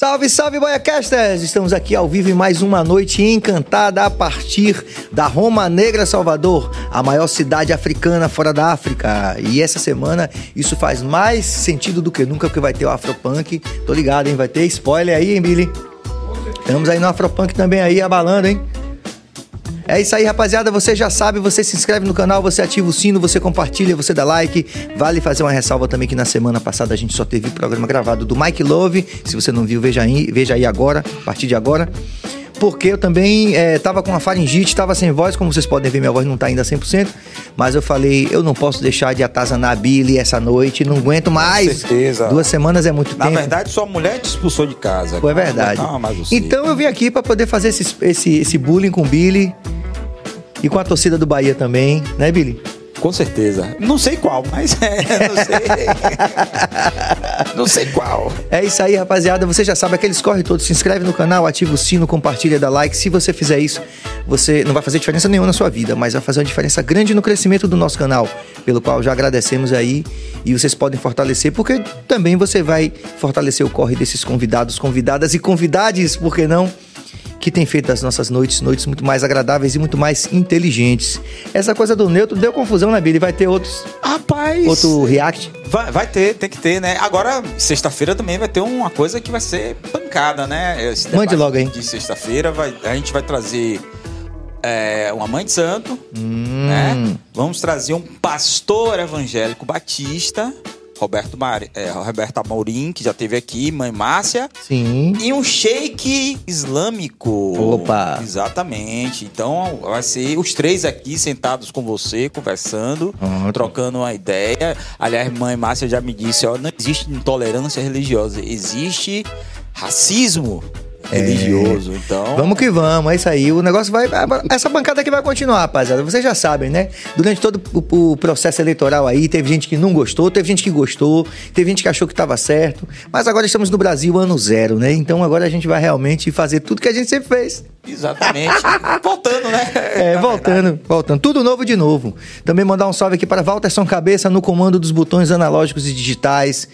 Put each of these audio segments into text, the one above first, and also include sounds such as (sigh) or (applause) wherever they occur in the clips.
Salve, salve, Boiacasters! Estamos aqui ao vivo em mais uma noite encantada a partir da Roma Negra, Salvador, a maior cidade africana fora da África. E essa semana isso faz mais sentido do que nunca, porque vai ter o Afropunk. Tô ligado, hein? Vai ter spoiler aí, hein, Billy? Estamos aí no Afropunk também aí, abalando, hein? É isso aí, rapaziada. Você já sabe, você se inscreve no canal, você ativa o sino, você compartilha, você dá like. Vale fazer uma ressalva também que na semana passada a gente só teve programa gravado do Mike Love. Se você não viu, veja aí, veja aí agora, a partir de agora. Porque eu também é, tava com uma faringite, tava sem voz, como vocês podem ver, minha voz não tá ainda 100%. Mas eu falei, eu não posso deixar de atazanar a Billy essa noite, não aguento mais. Com certeza. Duas semanas é muito Na tempo. verdade, sua mulher te expulsou de casa. Foi verdade. Não, mas. Então eu vim aqui pra poder fazer esse, esse, esse bullying com o Billy e com a torcida do Bahia também, né, Billy? Com certeza. Não sei qual, mas é, não sei. (laughs) não sei qual. É isso aí, rapaziada. Você já sabe, aqueles corre todos. Se inscreve no canal, ativa o sino, compartilha, dá like. Se você fizer isso, você não vai fazer diferença nenhuma na sua vida, mas vai fazer uma diferença grande no crescimento do nosso canal, pelo qual já agradecemos aí. E vocês podem fortalecer, porque também você vai fortalecer o corre desses convidados, convidadas e convidades, por que não? Que tem feito das nossas noites noites muito mais agradáveis e muito mais inteligentes. Essa coisa do neutro deu confusão, né, Billy? Vai ter outros, Rapaz. outro react. Vai, vai ter, tem que ter, né? Agora, sexta-feira também vai ter uma coisa que vai ser pancada, né? Esse Mande logo aí. De sexta-feira, a gente vai trazer é, uma mãe de santo, Hum. né? Vamos trazer um pastor evangélico batista, Roberto, Mar... é, Roberto Amorim, que já teve aqui, mãe Márcia. Sim. E um shake islâmico. Opa. Exatamente. Então vai ser os três aqui sentados com você, conversando, Ótimo. trocando uma ideia. Aliás, mãe Márcia já me disse, ó, não existe intolerância religiosa, existe racismo religioso. Então, É. Vamos que vamos, é isso aí. O negócio vai. Essa bancada aqui vai continuar, rapaziada. Vocês já sabem, né? Durante todo o, o processo eleitoral aí, teve gente que não gostou, teve gente que gostou, teve gente que achou que estava certo. Mas agora estamos no Brasil ano zero, né? Então agora a gente vai realmente fazer tudo que a gente sempre fez. exatamente. (laughs) Voltando, né? É, voltando, voltando. Tudo novo de novo. Também mandar um salve aqui para Walterson Cabeça no comando dos botões analógicos e digitais.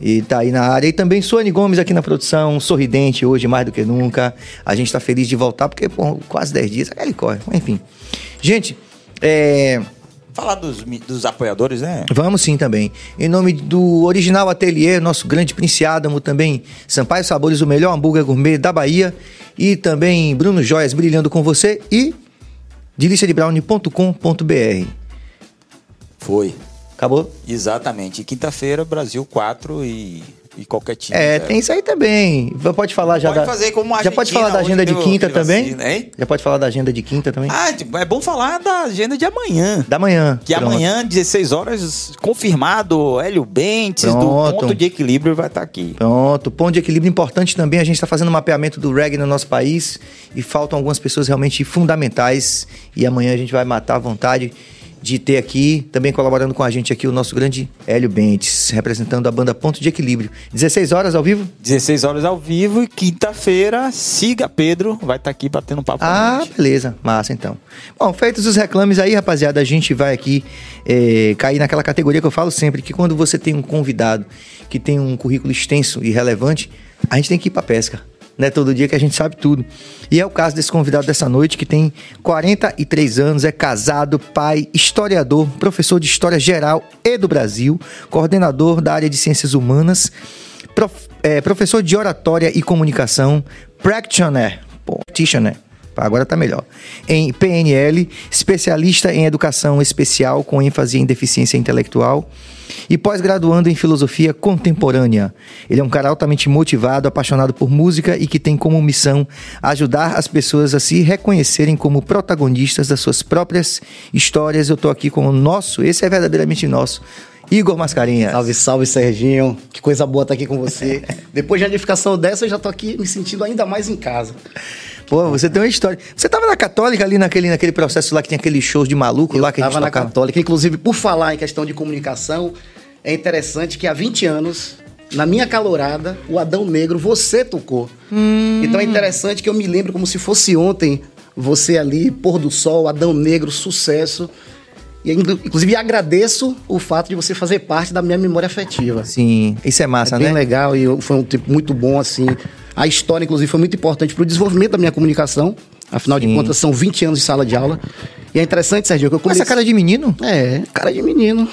E tá aí na área. E também Suane Gomes aqui na produção, sorridente hoje mais do que nunca. A gente tá feliz de voltar, porque, quase 10 dias, ele corre. Enfim. Gente, é. Falar dos, dos apoiadores, né? Vamos sim também. Em nome do Original Atelier, nosso grande Prince Adamo, também Sampaio Sabores, o melhor hambúrguer gourmet da Bahia. E também Bruno Joias brilhando com você e deliciadebrownie.com.br. Foi. Acabou? Exatamente. Quinta-feira, Brasil 4 e, e qualquer time. É, zero. tem isso aí também. Pode falar já Pode da. fazer como Já pode falar da agenda de quinta também? hein? Já pode falar da agenda de quinta também? Ah, tipo, é bom falar da agenda de amanhã. Da manhã. Que Pronto. amanhã, 16 horas, confirmado, Hélio Bentes, do Pronto. ponto de equilíbrio, vai estar aqui. Pronto, ponto de equilíbrio importante também. A gente está fazendo um mapeamento do reggae no nosso país e faltam algumas pessoas realmente fundamentais. E amanhã a gente vai matar a vontade de ter aqui, também colaborando com a gente aqui, o nosso grande Hélio Bentes, representando a banda Ponto de Equilíbrio. 16 horas ao vivo? 16 horas ao vivo e quinta-feira, siga Pedro, vai estar aqui batendo papo com a Ah, beleza. Massa, então. Bom, feitos os reclames aí, rapaziada, a gente vai aqui eh, cair naquela categoria que eu falo sempre, que quando você tem um convidado que tem um currículo extenso e relevante, a gente tem que ir pra pesca. Não é todo dia que a gente sabe tudo. E é o caso desse convidado dessa noite, que tem 43 anos, é casado, pai, historiador, professor de História Geral e do Brasil, coordenador da área de Ciências Humanas, prof- eh, professor de Oratória e Comunicação, practitioner, practitioner, agora tá melhor, em PNL, especialista em Educação Especial com ênfase em Deficiência Intelectual e pós-graduando em Filosofia Contemporânea. Ele é um cara altamente motivado, apaixonado por música e que tem como missão ajudar as pessoas a se reconhecerem como protagonistas das suas próprias histórias. Eu tô aqui com o nosso, esse é verdadeiramente nosso, Igor Mascarenhas. Salve, salve, Serginho. Que coisa boa estar aqui com você. (laughs) Depois de uma edificação dessa, eu já tô aqui me sentindo ainda mais em casa. Pô, você tem uma história. Você tava na Católica ali naquele, naquele processo lá que tinha aqueles shows de maluco lá que a gente Tava na? Católica. Inclusive, por falar em questão de comunicação, é interessante que há 20 anos, na minha calorada, o Adão Negro, você tocou. Hum. Então é interessante que eu me lembro como se fosse ontem, você ali, pôr do sol, Adão Negro, sucesso. E inclusive agradeço o fato de você fazer parte da minha memória afetiva. Sim, isso é massa, é bem né? legal e foi um tempo muito bom, assim. A história, inclusive, foi muito importante para o desenvolvimento da minha comunicação. Afinal de Sim. contas, são 20 anos de sala de aula. E é interessante, Sérgio, que eu Com comecei... essa cara de menino? É, cara de menino.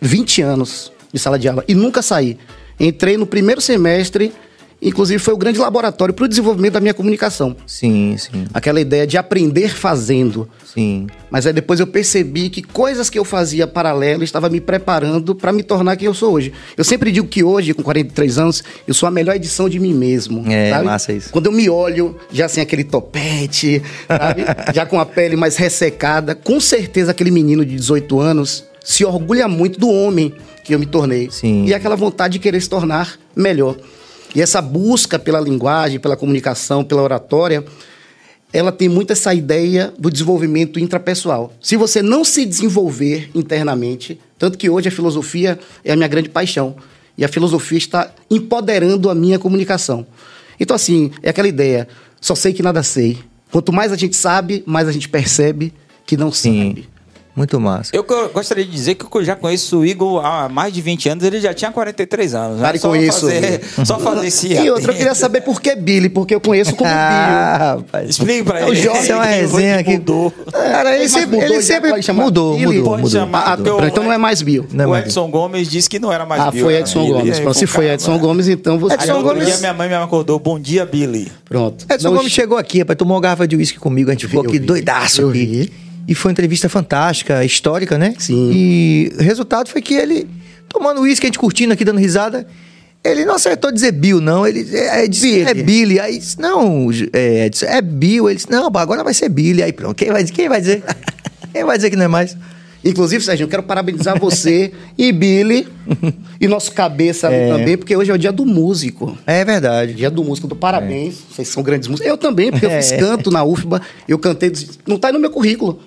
20 anos de sala de aula e nunca saí. Entrei no primeiro semestre, inclusive foi o grande laboratório para o desenvolvimento da minha comunicação. Sim, sim, Aquela ideia de aprender fazendo. sim. Mas aí depois eu percebi que coisas que eu fazia paralelo estava me preparando para me tornar quem eu sou hoje. Eu sempre digo que hoje, com 43 anos, eu sou a melhor edição de mim mesmo. É, sabe? massa isso. Quando eu me olho, já sem aquele topete, sabe? (laughs) já com a pele mais ressecada, com certeza aquele menino de 18 anos se orgulha muito do homem que eu me tornei. Sim. E aquela vontade de querer se tornar melhor. E essa busca pela linguagem, pela comunicação, pela oratória, ela tem muito essa ideia do desenvolvimento intrapessoal. Se você não se desenvolver internamente, tanto que hoje a filosofia é a minha grande paixão, e a filosofia está empoderando a minha comunicação. Então, assim, é aquela ideia, só sei que nada sei. Quanto mais a gente sabe, mais a gente percebe que não Sim. sabe. Muito massa. Eu gostaria de dizer que eu já conheço o Igor há mais de 20 anos, ele já tinha 43 anos. Né? Pare só com isso, Fazer, (laughs) só fazer esse. E outra, eu queria saber por que Billy, porque eu conheço como Billy. (laughs) Ah, rapaz. Explique pra É o ele. Jorge, Isso é uma resenha aqui. mudou. Cara, ele sempre, mudou, ele sempre pode chamar mudou, Billy? mudou, Pode mudou. chamar. Ah, o- então não é mais Bill. Não é o mais Edson Gomes disse que não era mais Ah, Bill. foi era Edson Billy. Gomes. Aí, Pronto, se o foi cara- Edson Gomes, então você... Edson Gomes- dia minha mãe me acordou, bom dia, Billy. Pronto. Edson Gomes chegou aqui, rapaz, tomou uma garrafa de uísque comigo, a gente ficou aqui doidaço Eu aqui. vi. E foi uma entrevista fantástica, histórica, né? Sim. E o resultado foi que ele, tomando uísque, a gente curtindo aqui, dando risada, ele não acertou dizer Bill, não. Ele é, é, disse, Billy. é Billy. Aí disse, não, é, Edson, é Bill. Ele disse, não, agora vai ser Billy. Aí pronto, quem vai, quem vai dizer? (laughs) quem vai dizer que não é mais? Inclusive, Sérgio, eu quero parabenizar você e Billy e nosso cabeça ali também, porque hoje é o dia do músico. É verdade. Dia do músico, do parabéns. Vocês são grandes músicos. Eu também, porque eu (laughs) fiz É. canto na UFBA. Eu cantei. Não tá aí no meu currículo.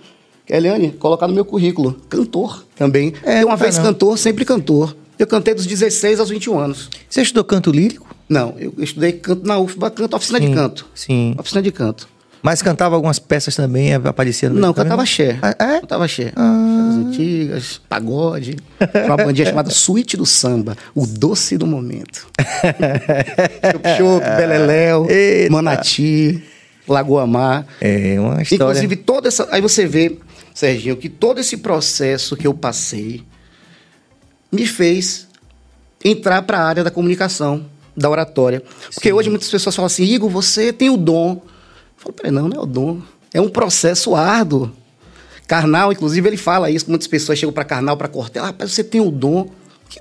Eliane, colocar no meu currículo. Cantor também. É, É, uma tá vez não. cantor, sempre cantor. Eu cantei dos 16 aos 21 anos. Você estudou canto lírico? Não, eu estudei canto na UFBA, canto, oficina de Sim, canto. sim. Oficina de canto. Mas cantava algumas peças também, aparecia no Não, cantava axé. Ah, é? Cantava axé. As antigas, pagode. Uma bandinha chamada (laughs) Suíte do Samba, o doce do momento. (laughs) Chup-chup, Beleléu, Eita. Manati, Lagoa Mar. É, uma história. Inclusive, toda essa. Aí você vê, Serginho, que todo esse processo que eu passei me fez entrar para a área da comunicação, da oratória. Porque hoje muitas pessoas falam assim, Igor, você tem o dom. Eu falo, peraí, não, não é o dom. É um processo árduo. Karnal, inclusive, ele fala isso. Muitas pessoas chegam para Karnal, para Cortella, rapaz, você tem o dom.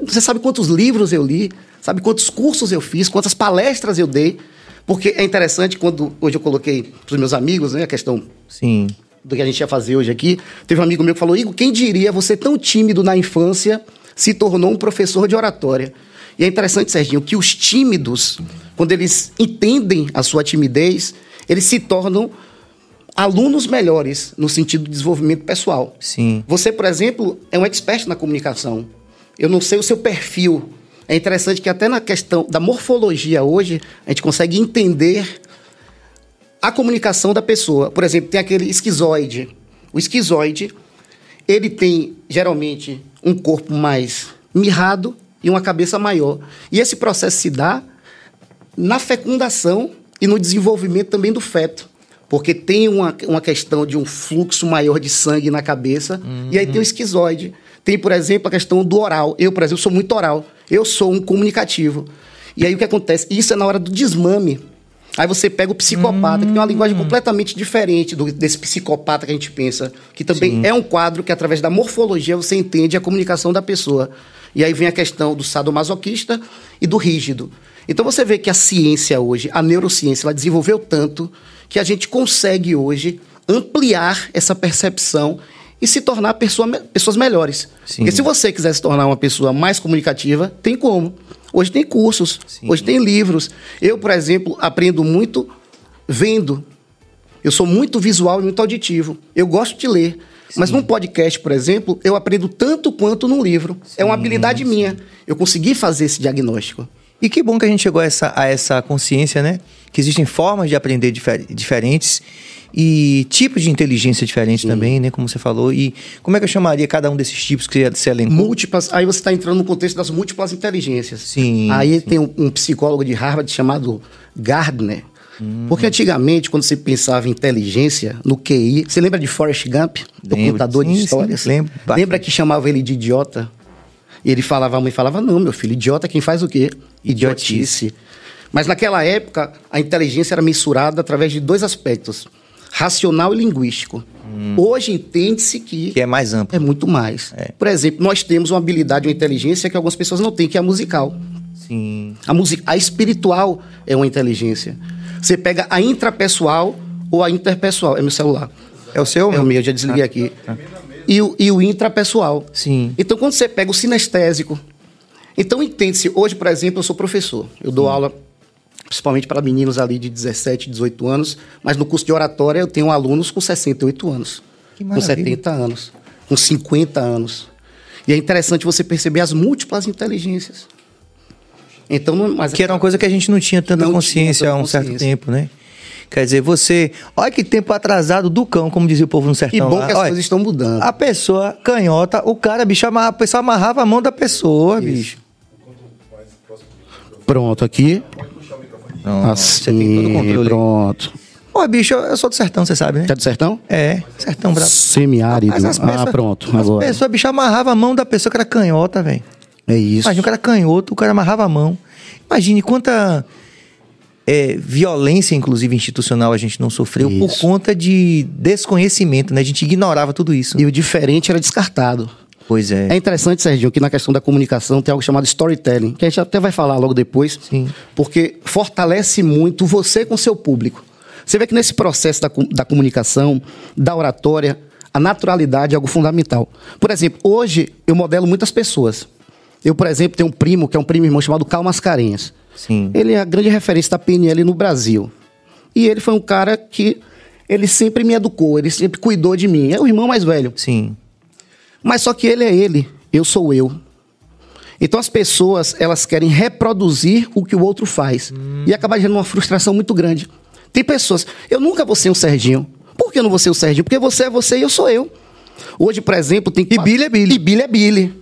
Você sabe quantos livros eu li, sabe quantos cursos eu fiz, quantas palestras eu dei. Porque é interessante quando hoje eu coloquei para os meus amigos, né, a questão Sim. Do que a gente ia fazer hoje aqui. Teve um amigo meu que falou: Igor, quem diria você tão tímido na infância se tornou um professor de oratória? E é interessante, Serginho, que os tímidos, quando eles entendem a sua timidez, eles se tornam alunos melhores no sentido do desenvolvimento pessoal. Sim. Você, por exemplo, é um expert na comunicação. Eu não sei o seu perfil. É interessante que até na questão da morfologia hoje, a gente consegue entender a comunicação da pessoa. Por exemplo, tem aquele esquizoide. O esquizoide, ele tem geralmente um corpo mais mirrado e uma cabeça maior. E esse processo se dá na fecundação e no desenvolvimento também do feto. Porque tem uma, uma questão de um fluxo maior de sangue na cabeça, e aí tem o esquizoide. Tem, por exemplo, a questão do oral. Eu, por exemplo, sou muito oral. Eu sou um comunicativo. E aí o que acontece? Isso é na hora do desmame. Aí você pega o psicopata, que tem uma linguagem completamente diferente do- desse psicopata que a gente pensa, que também é um quadro que, através da morfologia, você entende a comunicação da pessoa. E aí vem a questão do sadomasoquista e do rígido. Então você vê que a ciência hoje, a neurociência, ela desenvolveu tanto que a gente consegue hoje ampliar essa percepção e se tornar pessoa, pessoas melhores. Sim. Porque se você quiser se tornar uma pessoa mais comunicativa, tem como. Hoje tem cursos, Sim. hoje tem livros. Eu, por exemplo, aprendo muito vendo. Eu sou muito visual e muito auditivo. Eu gosto de ler. Mas num podcast, por exemplo, eu aprendo tanto quanto num livro. é uma habilidade minha. Eu consegui fazer esse diagnóstico. E que bom que a gente chegou a essa, a essa consciência, né? Que existem formas de aprender difer- diferentes e tipos de inteligência diferentes também, né? Como você falou. E como é que eu chamaria cada um desses tipos que você elencou? Múltiplas, aí você está entrando no contexto das múltiplas inteligências. Sim, Aí sim. tem um, um psicólogo de Harvard chamado Gardner. Porque antigamente, quando você pensava em inteligência, no QI, você lembra de Forrest Gump, o Lembro, contador sim, de sim, histórias? lembro bastante. Lembra que chamava ele de idiota? E ele falava, a mãe falava, não, meu filho, idiota é quem faz o quê? Idiotice. Mas naquela época, a inteligência era mensurada através de dois aspectos, racional e linguístico. Hoje entende-se que Que é mais amplo. é muito mais. Por exemplo, nós temos uma habilidade, uma inteligência que algumas pessoas não têm, que é a musical. Sim. A, music... a espiritual é uma inteligência. Você pega a intrapessoal ou a interpessoal. É meu celular. É o seu? É o meu, eu já desliguei aqui. E o, e o intrapessoal. Sim. Então, quando você pega o sinestésico. Então, entende-se. Hoje, por exemplo, eu sou professor. Eu dou aula principalmente para meninos ali de 17, 18 anos. Mas no curso de oratória, eu tenho alunos com 68 anos. Com maravilha. 70 anos. Com 50 anos. E é interessante você perceber as múltiplas inteligências. Então, não, mas Que era uma coisa que a gente não tinha tanta Não consciência tinha há tanta um certo consciência. tempo, né? Quer dizer, você. Olha que tempo atrasado do cão, como dizia o povo no sertão. E bom lá. que as Olha, coisas estão mudando. A pessoa canhota, o cara, bicho, amarra, a pessoa amarrava a mão da pessoa, bicho. Pronto, aqui. Não, assim, você tem todo o controle. pronto. Ô, bicho, eu sou do sertão, você sabe, né? Tá do sertão? É, sertão bravo. Semiárido. Mas as ah, pronto, As agora. pessoas, bicho, amarrava a mão da pessoa que era canhota, velho. É isso. Imagina, o cara canhoto, o cara amarrava a mão. Imagine quanta é, violência, inclusive institucional, a gente não sofreu por Isso. conta de desconhecimento, né? A gente ignorava tudo isso. E o diferente era descartado. Pois é. É interessante, Serginho, que na questão da comunicação tem algo chamado storytelling, que a gente até vai falar logo depois, Sim. porque fortalece muito você com seu público. Você vê que nesse processo da, da comunicação, da oratória, a naturalidade é algo fundamental. Por exemplo, hoje eu modelo muitas pessoas. Eu, por exemplo, tenho um primo, que é um primo irmão chamado Cal Mascarenhas. Sim. Ele é a grande referência da PNL no Brasil. E ele foi um cara que ele sempre me educou, ele sempre cuidou de mim. É o irmão mais velho. Sim. Mas só que ele é ele, eu sou eu. Então as pessoas, elas querem reproduzir o que o outro faz. E acaba gerando uma frustração muito grande. Tem pessoas, eu nunca vou ser um Serginho. Por que eu não vou ser o Serginho? Porque você é você e eu sou eu. Hoje, por exemplo, tem E Billy é Billy. E Billy é Billy.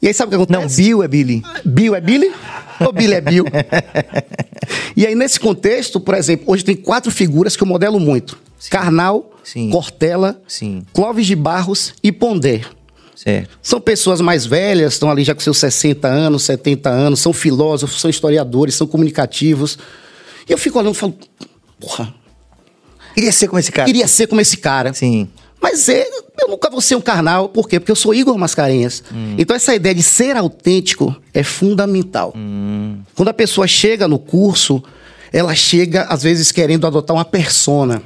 E aí sabe o que Não, acontece? Bill é Billy. Bill é Billy? Ou Billy é Bill? (laughs) e aí, nesse contexto, por exemplo, hoje tem quatro figuras que eu modelo muito: Karnal, Sim. Cortella, Sim. Clóvis de Barros e Pondé. Certo. São pessoas mais velhas, estão ali já com seus 60 anos, 70 anos, são filósofos, são historiadores, são comunicativos. E eu fico olhando e falo, porra, Queria ser como esse cara. queria ser como esse cara. Sim. Mas é, eu nunca vou ser um carnal, por quê? Porque eu sou Igor Mascarenhas. Então essa ideia de ser autêntico é fundamental. Quando a pessoa chega no curso, ela chega, às vezes, querendo adotar uma persona.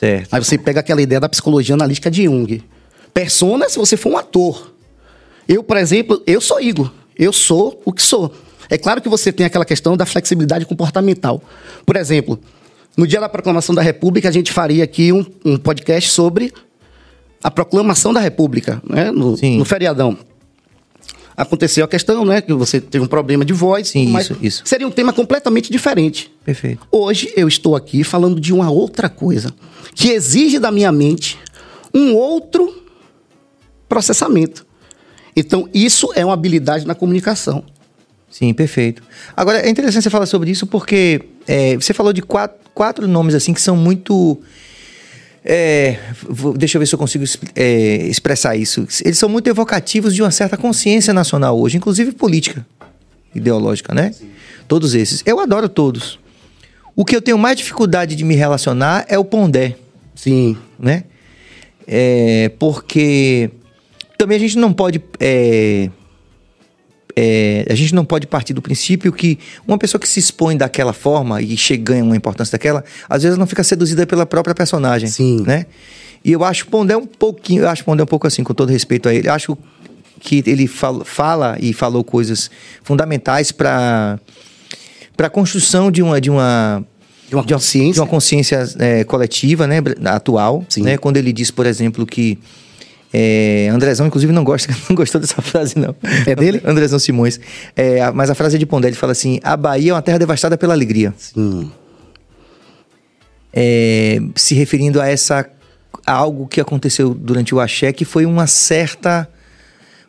Certo. Aí você pega aquela ideia da psicologia analítica de Jung. Persona é se você for um ator. Eu, por exemplo, eu sou Igor. Eu sou o que sou. É claro que você tem aquela questão da flexibilidade comportamental. Por exemplo, no dia da proclamação da República, a gente faria aqui um, um podcast sobre a proclamação da República, né? no, no feriadão. Aconteceu a questão, né? Que você teve um problema de voz. Sim, isso, isso. Seria um tema completamente diferente. Perfeito. Hoje eu estou aqui falando de uma outra coisa que exige da minha mente um outro processamento. Então, isso é uma habilidade na comunicação. Sim, perfeito. Agora, é interessante você falar sobre isso porque é, você falou de quatro, quatro nomes assim que são muito. É, vou- deixa eu ver se eu consigo é, expressar isso. Eles são muito evocativos de uma certa consciência nacional hoje, inclusive política, ideológica, né? Todos esses. Eu adoro todos. O que eu tenho mais dificuldade de me relacionar é o Pondé Sim. né? É, porque também a gente não pode. é, é, a gente não pode partir do princípio que uma pessoa que se expõe daquela forma e chega, ganha uma importância daquela, às vezes não fica seduzida pela própria personagem. Sim. Né? E eu acho Pondé um pouquinho, eu acho Pondé um pouco assim, com todo respeito a ele. Eu acho que ele fala, fala e falou coisas fundamentais para para a construção de uma de uma De uma consciência. de uma consciência é, coletiva, né, atual, Sim. né, quando ele diz, por exemplo, que é, Andrezão, inclusive, não gosta, (laughs) não gostou dessa frase, não. É dele? Andrezão Simões. É, mas a frase é de Pondé, ele fala assim: a Bahia é uma terra devastada pela alegria. Sim. é, se referindo a essa a algo que aconteceu durante o axé, que foi uma certa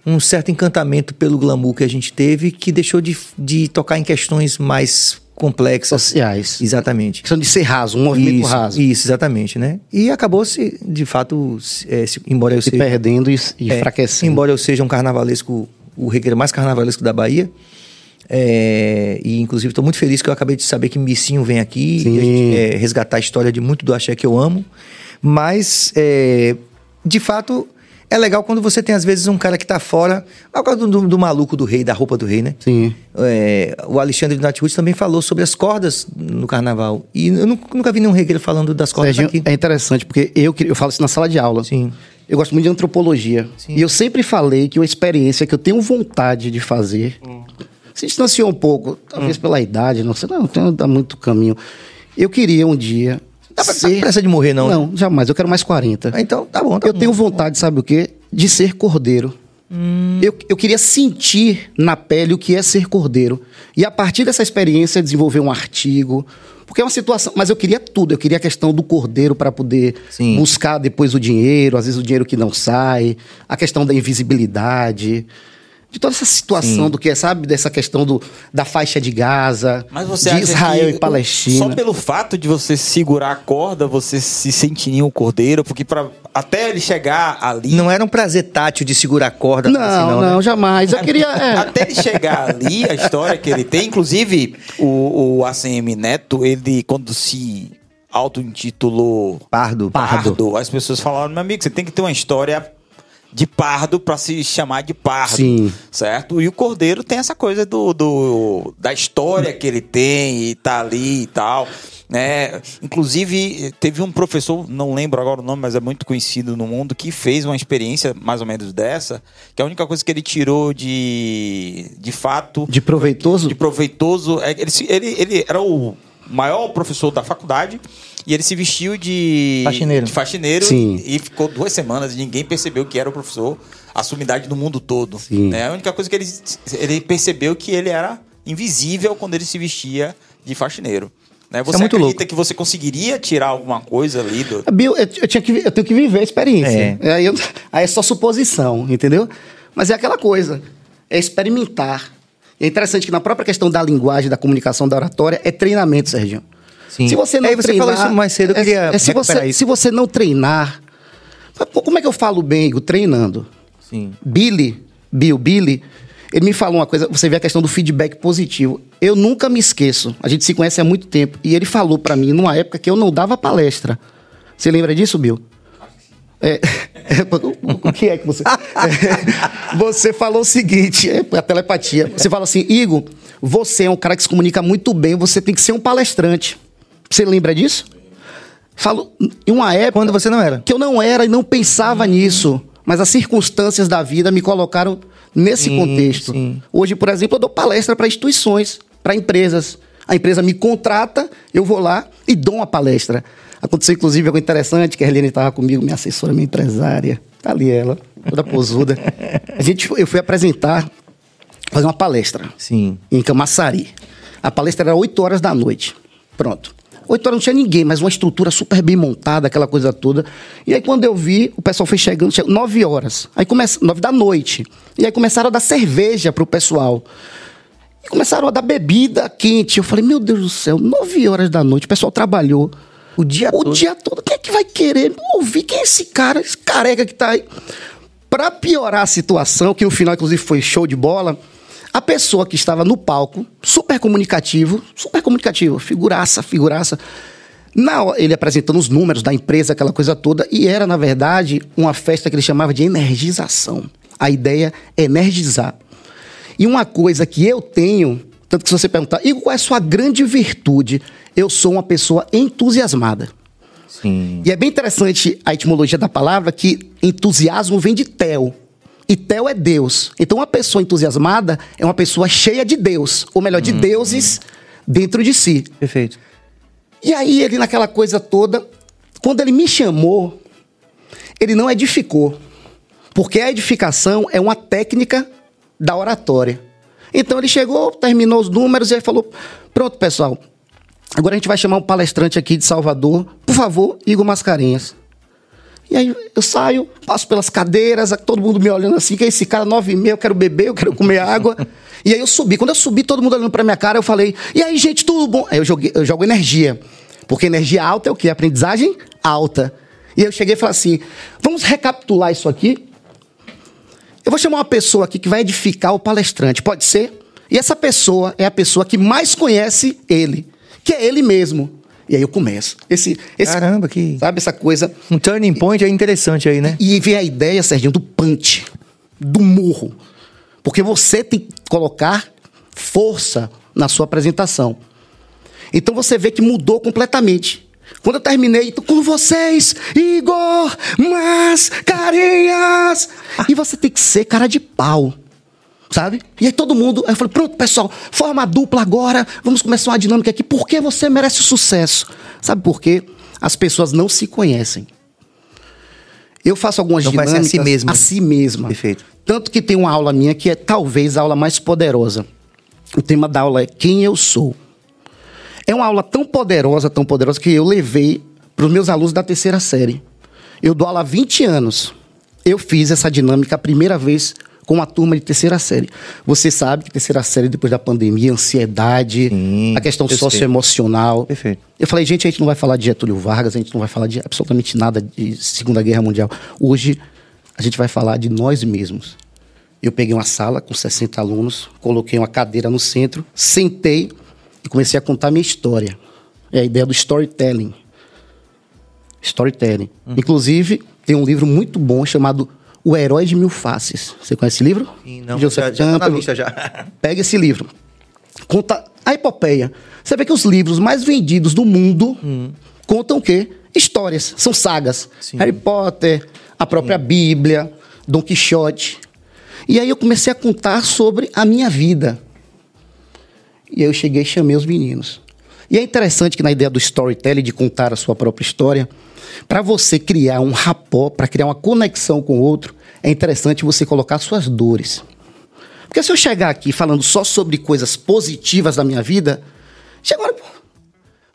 um certo encantamento pelo glamour que a gente teve, que deixou de, de tocar em questões mais complexas. Sociais. Exatamente. Questão de ser raso, um movimento Isso, raso. isso, exatamente, né? E acabou se, de fato, se- é, se- embora eu Se seja, perdendo e, e é, enfraquecendo. embora eu seja um carnavalesco, o regueiro mais carnavalesco da Bahia, é, e inclusive estou muito feliz que eu acabei de saber que Missinho vem aqui e gente, é, resgatar a história de muito do axé que eu amo, mas é, de fato é legal quando você tem às vezes um cara que tá fora, ao caso do, do maluco do rei, da roupa do rei, né? Sim. É, o Alexandre de Natiwood também falou sobre as cordas no carnaval. E eu nu- nunca vi nenhum regueiro falando das cordas Serginho, aqui. é interessante, porque eu, eu falo isso na sala de aula. Sim. Eu gosto muito de antropologia. Sim. E eu sempre falei que uma experiência que eu tenho vontade de fazer se distanciou um pouco, talvez Hum. pela idade, não sei, não, tem- muito caminho. Eu queria um dia Dá pra- ser... Não pressa de morrer, não. né? Não, jamais. Eu quero mais 40. Ah, Então, tá bom. Tá eu bom. tenho vontade, sabe o quê? De ser cordeiro. Eu, eu queria sentir na pele o que é ser cordeiro. E a partir dessa experiência, desenvolver um artigo. Porque é uma situação. Mas eu queria tudo. Eu queria a questão do cordeiro para poder Sim. buscar depois o dinheiro, às vezes o dinheiro que não sai, a questão da invisibilidade. De toda essa situação Sim. do que é, sabe? Dessa questão do, da faixa de Gaza, Mas você de Israel e Palestina. Só pelo fato de você segurar a corda, você se sentiria um cordeiro, porque para até ele chegar ali, Não era um prazer tátil de segurar a corda. Não, assim, não, né? jamais. Eu queria. (laughs) é. até ele chegar ali, a história que ele tem, inclusive o, o ACM Neto, ele quando se auto-intitulou Pardo. Pardo. As pessoas falaram, meu amigo, você tem que ter uma história de pardo para se chamar de pardo. Sim. Certo? E o Cordeiro tem essa coisa do, do- da história que ele tem e tá ali e tal. Né? Inclusive, teve um professor, não lembro agora o nome, mas é muito conhecido no mundo, que fez uma experiência mais ou menos dessa, que a única coisa que ele tirou de, de fato De proveitoso? de proveitoso. é, Ele, se- ele, ele era o maior professor da faculdade e ele se vestiu de Faxineiro. de faxineiro Sim. e ficou duas semanas e ninguém percebeu que era o professor, a sumidade do mundo todo. Sim. né? A única coisa que ele, ele percebeu que ele era invisível quando ele se vestia de faxineiro. Né? Você é muito acredita louco. que você conseguiria tirar alguma coisa ali do. Bill, eu, eu tinha que, eu tenho que viver a experiência. É. Aí, eu- aí é só suposição, entendeu? Mas é aquela coisa, é experimentar. É interessante que na própria questão da linguagem, da comunicação, da oratória, é treinamento, Serginho. Sim. Se você não Aí você treinar, falou isso mais cedo, eu é- queria é se recuperar você, isso. se você não treinar... Como é que eu falo bem, Igor? Treinando. Sim. Billy, Bill, Billy, ele me falou uma coisa, você vê a questão do feedback positivo. Eu nunca me esqueço, a gente se conhece há muito tempo, e ele falou pra mim numa época que eu não dava palestra. Você lembra disso, Bill? É, (laughs) o, o que é que você. É, (laughs) você falou o seguinte: é a telepatia. Você fala assim, Igor, você é um cara que se comunica muito bem, você tem que ser um palestrante. Você lembra disso? Falo, em uma época Quando você não era. que eu não era e não pensava nisso, mas as circunstâncias da vida me colocaram nesse Sim, contexto. sim. Hoje, por exemplo, eu dou palestra para instituições, para empresas. A empresa me contrata, eu vou lá e dou uma palestra. Aconteceu, inclusive, algo interessante, que a Helene estava comigo, minha assessora, minha empresária. Tá ali ela, toda posuda. (laughs) A gente, eu fui apresentar, fazer uma palestra Sim. em Camaçari. A palestra era 8 horas da noite. Pronto. 8 horas não tinha ninguém, mas uma estrutura super bem montada, aquela coisa toda. E aí, quando eu vi, o pessoal foi chegando, chegou 9 horas. Aí começa, 9 da noite. E aí começaram a dar cerveja pro pessoal. E começaram a dar bebida quente. Eu falei, meu Deus do céu, 9 horas da noite, o pessoal trabalhou. O dia O todo. dia todo. Quem é que vai querer ouvir? Quem é esse cara, esse careca que tá aí? Pra piorar a situação, que no final, inclusive, foi show de bola, a pessoa que estava no palco, super comunicativo, super comunicativo, figuraça, figuraça. Na ele apresentando os números da empresa, aquela coisa toda, e era, na verdade, uma festa que ele chamava de energização. A ideia é energizar. E uma coisa que eu tenho, tanto que se você perguntar, Igor, qual é a sua grande virtude? Eu sou uma pessoa entusiasmada. Sim. E é bem interessante a etimologia da palavra, que entusiasmo vem de Tel. E Tel é Deus. Então, uma pessoa entusiasmada é uma pessoa cheia de Deus, ou melhor, de deuses dentro de si. Perfeito. E aí, ele naquela coisa toda, quando ele me chamou, ele não edificou. Porque a edificação é uma técnica da oratória. Então ele chegou, terminou os números e aí falou: Pronto, pessoal, Agora a gente vai chamar um palestrante aqui de Salvador. Por favor, Igor Mascarenhas. E aí eu saio, passo pelas cadeiras, todo mundo me olhando assim, que é esse cara, nove e meia, eu quero beber, eu quero comer água. (laughs) E aí eu subi. Quando eu subi, todo mundo olhando pra minha cara, eu falei, e aí, gente, tudo bom? Aí eu, joguei, eu jogo energia. Porque energia alta é o quê? Aprendizagem alta. E eu cheguei e falei assim: vamos recapitular isso aqui. Eu vou chamar uma pessoa aqui que vai edificar o palestrante, pode ser? E essa pessoa é a pessoa que mais conhece ele, que é ele mesmo. E aí eu começo. Esse, esse, Caramba, que. Sabe essa coisa? Um turning point é interessante aí, né? E vem a ideia, Serginho, do punch, do murro. Porque você tem que colocar força na sua apresentação. Então você vê que mudou completamente. Quando eu terminei, com vocês, Igor Mascarenhas. (laughs) E você tem que ser cara de pau. Sabe? E aí todo mundo, aí eu falei, pronto, pessoal, forma dupla agora, vamos começar uma dinâmica aqui. Por que você merece o sucesso? Sabe por quê? As pessoas não se conhecem. Eu faço algumas Não conhece a dinâmicas si mesma. a si mesma. Perfeito. Tanto que tem uma aula minha que é talvez a aula mais poderosa. O tema da aula é Quem Eu Sou. É uma aula tão poderosa, tão poderosa, que eu levei para os meus alunos da terceira série. Eu dou aula há 20 anos. Eu fiz essa dinâmica a primeira vez com uma turma de terceira série. Você sabe que terceira série, depois da pandemia, ansiedade, Sim, a questão socioemocional. Perfeito. Eu falei, gente, a gente não vai falar de Getúlio Vargas, a gente não vai falar de absolutamente nada de Segunda Guerra Mundial. Hoje, a gente vai falar de nós mesmos. Eu peguei uma sala com 60 alunos, coloquei uma cadeira no centro, sentei e comecei a contar minha história. É a ideia do storytelling. Storytelling. Uhum. Inclusive, tem um livro muito bom chamado O Herói de Mil Faces. Você conhece esse livro? Sim, não, Joseph já, já tá na lista já. (laughs) Pega esse livro. Conta a epopeia. Você vê que os livros mais vendidos do mundo contam o quê? Histórias, são sagas. Sim. Harry Potter, a própria Bíblia, Dom Quixote. E aí eu comecei a contar sobre a minha vida. E aí eu cheguei e chamei os meninos. E é interessante que na ideia do storytelling, de contar a sua própria história, para você criar um rapó, para criar uma conexão com o outro, é interessante você colocar suas dores. Porque se eu chegar aqui falando só sobre coisas positivas da minha vida, chega pô.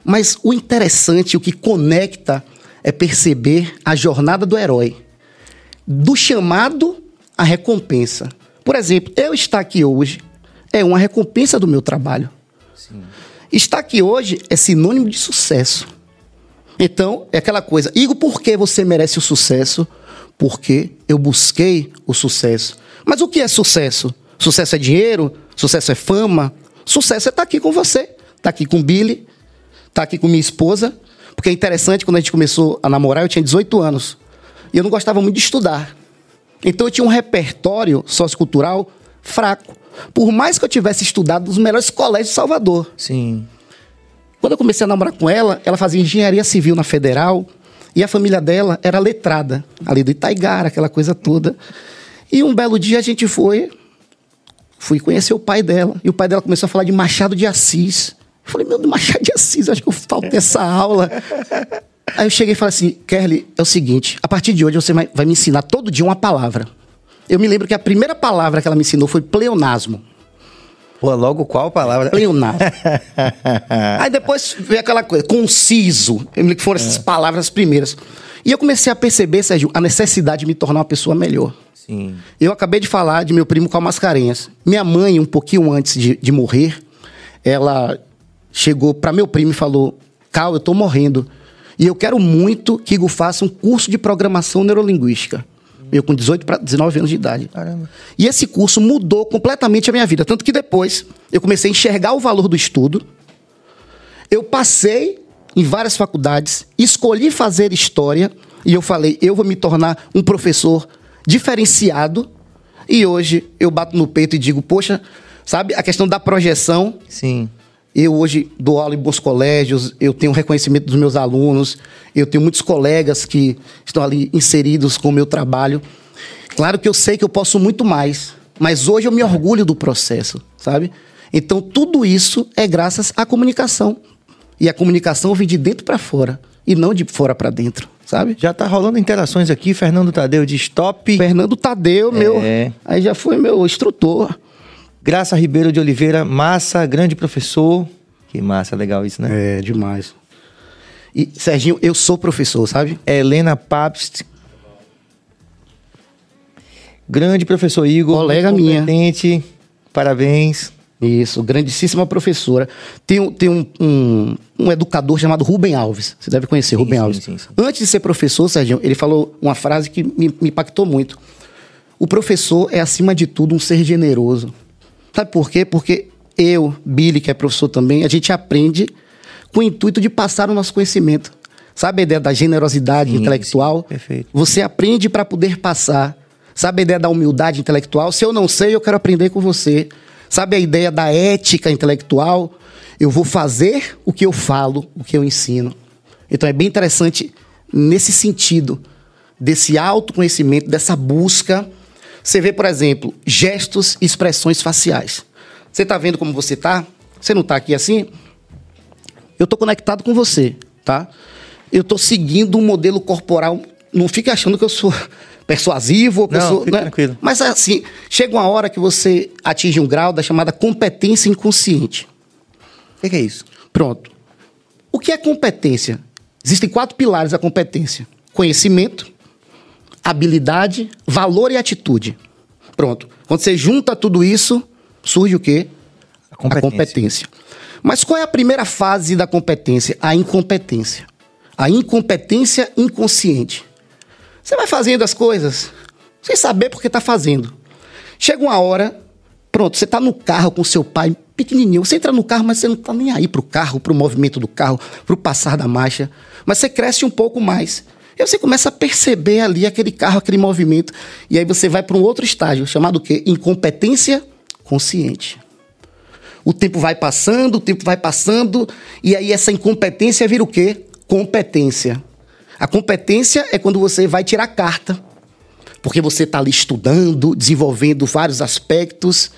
Mas o interessante, o que conecta, é perceber a jornada do herói. Do chamado à recompensa. Por exemplo, eu estar aqui hoje é uma recompensa do meu trabalho. Estar aqui hoje é sinônimo de sucesso. Então, é aquela coisa. Igor, por que você merece o sucesso? Porque eu busquei o sucesso. Mas o que é sucesso? Sucesso é dinheiro? Sucesso é fama? Sucesso é estar aqui com você. Estar aqui com o Billy. Estar aqui com minha esposa. Porque é interessante, quando a gente começou a namorar, eu tinha 18 anos. E eu não gostava muito de estudar. Então eu tinha um repertório sociocultural fraco. Por mais que eu tivesse estudado nos melhores colégios de Salvador. Sim. Quando eu comecei a namorar com ela, ela fazia engenharia civil na Federal e a família dela era letrada, ali do Itaigara, aquela coisa toda. E um belo dia a gente foi, fui conhecer o pai dela, e o pai dela começou a falar de Machado de Assis. Eu falei, meu, Machado de Assis, acho que eu falto essa aula. (laughs) Aí eu cheguei e falei assim, Kelly, é o seguinte, a partir de hoje você vai me ensinar todo dia uma palavra. Eu me lembro que a primeira palavra que ela me ensinou foi pleonasmo. Pô, logo qual palavra? Pleonasmo. (laughs) Aí depois veio aquela coisa, conciso. Eu me lembro que foram essas palavras primeiras. E eu comecei a perceber, Sérgio, a necessidade de me tornar uma pessoa melhor. Sim. Eu acabei de falar de meu primo com a Mascarenhas. Minha mãe, um pouquinho antes de, de morrer, ela chegou para meu primo e falou: Cal, eu tô morrendo. E eu quero muito que Igor faça um curso de programação neurolinguística. Eu com 18 para 19 anos de idade. Caramba. E esse curso mudou completamente a minha vida. Tanto que depois eu comecei a enxergar o valor do estudo. Eu passei em várias faculdades, escolhi fazer história e eu falei, eu vou me tornar um professor diferenciado. E hoje eu bato no peito e digo, poxa, sabe, a questão da projeção, Sim. Eu hoje dou aula em bons colégios, eu tenho reconhecimento dos meus alunos, eu tenho muitos colegas que estão ali inseridos com o meu trabalho. Claro que eu sei que eu posso muito mais, mas hoje eu me orgulho do processo, sabe? Então tudo isso é graças à comunicação. E a comunicação vem de dentro para fora e não de fora para dentro, sabe? Já tá rolando interações aqui. Fernando Tadeu diz top. Fernando Tadeu, meu, É. aí já foi meu instrutor. Graça Ribeiro de Oliveira, massa, grande professor. Que massa, legal isso, né? É, demais. E, Serginho, eu sou professor, sabe? Helena Papst. Grande professor Igor. Colega minha. Parabéns. Isso, grandíssima professora. Tem, um- tem um, um, um educador chamado Rubem Alves. Você deve conhecer, Rubem sim, Alves. sim, sim. Antes de ser professor, Serginho, ele falou uma frase que me, me impactou muito. O professor é, acima de tudo, um ser generoso. Sabe por quê? Porque eu, Billy, que é professor também, a gente aprende com o intuito de passar o nosso conhecimento. Sabe a ideia da generosidade Sim, intelectual? sim, perfeito. Você aprende para poder passar. Sabe a ideia da humildade intelectual? Se eu não sei, eu quero aprender com você. Sabe a ideia da ética intelectual? Eu vou fazer o que eu falo, o que eu ensino. Então é bem interessante nesse sentido, desse autoconhecimento, dessa busca. Você vê, por exemplo, gestos e expressões faciais. Você está vendo como você está? Você não está aqui assim? Eu estou conectado com você, tá? Eu estou seguindo um modelo corporal. Não fique achando que eu sou (laughs) persuasivo, ou que eu Não, fique tranquilo. Mas assim, chega uma hora que você atinge um grau da chamada competência inconsciente. O que, que é isso? Pronto. O que é competência? Existem quatro pilares da competência: conhecimento, habilidade, valor e atitude. Pronto. Quando você junta tudo isso, surge o quê? A competência. A competência. Mas qual é a primeira fase da competência? A incompetência. A incompetência inconsciente. Você vai fazendo as coisas sem saber porque está fazendo. Chega uma hora, pronto, você está no carro com seu pai pequenininho. Você entra no carro, mas você não está nem aí para o carro, para o movimento do carro, para o passar da marcha. Mas você cresce um pouco mais. E você começa a perceber ali aquele carro, aquele movimento. E aí você vai para um outro estágio, chamado o quê? Incompetência consciente. O tempo vai passando, o tempo vai passando, e aí essa incompetência vira o quê? Competência. A competência é quando você vai tirar carta, porque você está ali estudando, desenvolvendo vários aspectos,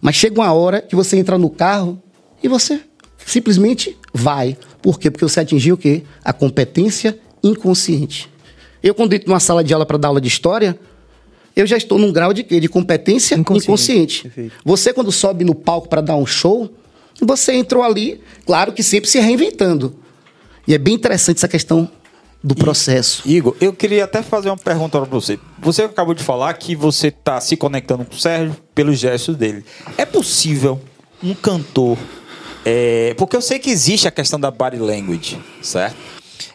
mas chega uma hora que você entra no carro e você simplesmente vai. Por quê? Porque você atingiu o quê? A competência inconsciente. Eu, quando entro numa sala de aula para dar aula de história, eu já estou num grau de quê? De competência Inconsciente. inconsciente. Você, quando sobe no palco para dar um show, você entrou ali, claro que sempre se reinventando. E é bem interessante essa questão do processo. Igor, eu queria até fazer uma pergunta para você. Você acabou de falar que você está se conectando com o Sérgio pelos gestos dele. É possível um cantor. é, porque eu sei que existe a questão da body language, certo?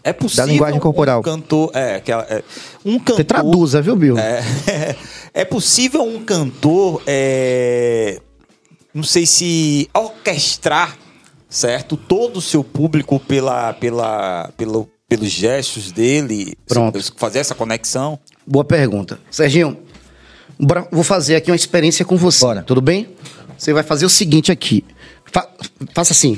É possível. linguagem corporal. Um cantor. É, aquela, é, um cantor. Você traduza, viu, Bill? É, (laughs) é possível um cantor, é, não sei se orquestrar, certo? Todo o seu público pela, pela, pelo, pelos gestos dele, Pronto. fazer essa conexão. Boa pergunta. Serginho, vou fazer aqui uma experiência com você. Bora. Tudo bem? Você vai fazer o seguinte aqui. Fa- faça assim.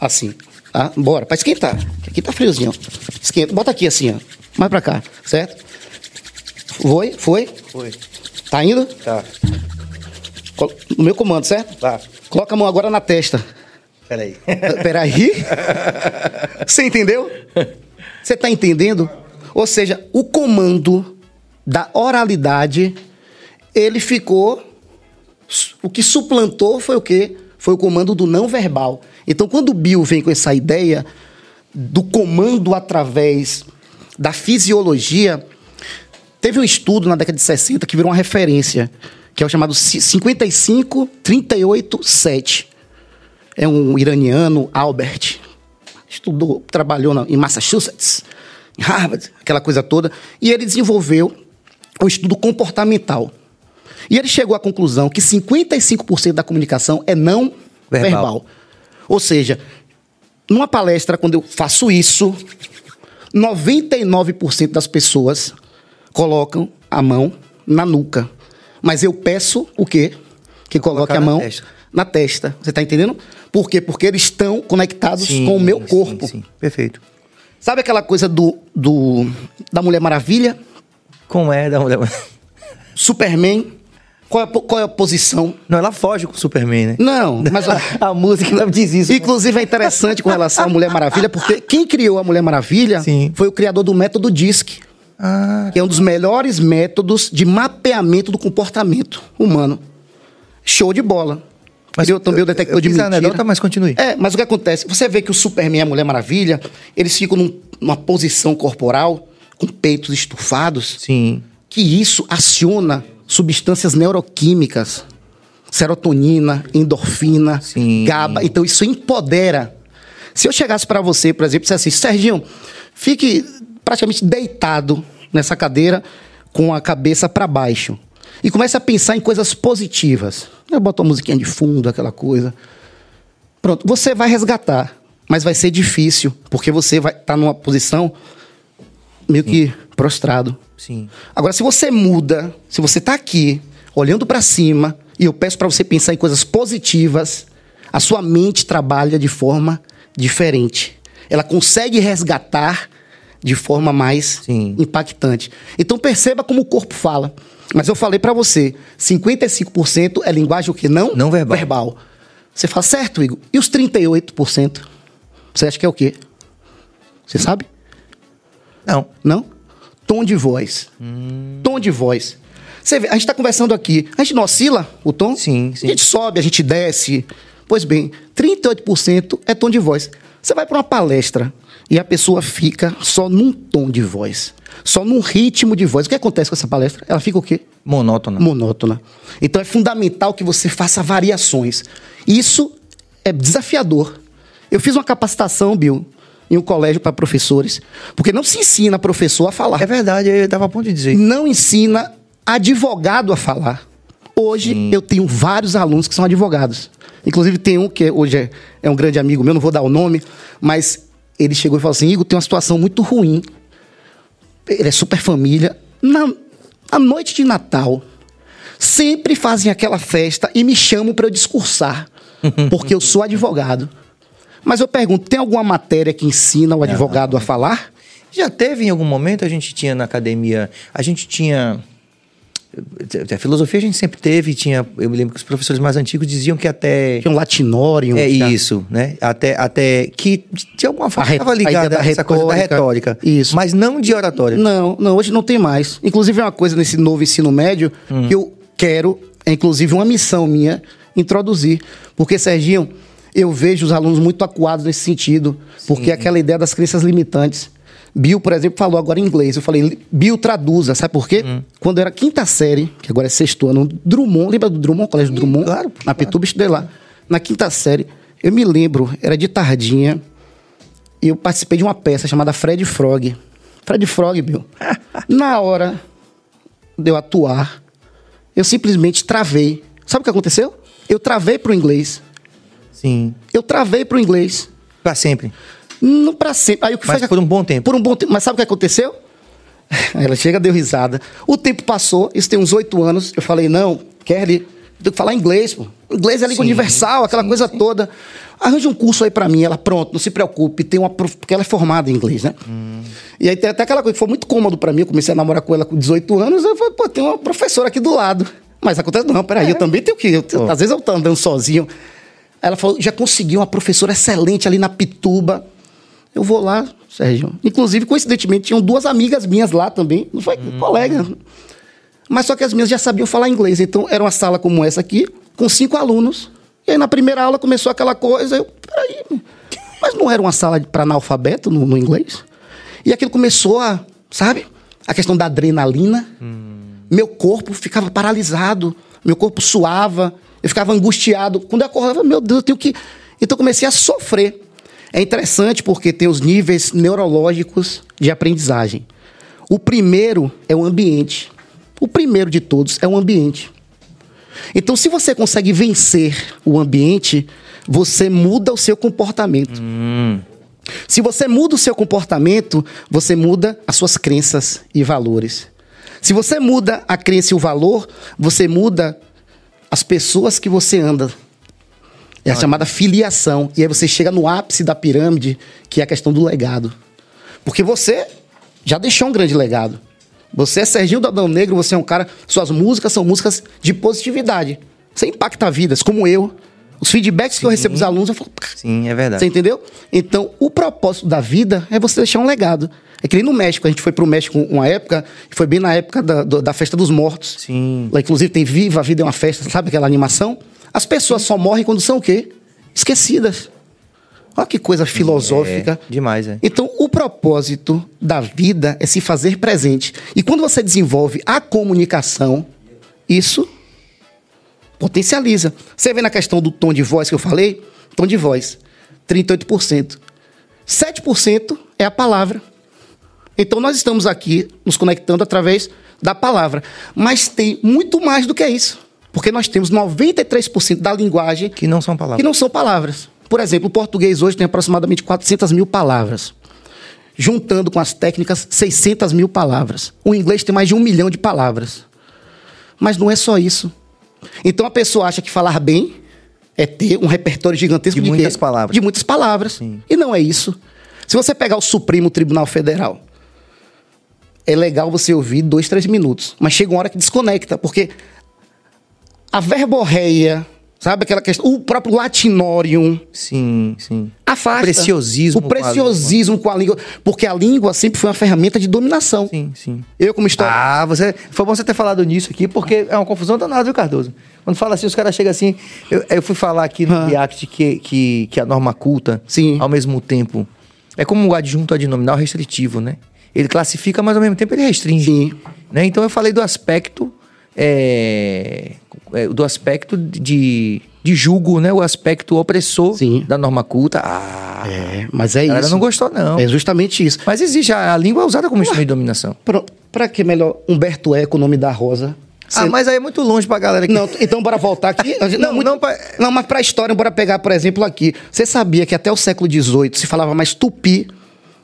Assim. Tá? Bora, pra esquentar. que Aqui tá friozinho. Esquenta. Bota aqui assim, ó. Mais pra cá, certo? Foi? Foi? Foi. Tá indo? Tá. No meu comando, certo? Tá. Coloca a mão agora na testa. Peraí. Peraí. (laughs) Você entendeu? Você está entendendo? Ou seja, o comando da oralidade, ele ficou. O que suplantou foi o quê? Foi o comando do não verbal. Então, quando o Bill vem com essa ideia do comando através da fisiologia, teve um estudo na década de 60 que virou uma referência, que é o chamado 55-38-7 é um iraniano, Albert. Estudou, trabalhou na- em Massachusetts, em Harvard, aquela coisa toda. E ele desenvolveu um estudo comportamental. E ele chegou à conclusão que 55% da comunicação é não Verbal. verbal. Ou seja, numa palestra, quando eu faço isso, 99% das pessoas colocam a mão na nuca. Mas eu peço o quê? Que coloque Colocar a na mão testa. na testa. Você está entendendo? Por quê? Porque eles estão conectados Sim, com o meu sim, corpo. Sim, Perfeito. Sabe aquela coisa do, do da Mulher Maravilha? Como é da mulher? Superman? Qual é, a qual é a posição? Não, ela foge com o Superman, né? Não, (laughs) mas ó, A música não diz isso. inclusive é interessante com relação à Mulher Maravilha, porque quem criou a Mulher Maravilha Sim. foi o criador do método DISC, Ah, que é um dos melhores métodos de mapeamento do comportamento humano. Show de bola. Criou também o detector eu de fiz a mentira. anedota, mas continue. É, mas o que acontece? Você vê que o Superman e a Mulher Maravilha, eles ficam num- numa posição corporal, com peitos estufados, Sim. que isso aciona substâncias neuroquímicas, serotonina, endorfina, Sim. GABA. Então isso empodera. Se eu chegasse para você, por exemplo, e dissesse assim, Serginho, fique praticamente deitado nessa cadeira com a cabeça para baixo e comece a pensar em coisas positivas. Eu boto uma musiquinha de fundo, aquela coisa. Pronto, você vai resgatar, mas vai ser difícil, porque você vai estar numa posição meio que prostrado. Sim. Agora, se você muda, se você está aqui, olhando para cima, e eu peço para você pensar em coisas positivas, a sua mente trabalha de forma diferente. Ela consegue resgatar de forma mais Sim. impactante. Então perceba como o corpo fala. Mas eu falei para você, 55% é linguagem o que não? Não verbal. verbal. Você fala certo, Igor. E os 38%? Você acha que é o quê? Você sabe? Não. Não? Tom de voz. Tom de voz. Você vê, a gente está conversando aqui. A gente não oscila o tom? Sim, sim. A gente sobe, a gente desce. Pois bem, 38% é tom de voz. Você vai para uma palestra e a pessoa fica só num tom de voz. Só num ritmo de voz. O que acontece com essa palestra? Ela fica o quê? Monótona. monótona. Então é fundamental que você faça variações. Isso é desafiador. Eu fiz uma capacitação, Bill, em um colégio para professores, porque não se ensina professor a falar. É verdade, eu tava a ponto de dizer. Não ensina advogado a falar. Hoje eu tenho vários alunos que são advogados. Inclusive tem um que hoje é, é um grande amigo meu, não vou dar o nome, mas ele chegou e falou assim: Igor, tem uma situação muito ruim. Ele é super família. Na, na noite de Natal, sempre fazem aquela festa e me chamam para eu discursar, (laughs) porque eu sou advogado. Mas eu pergunto, tem alguma matéria que ensina o advogado a falar? Já teve em algum momento, a gente tinha na academia, a gente tinha. A filosofia a gente sempre teve, tinha. Eu me lembro que os professores mais antigos diziam que até. Tinha um latinório. É tinha- isso, né? Até, até que de alguma forma A estava a ligada da a essa coisa da retórica. retórica. Isso. Mas não de oratória. Não, não, hoje não tem mais. Inclusive, é uma coisa nesse novo ensino médio que eu quero, é inclusive uma missão minha, introduzir. Porque, Serginho, eu vejo os alunos muito acuados nesse sentido. Porque aquela ideia das crenças limitantes. Bill, por exemplo, falou agora em inglês. Eu falei, Bill, traduza. Sabe por quê? Quando eu era quinta série, que agora é sexto ano, Drummond, lembra do Drummond, colégio Drummond? claro, Na Pituba, estudei lá. Na quinta série, eu me lembro, era de tardinha, e eu participei de uma peça chamada Fred Frog. Fred Frog, Bill. (laughs) Na hora de eu atuar, eu simplesmente travei. Sabe o que aconteceu? Eu travei pro inglês. Sim. Eu travei pro inglês. Pra sempre. Não pra sempre. Aí o que Mas foi por um bom tempo. Por um bom tempo. Mas sabe o que aconteceu? Ela chega, deu risada. O tempo passou, isso tem uns oito anos. Eu falei, não, Kelly, tem que falar inglês, pô. Inglês é língua Sim, universal, aquela coisa toda. Arranja um curso aí pra mim. Ela, pronto, não se preocupe, tem uma prof... porque ela é formada em inglês, né? Hum. E aí tem até aquela coisa que foi muito cômodo pra mim. Eu comecei a namorar com ela com 18 anos. Eu falei, pô, tem uma professora aqui do lado. Mas acontece, não, peraí, É. eu também tenho que. eu- às vezes eu tô andando sozinho. Ela falou, já consegui uma professora excelente ali na Pituba. Eu vou lá, Sérgio. Inclusive, coincidentemente, tinham duas amigas minhas lá também. Não foi colega. Mas só que as minhas já sabiam falar inglês. Então, era uma sala como essa aqui, com cinco alunos. E aí, na primeira aula, começou aquela coisa. Eu, peraí, mas não era uma sala para analfabeto no, no inglês? E aquilo começou a, sabe? A questão da adrenalina. Meu corpo ficava paralisado. Meu corpo suava. Eu ficava angustiado. Quando eu acordava, meu Deus, eu tenho que. Então, eu comecei a sofrer. É interessante porque tem os níveis neurológicos de aprendizagem. O primeiro é o ambiente. O primeiro de todos é o ambiente. Então, se você consegue vencer o ambiente, você muda o seu comportamento. Se você muda o seu comportamento, você muda as suas crenças e valores. Se você muda a crença e o valor, você muda as pessoas que você anda. É a chamada filiação. E aí você chega no ápice da pirâmide, que é a questão do legado. Porque você já deixou um grande legado. Você é Serginho do Adão Negro, você é um cara. Suas músicas são músicas de positividade. Você impacta vidas, como eu. Os feedbacks que eu recebo dos alunos, eu falo, Sim, é verdade. você entendeu? Então, o propósito da vida é você deixar um legado. É que nem no México, a gente foi pro México uma época, foi bem na época da, da festa dos mortos. Sim. Lá, inclusive, tem Viva, a Vida é uma Festa, sabe aquela animação? As pessoas só morrem quando são o quê? Esquecidas. Olha que coisa filosófica. É, demais, é. Então, o propósito da vida é se fazer presente. E quando você desenvolve a comunicação, isso potencializa. Você vê na questão do tom de voz que eu falei? Tom de voz, 38%. 7% é a palavra. Então, nós estamos aqui nos conectando através da palavra. Mas tem muito mais do que isso. Porque nós temos 93% da linguagem Que não são palavras. que não são palavras. Por exemplo, o português hoje tem aproximadamente 400 mil palavras. Juntando com as técnicas, 600 mil palavras. O inglês tem mais de um milhão de palavras. Mas não é só isso. Então a pessoa acha que falar bem é ter um repertório gigantesco De de, muitas quê? palavras. De muitas palavras. E não é isso. Se você pegar o Supremo Tribunal Federal, é legal você ouvir dois, três minutos. Mas chega uma hora que desconecta, porque a verborreia, sabe aquela questão, o próprio latinórium Sim, sim. afasta. Preciosismo O com a preciosismo com a língua. Porque a língua sempre foi uma ferramenta de dominação. Sim, sim. Eu, como história. Ah, você, foi bom você ter falado nisso aqui, porque é uma confusão danada, viu, Cardoso? Quando fala assim, os caras chegam assim. Eu, eu fui falar aqui no Ah. React que, que, que a norma culta, Sim. ao mesmo tempo, é como o adjunto adnominal restritivo, né? Ele classifica, mas ao mesmo tempo ele restringe. Sim. Né? Então eu falei do aspecto. É, é, do aspecto de, de julgo, né? O aspecto opressor Sim. da norma culta. Ah, É, mas é isso. não gostou, não. É justamente isso. Mas existe, a, a língua é usada como instrumento de dominação. Pra que melhor Humberto Eco, o nome da Rosa? Ah, Cê- mas aí é muito longe pra galera que. Não, então bora voltar aqui. (laughs) Gente- Não, muito- não pra- não, mas pra história, bora pegar, por exemplo, aqui. Você sabia que até o século XVIII se falava mais tupi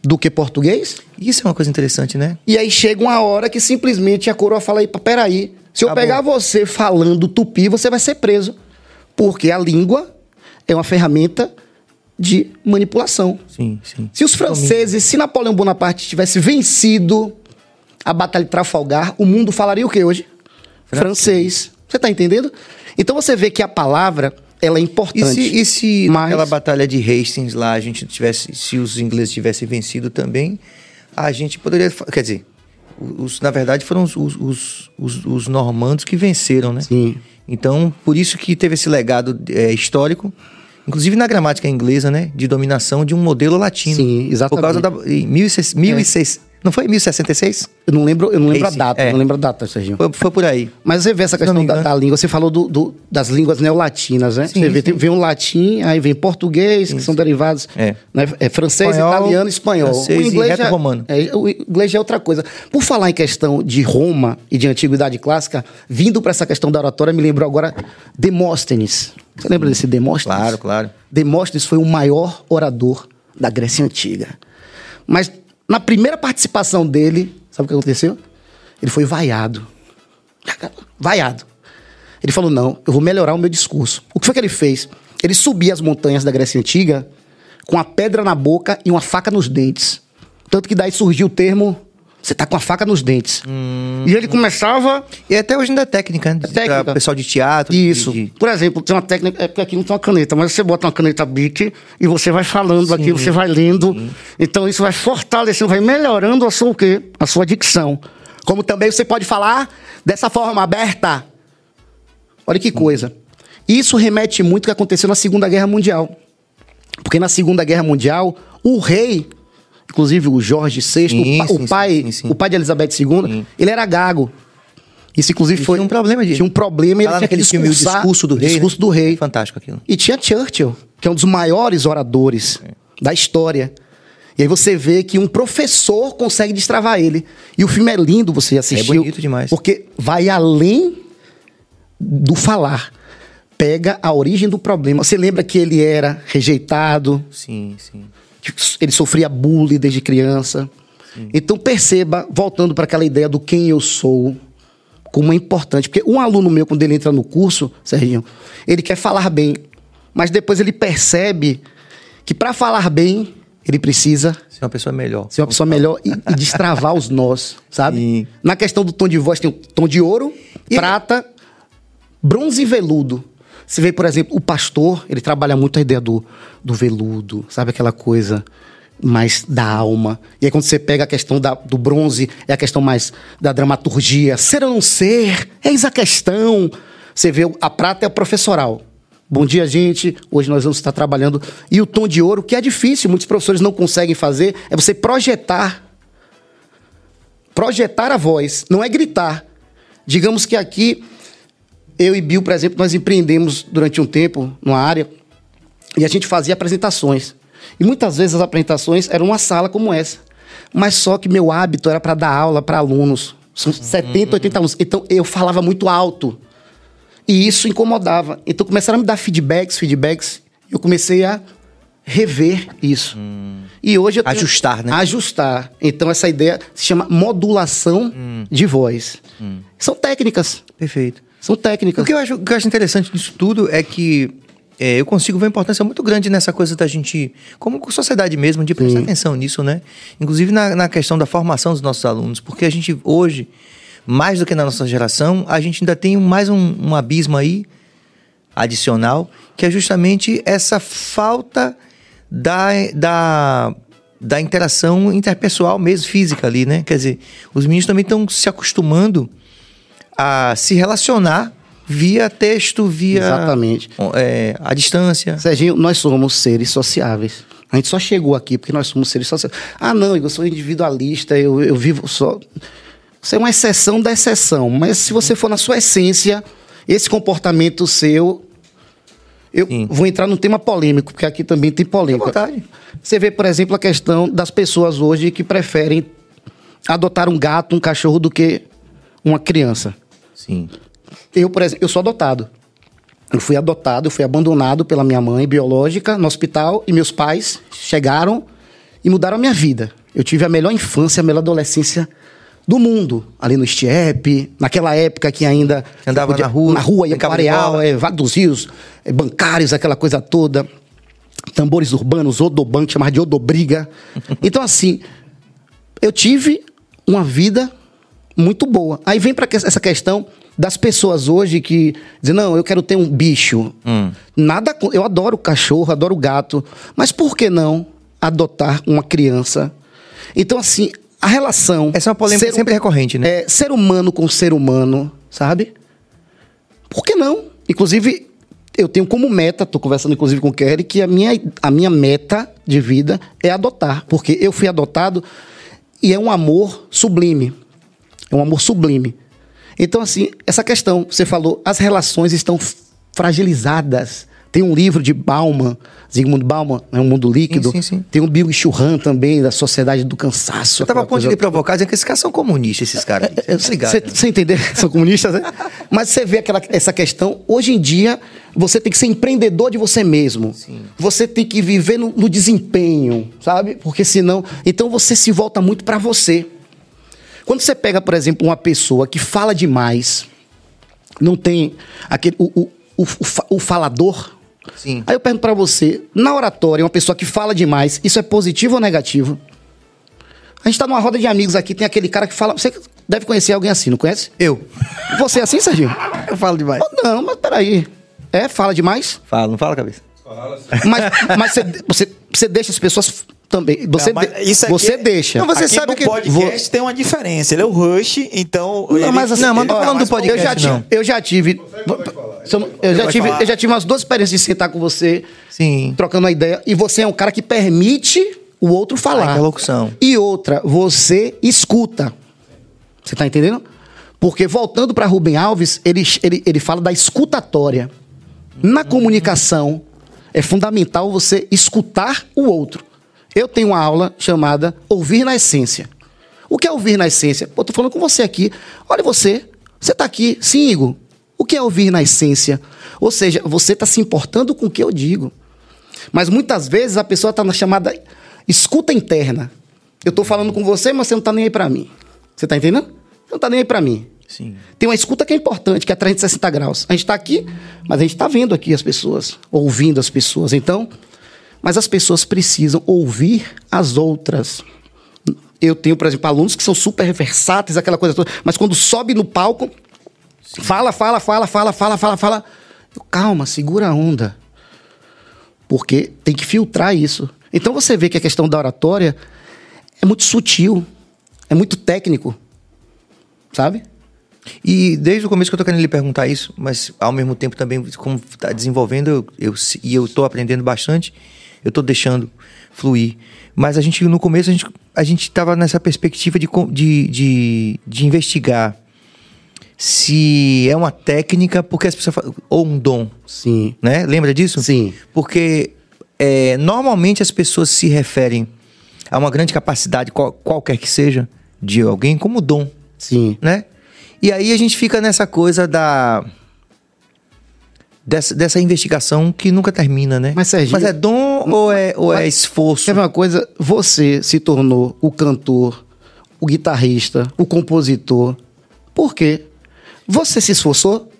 do que português? Isso é uma coisa interessante, né? E aí chega uma hora que simplesmente a coroa fala aí, peraí, se eu Acabou. pegar você falando tupi, você vai ser preso. Porque a língua é uma ferramenta de manipulação. Sim, sim. Se os franceses, se Napoleão Bonaparte tivesse vencido a Batalha de Trafalgar, o mundo falaria o que hoje? Francês. Você está entendendo? Então você vê que a palavra ela é E importante. se, e se Mas- naquela batalha de Hastings lá, a gente tivesse, se os ingleses tivessem vencido também, a gente poderia, quer dizer, os, na verdade foram os, os, os, os- os normandos que venceram, né? Sim. Então, por isso que teve esse legado é, histórico, inclusive na gramática inglesa, né? De dominação de um modelo latino. Sim, exatamente. Por causa da... Em 1600, 1600 não foi 1066? Eu não lembro, eu não lembro Esse, a data, é. não lembro a data, Serginho. Foi, foi por aí. Mas você vê essa questão da, da língua, você falou do- do- das línguas neolatinas, né? Sim, você vê, tem- vem o latim, aí vem português, que são derivados, É. né? é francês, Espanhol, italiano, espanhol. francês e já, reto-romano. é, o inglês é outra coisa. Por falar em questão de Roma e de antiguidade clássica, vindo para essa questão da oratória, me lembrou agora Demóstenes. Você lembra desse Demóstenes? Claro, claro. Demóstenes foi o maior orador da Grécia Antiga. Mas na primeira participação dele, sabe o que aconteceu? Ele foi vaiado. Vaiado. Ele falou: não, eu vou melhorar o meu discurso. O que foi que ele fez? Ele subia as montanhas da Grécia Antiga com a pedra na boca e uma faca nos dentes. Tanto que daí surgiu o termo: você tá com a faca nos dentes. E ele começava E até hoje ainda é técnica, né? De- técnica. pessoal de teatro. Isso. de- Por exemplo, tem uma técnica, é porque aqui não tem uma caneta, mas você bota uma caneta Bic e você vai falando aqui, você vai lendo. Então isso vai fortalecendo, vai melhorando a sua o quê? A sua dicção. Como também você pode falar dessa forma aberta. Olha que coisa. Isso remete muito ao que aconteceu na Segunda Guerra Mundial. Porque na Segunda Guerra Mundial, o rei, inclusive o Jorge VI, Sim, o, pa- o sim, pai, sim, o pai de Elizabeth II, ele era gago. Isso, inclusive, Ele foi. tinha um problema de- Tinha um problema e ele tinha que naquele filme O Discurso do Rei. O discurso né? do rei. Fantástico aquilo. E tinha Churchill, que é um dos maiores oradores da história. E aí você vê que um professor consegue destravar ele. E o filme é lindo, você assistiu. É bonito demais. Porque vai além do falar. Pega a origem do problema. Você lembra que ele era rejeitado, Sim, sim. Ele sofria bullying desde criança. Então perceba, voltando para aquela ideia do quem eu sou, como é importante. Porque um aluno meu, quando ele entra no curso, Serginho, ele quer falar bem, mas depois ele percebe que para falar bem, ele precisa Ser uma pessoa melhor. ser uma pessoa melhor e, e destravar os nós, sabe? Sim. Na questão do tom de voz, tem o tom de ouro, E- prata, bronze e veludo. Você vê, por exemplo, o pastor, ele trabalha muito a ideia do, do veludo, sabe aquela coisa mais da alma. E aí quando você pega a questão da, do bronze, é a questão mais da dramaturgia. Ser ou não ser, eis a questão. Você vê, a prata é o professoral. Bom dia, gente. Hoje nós vamos estar trabalhando. E o tom de ouro, que é difícil, muitos professores não conseguem fazer, é você projetar. Projetar a voz, não é gritar. Digamos que aqui, eu e Bill, por exemplo, nós empreendemos durante um tempo numa área e a gente fazia apresentações. E muitas vezes as apresentações eram uma sala como essa. Mas só que meu hábito era para dar aula para alunos. São 70, 80 alunos. Então eu falava muito alto. E isso incomodava. Então começaram a me dar feedbacks, feedbacks. Eu comecei a rever isso. Hum. E hoje eu tenho- Ajustar, né? Ajustar. Então essa ideia se chama modulação Hum. de voz. São técnicas. Perfeito. São técnicas. O que eu acho, que eu acho interessante disso tudo é que é, eu consigo ver uma importância muito grande nessa coisa da gente, como sociedade mesmo, de prestar atenção nisso, né? Inclusive na, na questão da formação dos nossos alunos, porque a gente hoje, mais do que na nossa geração, a gente ainda tem mais um, um abismo aí adicional, que é justamente essa falta da, da, da interação interpessoal mesmo, física ali, né? Quer dizer, os meninos também estão se acostumando a se relacionar via texto, via Exatamente. é, a distância. Serginho, nós somos seres sociáveis. A gente só chegou aqui porque nós somos seres sociáveis. Ah, não, eu sou individualista, eu, eu vivo só. Você é uma exceção da exceção. Mas se você for na sua essência, esse comportamento seu. Eu Sim. vou entrar num tema polêmico, porque aqui também tem polêmica. Você vê, por exemplo, a questão das pessoas hoje que preferem adotar um gato, um cachorro, do que uma criança. Sim. Eu, por exemplo, eu sou adotado. Eu fui adotado, eu fui abandonado pela minha mãe biológica no hospital e meus pais chegaram e mudaram a minha vida. Eu tive a melhor infância, a melhor adolescência do mundo, ali no Estiepe, naquela época que ainda Você andava na rua, na rua, ia para areal, é, Vale dos Rios, é, bancários, aquela coisa toda, tambores urbanos, odoban, que chamava de odobriga. Então assim, eu tive uma vida muito boa. Aí vem para essa questão das pessoas hoje que dizem, não, eu quero ter um bicho. Hum. Nada, eu adoro cachorro, adoro gato, mas por que não adotar uma criança? Então assim, a relação Essa é uma polêmica ser- sempre recorrente, né? é, ser humano com ser humano, sabe? Por que não? Inclusive, eu tenho como meta, tô conversando inclusive com o Kelly, que a minha, a minha meta de vida é adotar. Porque eu fui adotado e é um amor sublime. É um amor sublime. Então, assim, essa questão, você falou, as relações estão fragilizadas. Tem um livro de Bauman, Zygmunt Bauman, é um mundo líquido. sim, sim. Tem um Bill Churran também, da Sociedade do Cansaço. Eu tava a ponto de lhe provocar, dizendo que esses caras são comunistas, esses caras. Tá ligado, Você né? você entendeu? (laughs) São comunistas, né? Mas você vê aquela, essa questão. Hoje em dia, você tem que ser empreendedor de você mesmo. Você tem que viver no, no desempenho, sabe? Porque senão. Então você se volta muito para você. Quando você pega, por exemplo, uma pessoa que fala demais, não tem aquele. O, o, o, o fa- o falador. Sim. Aí eu pergunto para você, na oratória, uma pessoa que fala demais, isso é positivo ou negativo? A gente tá numa roda de amigos aqui, tem aquele cara que fala. Você deve conhecer alguém assim, não conhece? Eu. Você é assim, Serginho? (laughs) Eu falo demais. Oh, não, mas peraí. É, fala demais? Fala, não fala, cabeça. Mas, mas você, você, você deixa as pessoas também. Você, Não, isso aqui você é- deixa. Não, você Aqui sabe no que- podcast tem uma diferença. Ele é o Rush, então. Não, ele- mas assim, Não, mas não tô ó, falando do podcast, eu já, tive- não. eu já tive. Eu já tive, eu já tive umas duas experiências de sentar com você, Sim. trocando uma ideia, e você é um cara que permite o outro A falar. interlocução. E outra, você escuta. Você tá entendendo? Porque voltando para Rubem Alves, ele, ele, ele fala da escutatória. Na comunicação, é fundamental você escutar o outro. Eu tenho uma aula chamada Ouvir na Essência. O que é ouvir na essência? Pô, tô falando com você aqui. Olha você. Você tá aqui. Sim, Igor. O que é ouvir na essência? Ou seja, você tá se importando com o que eu digo. Mas muitas vezes a pessoa está na chamada escuta interna. Eu estou falando com você, mas você não está nem aí para mim. Você está entendendo? Você não está nem aí para mim. Sim. Tem uma escuta que é importante, que é 360 graus. A gente está aqui, mas a gente está vendo aqui as pessoas, ouvindo as pessoas. Então, mas as pessoas precisam ouvir as outras. Eu tenho, por exemplo, alunos que são super versáteis, aquela coisa toda, mas quando sobe no palco, fala, fala, fala, fala, fala, fala, fala. Calma, segura a onda. Porque tem que filtrar isso. Então você vê que a questão da oratória é muito sutil, é muito técnico. Sabe? E desde o começo que eu tô querendo lhe perguntar isso, mas ao mesmo tempo também, como tá desenvolvendo, eu, eu, e eu tô aprendendo bastante, eu tô deixando fluir. Mas a gente, no começo, a gente, a gente tava nessa perspectiva de, de, de, de investigar se é uma técnica, porque as pessoas falam, ou um dom, Sim. né? Lembra disso? Sim. Porque é, normalmente as pessoas se referem a uma grande capacidade, qual- qualquer que seja, de alguém como dom Sim. né? E aí a gente fica nessa coisa da dessa, dessa investigação que nunca termina, né? Mas, Serginho- é dom ou é ou é esforço? Quer ver uma coisa? Você se tornou o cantor, o guitarrista, o compositor. Por quê? Você se esforçou?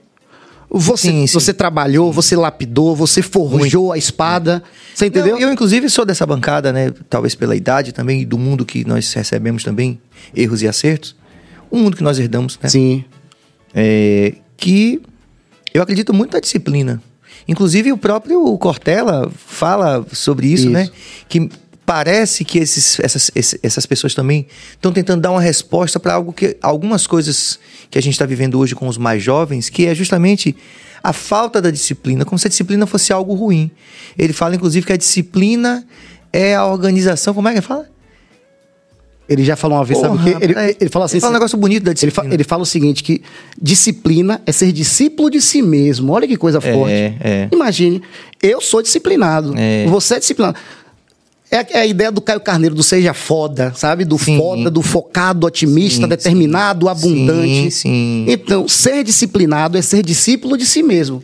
Você, Sim, sim. você trabalhou, você lapidou, você forjou a espada. Você entendeu? Não, eu inclusive sou dessa bancada, né? Talvez pela idade também e do mundo que nós recebemos também erros e acertos, o mundo que nós herdamos, né? Sim. É, que eu acredito muito na disciplina. Inclusive o próprio Cortella fala sobre isso, Isso. né? Que parece que esses, essas, essas pessoas também estão tentando dar uma resposta para algo que algumas coisas que a gente está vivendo hoje com os mais jovens, que é justamente a falta da disciplina, como se a disciplina fosse algo ruim. Ele fala inclusive que a disciplina é a organização, como é que ele fala? Ele já falou uma vez, sabe o Porra, quê? Ele, ele fala assim. ele fala um negócio bonito da ele, fa- disciplina. ele fala o seguinte: que disciplina é ser discípulo de si mesmo. Olha que coisa É, forte. é. Imagine, eu sou disciplinado. É. Você é disciplinado. É a, é a ideia do Caio Carneiro, do seja foda, sabe? Do Sim. foda, do focado, otimista, Sim, determinado, abundante. Sim, sim. Então, ser disciplinado é ser discípulo de si mesmo.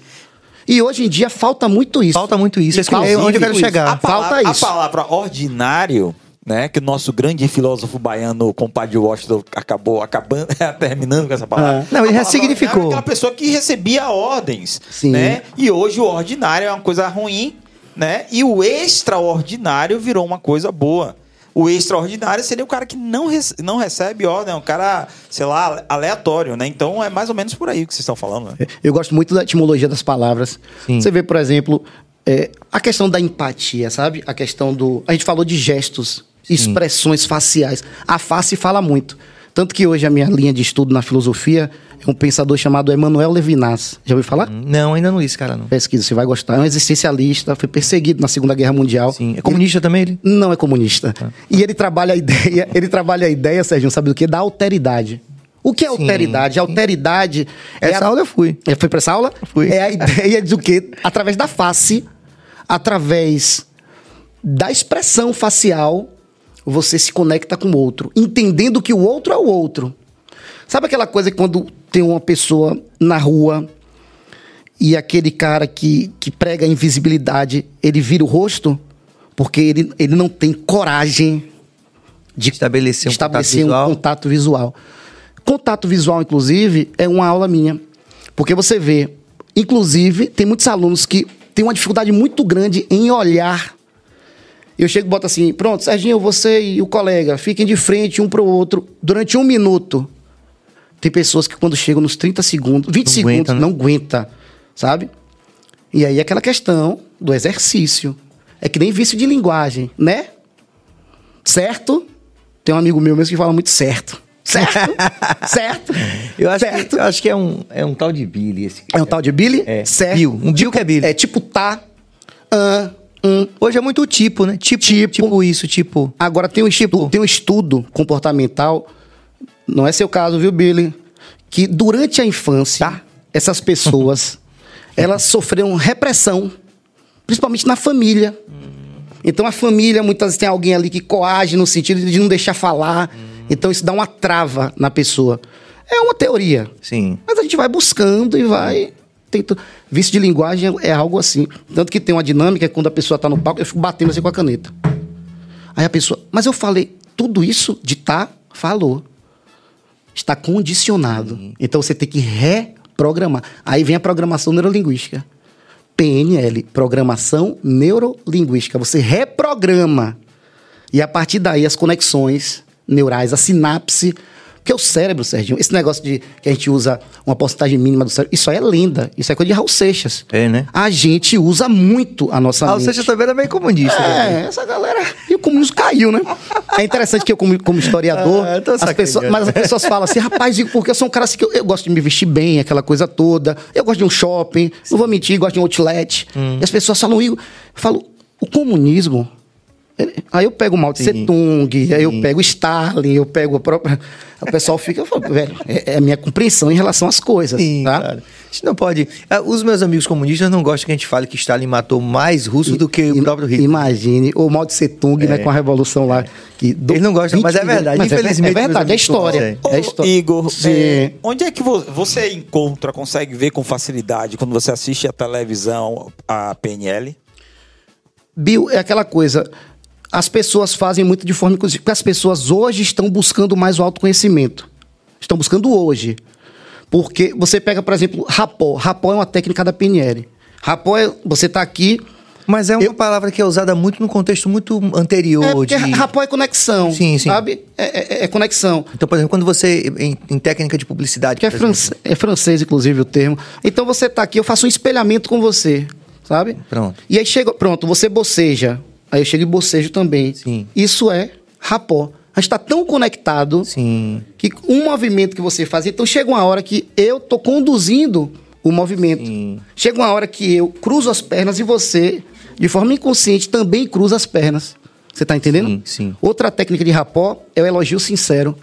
E hoje em dia falta muito isso. Falta muito isso. É onde eu quero isso. chegar. A palavra, Falta a isso. palavra ordinário, né? Que o nosso grande filósofo baiano, compadre Washington, acabou acabando, (laughs) terminando com essa palavra. É. Não, ele ressignificou. é aquela pessoa que recebia ordens, Sim. né? E hoje o ordinário é uma coisa ruim, né? E o extraordinário virou uma coisa boa. O extraordinário seria o cara que não, rece- não recebe ordem, é um cara, sei lá, aleatório, né? Então é mais ou menos por aí que vocês estão falando, né? Eu gosto muito da etimologia das palavras. Sim. Você vê, por exemplo, é, a questão da empatia, sabe? A questão do. A gente falou de gestos, expressões faciais. A face fala muito. Tanto que hoje a minha linha de estudo na filosofia é um pensador chamado Emmanuel Levinas. Já ouviu falar? Não, ainda não li esse cara, não. Pesquisa, você vai gostar. É um existencialista, foi perseguido na Segunda Guerra Mundial. Sim. É comunista também ele? Não é comunista. E ele trabalha a ideia, (laughs) ele trabalha a ideia, Sérgio, sabe do que? Da alteridade. O que é Sim, alteridade? A alteridade é Essa a- aula eu fui. é, Foi pra essa aula? Fui. É a ideia do quê? Através da face, através da expressão facial, você se conecta com o outro, entendendo que o outro é o outro. Sabe aquela coisa que quando tem uma pessoa na rua e aquele cara que, que prega a invisibilidade, ele vira o rosto? Porque ele, ele não tem coragem de Estabelecer um estabelecer contato visual. um contato visual. Contato visual, inclusive, é uma aula minha. Porque você vê, inclusive, tem muitos alunos que têm uma dificuldade muito grande em olhar. Eu chego e boto assim, pronto, Serginho, você e o colega, fiquem de frente um para o outro durante um minuto. Tem pessoas que quando chegam nos 30 segundos, 20 Não segundos, aguenta, né? não aguenta, sabe? E aí aquela questão do exercício. É que nem vício de linguagem, né? Certo? Tem um amigo meu mesmo que fala muito certo. Certo? (laughs) certo? Eu acho, certo? que, eu acho que é um, é um tal de Billy esse. É um tal de Billy? É. Certo. Bill. Um Bill que é Billy. É tipo tá, ah, um. Hoje é muito tipo, né? Tipo, Tipo. tipo, isso, tipo. Agora tem um, estudo, tem um estudo comportamental, não é seu caso, viu, Billy? Que durante a infância, Tá. essas pessoas, (laughs) elas sofreram repressão, principalmente na família. Então a família, muitas vezes tem alguém ali que coage no sentido de não deixar falar. Então isso dá uma trava na pessoa. É uma teoria. Sim. Mas a gente vai buscando e vai. Tento... Vício de linguagem é algo assim. Tanto que tem uma dinâmica quando a pessoa está no palco, eu fico batendo assim com a caneta. Aí a pessoa, mas eu falei, tudo isso de tá, falou. Está condicionado. Então você tem que reprogramar. Aí vem a programação neurolinguística. PNL, programação neurolinguística. Você reprograma. E a partir daí as conexões neurais, a sinapse. Porque o cérebro, Serginho, esse negócio de que a gente usa uma porcentagem mínima do cérebro, isso aí é lenda. Isso é coisa de Raul Seixas. É, né? A gente usa muito a nossa o mente. Seixas também era meio comunista. né? É, essa galera. E o comunismo caiu, né? É interessante que eu, como, como historiador, (laughs) Ah, eu as pessoas, mas as pessoas falam assim, rapaz, porque eu sou um cara assim que eu, eu gosto de me vestir bem, aquela coisa toda. Eu gosto de um shopping, não vou mentir, gosto de um outlet. Hum. E as pessoas falam, Igor, eu falo, o comunismo. Aí eu pego o Mao Tse Tung, aí eu pego o Stalin, eu pego o próprio. O pessoal fica, eu falo, velho, é, é a minha compreensão em relação às coisas. Sim, tá? cara. A gente não pode. Ah, Os meus amigos comunistas não gostam que a gente fale que Stalin matou mais russos do que o próprio Hitler. Imagine, o Mao Tse Tung, né, com a revolução lá. Que do- Eles não gostam, mas é 20 milhões- verdade. mas é ver- Infelizmente, é verdade, é história. É história. Igor, Sim. é, onde é que vo- você encontra, consegue ver com facilidade quando você assiste a televisão, a PNL? Bill, é aquela coisa. As pessoas fazem muito de forma inclusiva. Porque as pessoas hoje estão buscando mais o autoconhecimento. Estão buscando hoje. Porque você pega, por exemplo, rapó. Rapó é uma técnica da PNL. Rapó é. Você está aqui. Mas é uma Eu- palavra que é usada muito no contexto muito anterior. É de... rapó é conexão. Sim, sim. Sabe? É, é- é conexão. Então, por exemplo, quando você, em, em técnica de publicidade, Que é, france- é francês, inclusive, o termo. Então você está aqui, eu faço um espelhamento com você. Sabe? Pronto. E aí chega, pronto, você boceja. Aí eu chego e bocejo também. Sim. Isso é rapó. A gente está tão conectado Sim. que um movimento que você faz, então chega uma hora que eu tô conduzindo o movimento. Sim. Chega uma hora que eu cruzo as pernas e você, de forma inconsciente, também cruza as pernas. Você tá entendendo? Sim, sim. Outra técnica de rapó é o elogio sincero.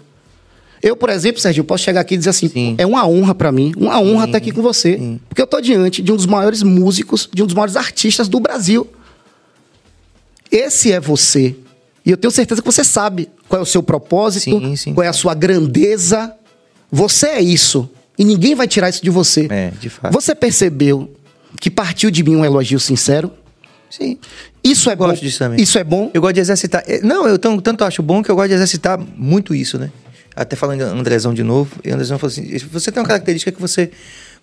Eu, por exemplo, Sérgio, posso chegar aqui e dizer assim: Sim. é uma honra pra mim, uma honra estar aqui com você. Porque eu tô diante de um dos maiores músicos, de um dos maiores artistas do Brasil. Esse é você. E eu tenho certeza que você sabe qual é o seu propósito, Sim, sim. qual é a sua grandeza. Você é isso. E ninguém vai tirar isso de você. É, de fato. Você percebeu que partiu de mim um elogio sincero? Sim. Isso é bom. Gosto disso também. Isso é bom. Eu gosto de exercitar. eh, Não, eu tão- tanto acho bom que eu gosto de exercitar muito isso, né? Até falando de Andrezão de novo, e Andrezão falou assim: você tem uma característica que você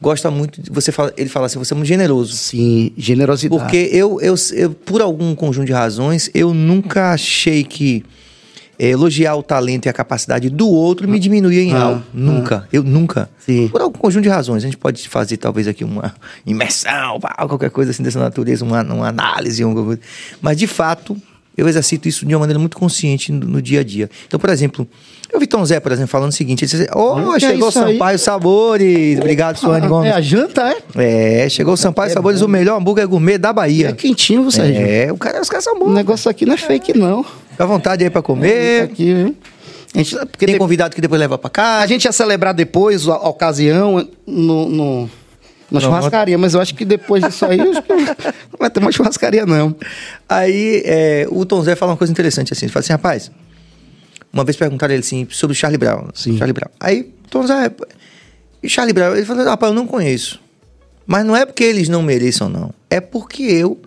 gosta muito. de- Você fala, ele fala assim: você é muito generoso. Sim, generosidade. Porque eu, eu, eu, por algum conjunto de razões, eu nunca achei que eh, elogiar o talento e a capacidade do outro me diminuía em Ah, algo. Nunca. Eu nunca. Sim. Por algum conjunto de razões. A gente pode fazer, talvez, aqui uma imersão, qualquer coisa assim dessa natureza, uma, uma análise. Uma... coisa. Mas, de fato, eu exercito isso de uma maneira muito consciente no, no dia a dia. Então, por exemplo, eu vi Tom Zé, por exemplo, falando o seguinte: ele disse, Oh, é chegou o isso aí? Sampaio Sabores. Obrigado, Suane Gomes. É a janta, é? É, chegou o Sampaio Sabores, o melhor hambúrguer gourmet da Bahia. É quentinho, Sérgio. É, o cara, os caras são O bons. negócio aqui não é fake, não. Fica à vontade aí pra É comer. aqui, viu? A gente, porque Tem convidado que depois leva pra a casa. gente ia celebrar depois a, a ocasião no, no, na churrascaria, mas eu acho que depois disso aí, não vai ter mais churrascaria, não. Aí é, o Tom Zé fala uma coisa interessante assim. Ele fala assim, rapaz, uma vez perguntaram ele assim sobre o Charlie Brown. Sim. Charlie Brown. Aí, Tom Zé, e Charlie Brown? Ele falou, rapaz, eu não conheço. Mas não é porque eles não mereçam, não. É porque eu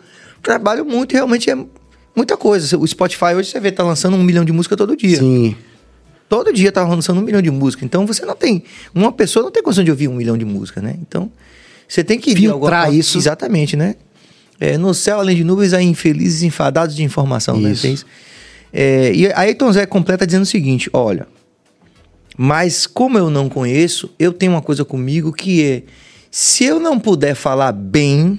trabalho muito e realmente é muita coisa. O Spotify hoje você vê, tá lançando um milhão de música todo dia. Sim. Todo dia tá lançando um milhão de música. Então você não tem. Uma pessoa não tem condição de ouvir um milhão de música, né? Então você tem que Filtrar alguma- isso. Exatamente, né? É, no céu, além de nuvens, há infelizes enfadados de informação, né? Isso. Tem isso. É, e aí Tom Zé completa dizendo o seguinte: olha, mas como eu não conheço, eu tenho uma coisa comigo que é: se eu não puder falar bem,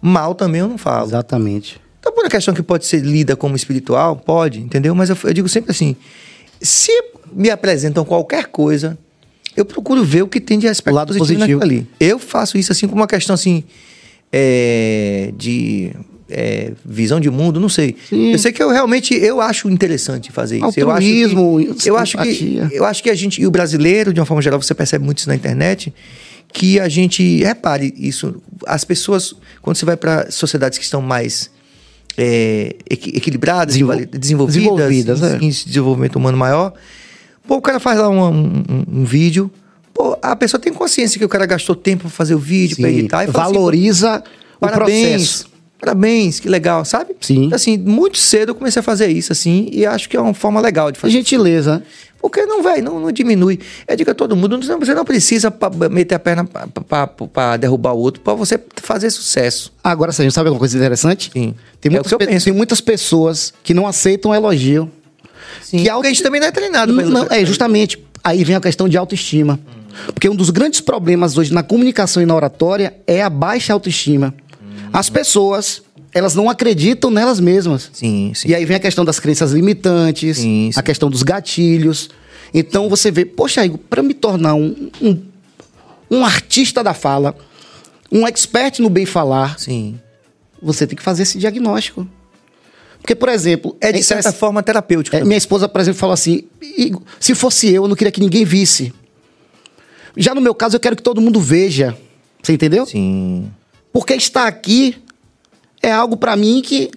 mal também eu não falo. Exatamente. Então, por uma questão que pode ser lida como espiritual, pode, entendeu? Mas eu, eu digo sempre assim: se me apresentam qualquer coisa, eu procuro ver o que tem de aspecto lado positivo, positivo. ali. Eu faço isso assim como uma questão assim é, de é, visão de mundo, não sei. Sim. Eu sei que eu realmente eu acho interessante fazer isso. Eu acho que- eu acho que eu acho que a gente e o brasileiro de uma forma geral você percebe muito isso na internet que a gente repare isso as pessoas quando você vai para sociedades que estão mais é, equi- equilibradas Desenvol- desenvolvidas, desenvolvidas, em, é. em desenvolvimento humano maior pô o cara faz lá um, um- um- vídeo pô a pessoa tem consciência que o cara gastou tempo para fazer o vídeo para editar e assim, Valoriza o Parabéns. processo. Parabéns, que legal, sabe? Sim. Então, Assim, muito cedo eu comecei a fazer isso, assim, e acho que é uma forma legal de fazer. Gentileza. Porque não vai, não, não diminui. Eu digo a todo mundo, você não precisa meter a perna para derrubar o outro para você fazer sucesso. Agora, Sérgio, sabe uma coisa interessante? Sim. Tem É muitas, tem muitas pessoas que não aceitam elogio. Sim, que porque a gente também não é treinado. pra- Não, é, justamente. Aí vem a questão de autoestima. Porque um dos grandes problemas hoje na comunicação e na oratória é a baixa autoestima. As pessoas, elas não acreditam nelas mesmas. Sim, sim. E aí vem a questão das crenças limitantes, Sim, a questão dos gatilhos. Então você vê, poxa, Igor, para me tornar um, um, um artista da fala, um expert no bem falar, Sim. você tem que fazer esse diagnóstico. Porque, por exemplo, É de certa forma terapêutico. é, minha esposa, por exemplo, falou assim: "Igor, se fosse eu, eu não queria que ninguém visse. Já no meu caso, eu quero que todo mundo veja. Você entendeu? Sim, Porque estar aqui é algo para mim que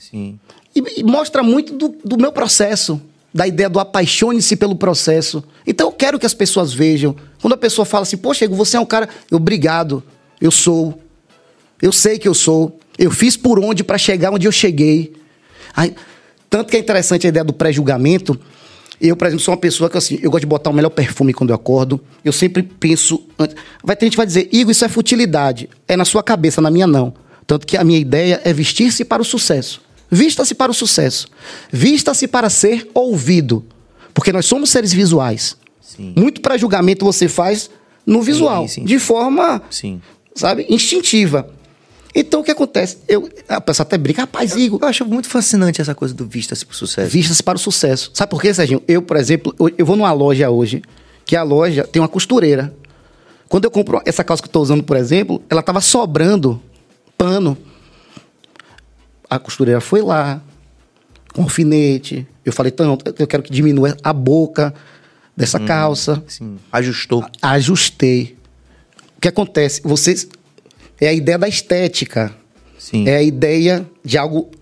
sim. e, e mostra muito do, do meu processo, da ideia do apaixone-se pelo processo. Então eu quero que as pessoas vejam. Quando a pessoa fala assim, poxa, você é um cara. Obrigado, eu sou. Eu sei que eu sou. Eu fiz por onde para chegar onde eu cheguei. Aí, tanto que é interessante a ideia do pré-julgamento. Eu, por exemplo, sou uma pessoa que assim, eu gosto de botar o melhor perfume quando eu acordo. Eu sempre penso. antes- Vai ter gente que vai dizer, Igor, isso é futilidade. É na sua cabeça, na minha não. Tanto que a minha ideia é vestir-se para o sucesso. Vista-se para o sucesso. Vista-se para ser ouvido. Porque nós somos seres visuais. Sim. Muito pré-julgamento você faz no visual, sim, de forma, Sim. sabe, instintiva. Então o que acontece? Eu, a pessoa até brinca, rapaz, Igor, Eu acho muito fascinante essa coisa do vista-se pro sucesso. vistas para o sucesso. Sabe por quê, Serginho? Eu, por exemplo, eu, vou numa loja hoje, que a loja tem uma costureira. Quando eu compro essa calça que eu estou usando, por exemplo, ela estava sobrando pano. A costureira foi lá, com alfinete. Eu falei, então, eu quero que diminua a boca dessa calça. Sim. Ajustou. Ajustei. O que acontece? Vocês. É a ideia da estética. Sim. É a ideia de algo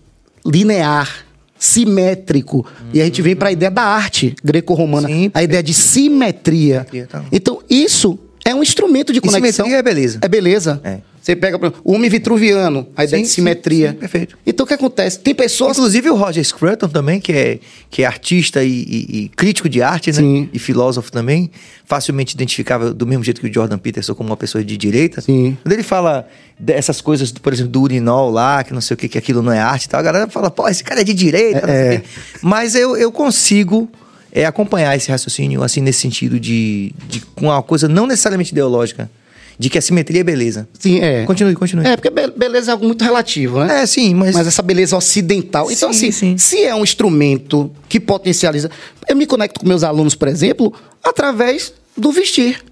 linear, simétrico. E a gente vem para a ideia da arte greco-romana. A ideia de simetria. Simetria, tá. Então, isso é um instrumento de E conexão. simetria é beleza. É beleza. É. Você pega por exemplo, o homem vitruviano, a ideia Sim, de sim, simetria. sim, perfeito. Então, o que acontece? Tem pessoas. Inclusive o Roger Scruton também, que é, que é artista e, e- e crítico de arte, né? Sim. E filósofo também, facilmente identificável do mesmo jeito que o Jordan Peterson como uma pessoa de direita. Sim. Quando ele fala dessas coisas, por exemplo, do urinol lá, que não sei o que, que aquilo não é arte e tal, a galera fala, pô, esse cara é de direita, não sei o quê. Mas eu, eu consigo é, acompanhar esse raciocínio, assim, nesse sentido de, de com uma coisa não necessariamente ideológica, de que a simetria é beleza. Sim, é. Continue, continue. É, porque be- beleza é algo muito relativo, né? É, sim, mas... Mas essa beleza ocidental. Então, Sim, assim, sim. se é um instrumento que potencializa. Eu me conecto com meus alunos, por exemplo, através do vestir.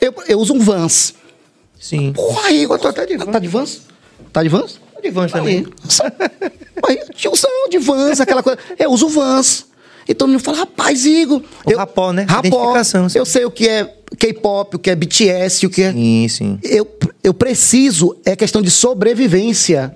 Eu, eu uso um Vans. Sim. Porra, Igor, tu tá de Vans? Tá de Vans? Tá de Vans? Tá de Vans também. Aí, aí, tiozão de Vans, aquela coisa. Eu uso Vans. Então o menino fala, rapaz, Igor. O eu- rapó, né? Rapó. Eu sei o que é K-pop, o que é BTS, o que é Sim, sim. eu, eu preciso, é questão de sobrevivência.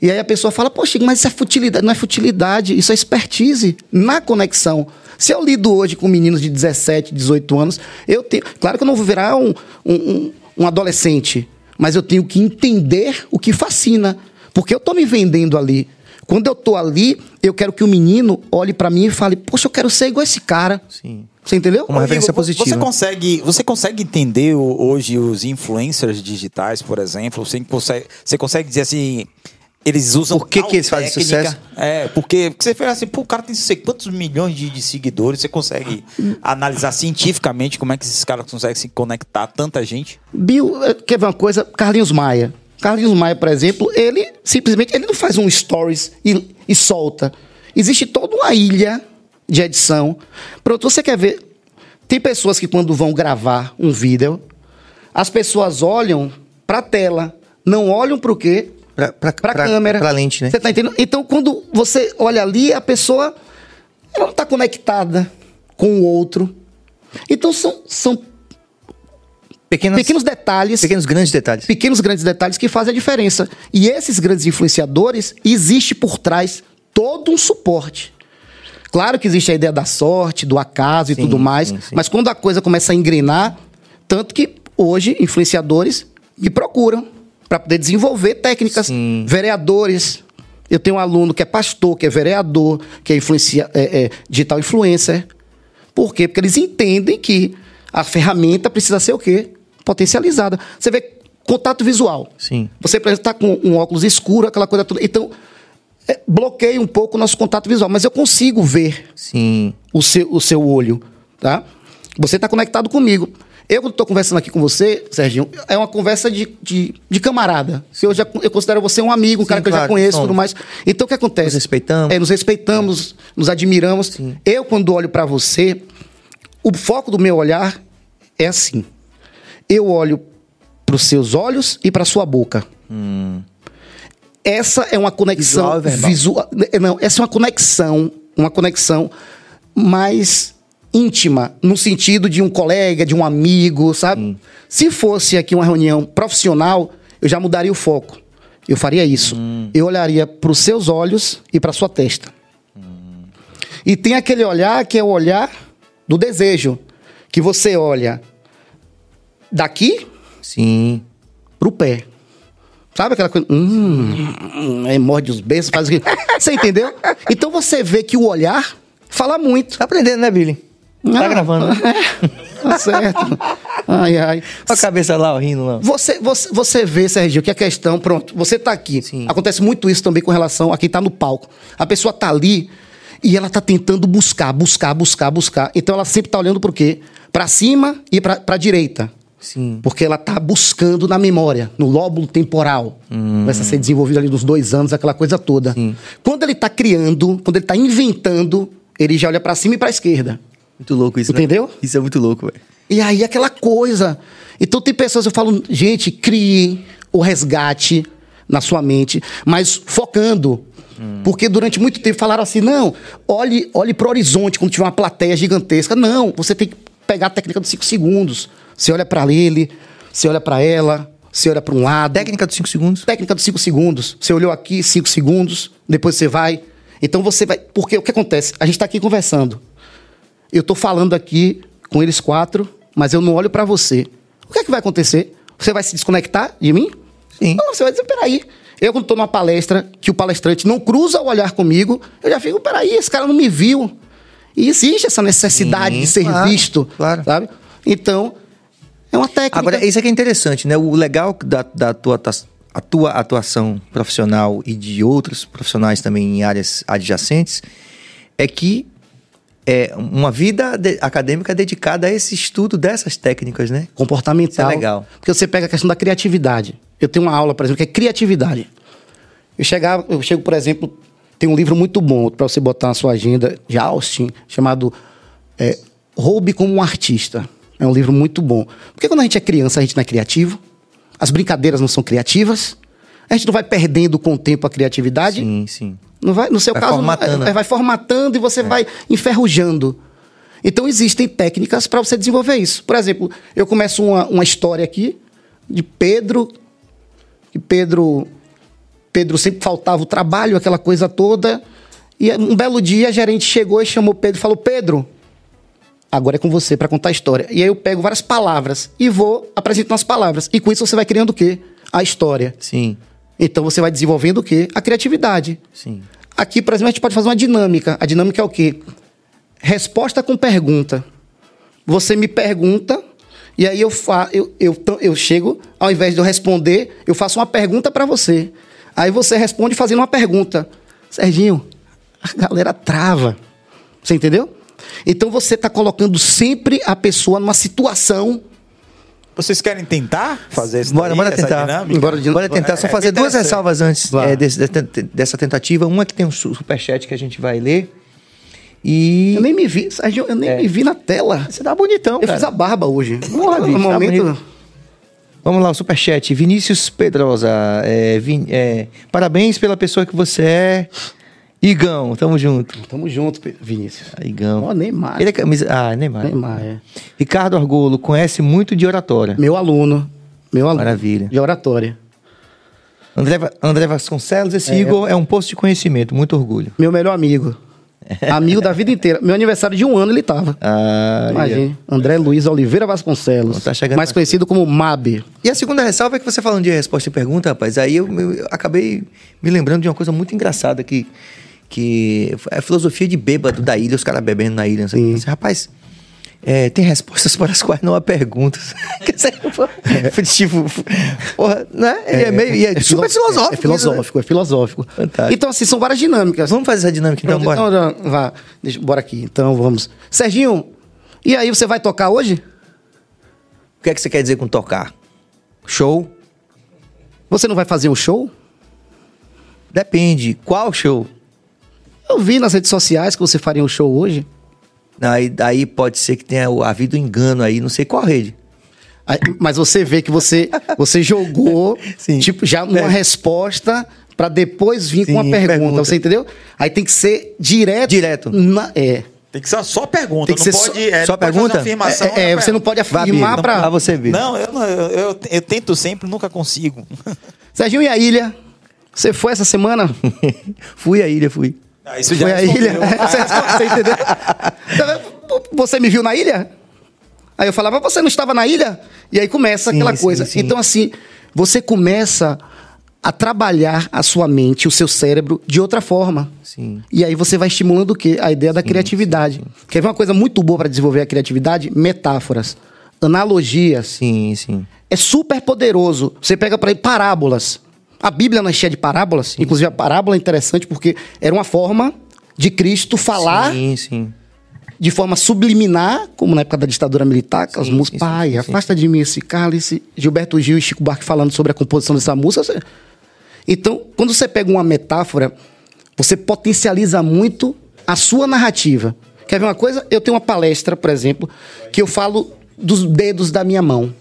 E aí a pessoa fala, poxa, mas isso é futilidade. Não é futilidade, isso é expertise na conexão. Se eu lido hoje com meninos de 17, 18 anos, eu tenho. Claro que eu não vou virar um, um, um- um adolescente, mas eu tenho que entender o que fascina. Porque eu estou me vendendo ali. Quando eu estou ali, eu quero que o menino olhe para mim e fale, poxa, eu quero ser igual esse cara. Sim. Você entendeu? Uma referência positiva. Você consegue, você consegue entender hoje os influencers digitais, por exemplo? Você consegue, você consegue dizer assim, eles usam Por que que eles fazem técnica? sucesso? É, porque, porque você fala assim, pô, o cara tem não sei quantos milhões de, de seguidores, você consegue analisar cientificamente como é que esses caras conseguem se conectar a tanta gente? Bill, eh, quer ver uma coisa? Carlinhos Maia. Carlinhos Maia, por exemplo, ele simplesmente ele não faz um stories e, e solta. Existe toda uma ilha de edição. Pronto, você quer ver? Tem pessoas que quando vão gravar um vídeo, as pessoas olham para a tela, não olham para o quê? Para a câmera. Pra lente, né? Você tá entendendo? Então, quando você olha ali, a pessoa ela não está conectada com o outro. Então, são, são Pequenas, pequenos detalhes pequenos grandes detalhes. pequenos grandes detalhes que fazem a diferença. E esses grandes influenciadores, existe por trás todo um suporte. Claro que existe a ideia da sorte, do acaso e Sim, tudo mais, sim, sim. mas quando a coisa começa a engrenar, tanto que hoje influenciadores me procuram para poder desenvolver técnicas, vereadores. Eu tenho um aluno que é pastor, que é vereador, que é, influencia, é, é digital influencer. Por quê? Porque eles entendem que a ferramenta precisa ser o quê? Potencializada. Você vê contato visual. Sim. Você, está com um óculos escuro, aquela coisa toda. Então, é, bloqueia um pouco o nosso contato visual, mas eu consigo ver Sim. o seu, o seu olho, tá? Você está conectado comigo. Eu, quando estou conversando aqui com você, Serginho, é uma conversa de, de, de camarada. Eu, já, eu considero você um amigo, um Sim, cara que eu já claro, conheço e tudo mais. Então, o que acontece? Nos respeitamos. É, nos respeitamos, nos admiramos. Eu, quando olho para você, o foco do meu olhar é assim. Eu olho para os seus olhos e para sua boca. Essa é uma conexão Visual visual. Não, essa é uma conexão, uma conexão mais íntima, no sentido de um colega, de um amigo, sabe? Se fosse aqui uma reunião profissional, eu já mudaria o foco. Eu faria isso. Eu olharia para os seus olhos e para sua testa. E tem aquele olhar que é o olhar do desejo, que você olha daqui Sim. pro pé. Sabe aquela coisa? Hum, aí morde os beijos, faz o que. (laughs) Você entendeu? Então você vê que o olhar fala muito. Tá aprendendo, né, Billy? Tá Ah. gravando, né? (laughs) Tá certo. Ai, ai. Olha a cabeça lá, rindo lá. Você, você, você vê, Sergio, que a questão, pronto, você tá aqui. Sim. Acontece muito isso também com relação a quem tá no palco. A pessoa tá ali e ela tá tentando buscar, buscar, buscar, buscar. Então ela sempre tá olhando pro quê? Pra cima e pra, pra direita. Sim. Porque ela tá buscando na memória, no lóbulo temporal. Começa a ser desenvolvido ali nos dois anos, aquela coisa toda. Sim. Quando ele tá criando, quando ele tá inventando, ele já olha pra cima e pra esquerda. Muito louco isso, né? Entendeu? Isso é muito louco, velho. E aí aquela coisa. Então tem pessoas, eu falo, gente, crie o resgate na sua mente, mas focando. Porque durante muito tempo falaram assim: não, olhe, olhe pro horizonte quando tiver uma plateia gigantesca. Não, você tem que pegar a técnica dos cinco segundos. Você olha para ele, você olha para ela, você olha para um lado. Técnica dos 5 segundos. Técnica dos 5 segundos. Você olhou aqui, 5 segundos, depois você vai. Então você vai. Porque o que acontece? A gente está aqui conversando. Eu estou falando aqui com eles quatro, mas eu não olho para você. O que é que vai acontecer? Você vai se desconectar de mim? Sim. Não, você vai dizer, peraí. Eu, quando estou numa palestra, que o palestrante não cruza o olhar comigo, eu já fico, peraí, esse cara não me viu. E existe essa necessidade Sim, de ser claro, visto. claro. Sabe? Então, é uma técnica. Agora, isso aqui é interessante, né? O legal da, da tua, a tua atuação profissional e de outros profissionais também em áreas adjacentes é que é uma vida de- acadêmica dedicada a esse estudo dessas técnicas, né? comportamental. Isso é legal. Porque você pega a questão da criatividade. Eu tenho uma aula, por exemplo, que é criatividade. Eu, chegava, eu chego, por exemplo, tem um livro muito bom para você botar na sua agenda, de Austin, chamado é, Roube como um Artista. É um livro muito bom. Porque quando a gente é criança, a gente não é criativo, as brincadeiras não são criativas, a gente não vai perdendo com o tempo a criatividade. Sim, sim. Não vai, no seu Vai caso, formatando. é, vai formatando e você vai enferrujando. Então existem técnicas para você desenvolver isso. Por exemplo, eu começo uma, uma história aqui de Pedro, que Pedro, Pedro sempre faltava o trabalho, aquela coisa toda. E um belo dia a gerente chegou e chamou Pedro e falou: Pedro, agora é com você para contar a história. E aí eu pego várias palavras e vou apresentando as palavras. E com isso você vai criando o quê? A história. Sim, Então você vai desenvolvendo o quê? A criatividade. sim. Aqui, por exemplo, a gente pode fazer uma dinâmica. A dinâmica é o quê? Resposta com pergunta. Você me pergunta e aí eu, fa eu, eu, eu chego, ao invés de eu responder, eu faço uma pergunta para você. Aí você responde fazendo uma pergunta. Serginho, a galera trava. Você entendeu? Então você está colocando sempre a pessoa numa situação. Vocês querem tentar fazer isso? Bora, bora tentar. dinâmica? Bora de- Bora tentar só É, fazer me duas ressalvas antes é, desse- dessa tentativa. Uma que tem um su- superchat que a gente vai ler. E. Eu nem me vi, Serginho, eu nem É. me vi na tela. Você tá bonitão, Eu cara. fiz a barba hoje. Porra, bicho, no tá momento. bonito. Vamos lá, o superchat. Vinícius Pedrosa. é, Vin- é, parabéns pela pessoa que você é. Igão, tamo junto. Tamo junto, Vinícius. Ah, Igão. Ó, Neymar. Ele é camisa. Ah, Neymar. Neymar, é. Ricardo Argolo conhece muito de oratória. Meu aluno. Meu aluno. Maravilha. De oratória. André, André Vasconcelos, esse É. Igor é um posto de conhecimento, muito orgulho. Meu melhor amigo. (laughs) Amigo da vida inteira. Meu aniversário de um ano ele tava. Ah, Imagina. André Luiz Oliveira Vasconcelos. Tá chegando mais mais conhecido como MAB. E a segunda ressalva é que você falando de resposta e pergunta, rapaz, aí eu, eu acabei me lembrando de uma coisa muito engraçada que, que é a filosofia de bêbado da ilha, os caras bebendo na ilha. Assim, rapaz, é, tem respostas para as quais não há perguntas. (laughs) Quer dizer, pô, tipo, porra, né? Ele é, meio, e é, super filo- filosófico. É, filosófico, é filosófico. Fantástico. Então, assim, são várias dinâmicas. Vamos fazer essa dinâmica então, Pronto, bora. então, vá, deixa, bora aqui. Então, vamos. Serginho, e aí, você vai tocar hoje? O que é que você quer dizer com tocar? Show? Você não vai fazer um show? Depende. Qual show? Eu vi nas redes sociais que você faria um show hoje. Aí, daí pode ser que tenha havido engano aí, não sei qual rede. Aí, Mas você vê que você, você jogou, (laughs) Sim. tipo, já uma É. resposta pra depois vir com uma Sim, pergunta, pergunta. você entendeu? Aí tem que ser direto. Direto. na- é. Tem que ser só pergunta. Tem que não ser só- pode, é, só não pode fazer pergunta? afirmação, É, é, né, você não pode afirmar. Lá você vê. Não, eu, não eu, eu, eu tento sempre, nunca consigo. Serginho e a ilha? Você foi essa semana? (laughs) fui à ilha, fui. Ah, isso Foi a ilha? (laughs) Você, você entendeu? Você me viu na ilha? Aí eu falava, você não estava na ilha? E aí começa Sim, aquela sim, coisa. sim. Então, assim, você começa a trabalhar a sua mente, o seu cérebro, de outra forma. Sim. E aí você vai estimulando o quê? A ideia da criatividade. Quer ver uma coisa muito boa para desenvolver a criatividade? Metáforas, analogias. Sim, sim. É super poderoso. Você pega para aí parábolas. A Bíblia não é cheia de parábolas. Inclusive, a parábola é interessante porque era uma forma de Cristo falar Sim, sim. de forma subliminar, como na época da ditadura militar, Sim, músicas. sim, sim, Pai, sim, sim. afasta de mim esse cálice. Gilberto Gil e Chico Buarque falando sobre a composição dessa música. você- Então, quando você pega uma metáfora, você potencializa muito a sua narrativa. Quer ver uma coisa? Eu tenho uma palestra, por exemplo, que eu falo dos dedos da minha mão.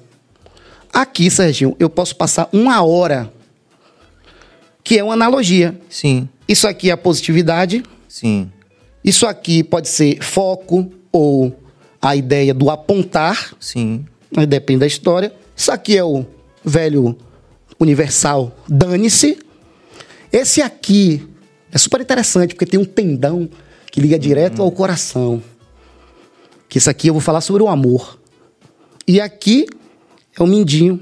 Aqui, Serginho, eu posso passar uma hora, que é uma analogia. Sim, Isso aqui é a positividade, sim. isso aqui pode ser foco ou a ideia do apontar, Sim. né, depende da história. Isso aqui é o velho universal dane-se. Esse aqui é super interessante porque tem um tendão que liga direto ao coração. Que isso aqui eu vou falar sobre o amor. E aqui é o mindinho,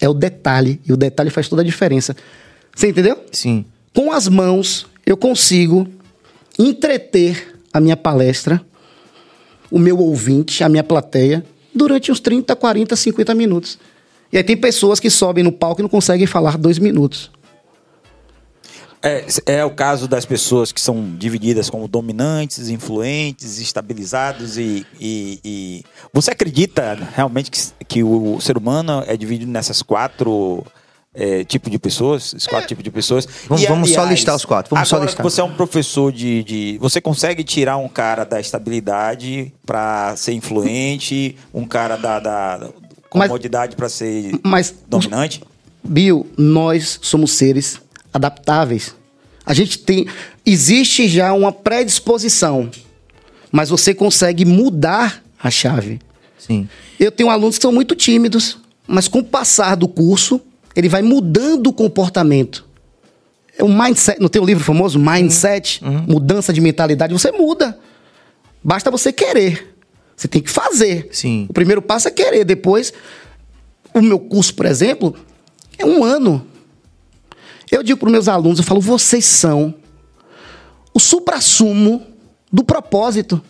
é o detalhe, e o detalhe faz toda a diferença. Você entendeu? Sim. Com as mãos, eu consigo entreter a minha palestra, o meu ouvinte, a minha plateia, durante uns 30, 40, 50 minutos. E aí tem pessoas que sobem no palco e não conseguem falar dois minutos. É, é o caso das pessoas que são divididas como dominantes, influentes, estabilizados e. e- e- Você acredita realmente que, que o ser humano é dividido nessas quatro é, tipos de pessoas? Esses quatro tipos de pessoas? Vamos- vamos só listar os quatro, vamos só agora listar. que você é um professor de, de- Você consegue tirar um cara da estabilidade para ser influente, um cara da, da comodidade para ser Mas, dominante? Bill, nós somos seres adaptáveis. A gente tem. Existe já uma predisposição, mas você consegue mudar a chave. Sim. Eu tenho alunos que são muito tímidos, mas com o passar do curso, ele vai mudando o comportamento. É um mindset, não tem um livro famoso, Mindset, mudança de mentalidade, você muda. Basta você querer. Você tem que fazer. Sim. O primeiro passo é querer, depois o meu curso, por exemplo, é um ano. Eu digo para os meus alunos, eu falo, vocês são o suprassumo do propósito.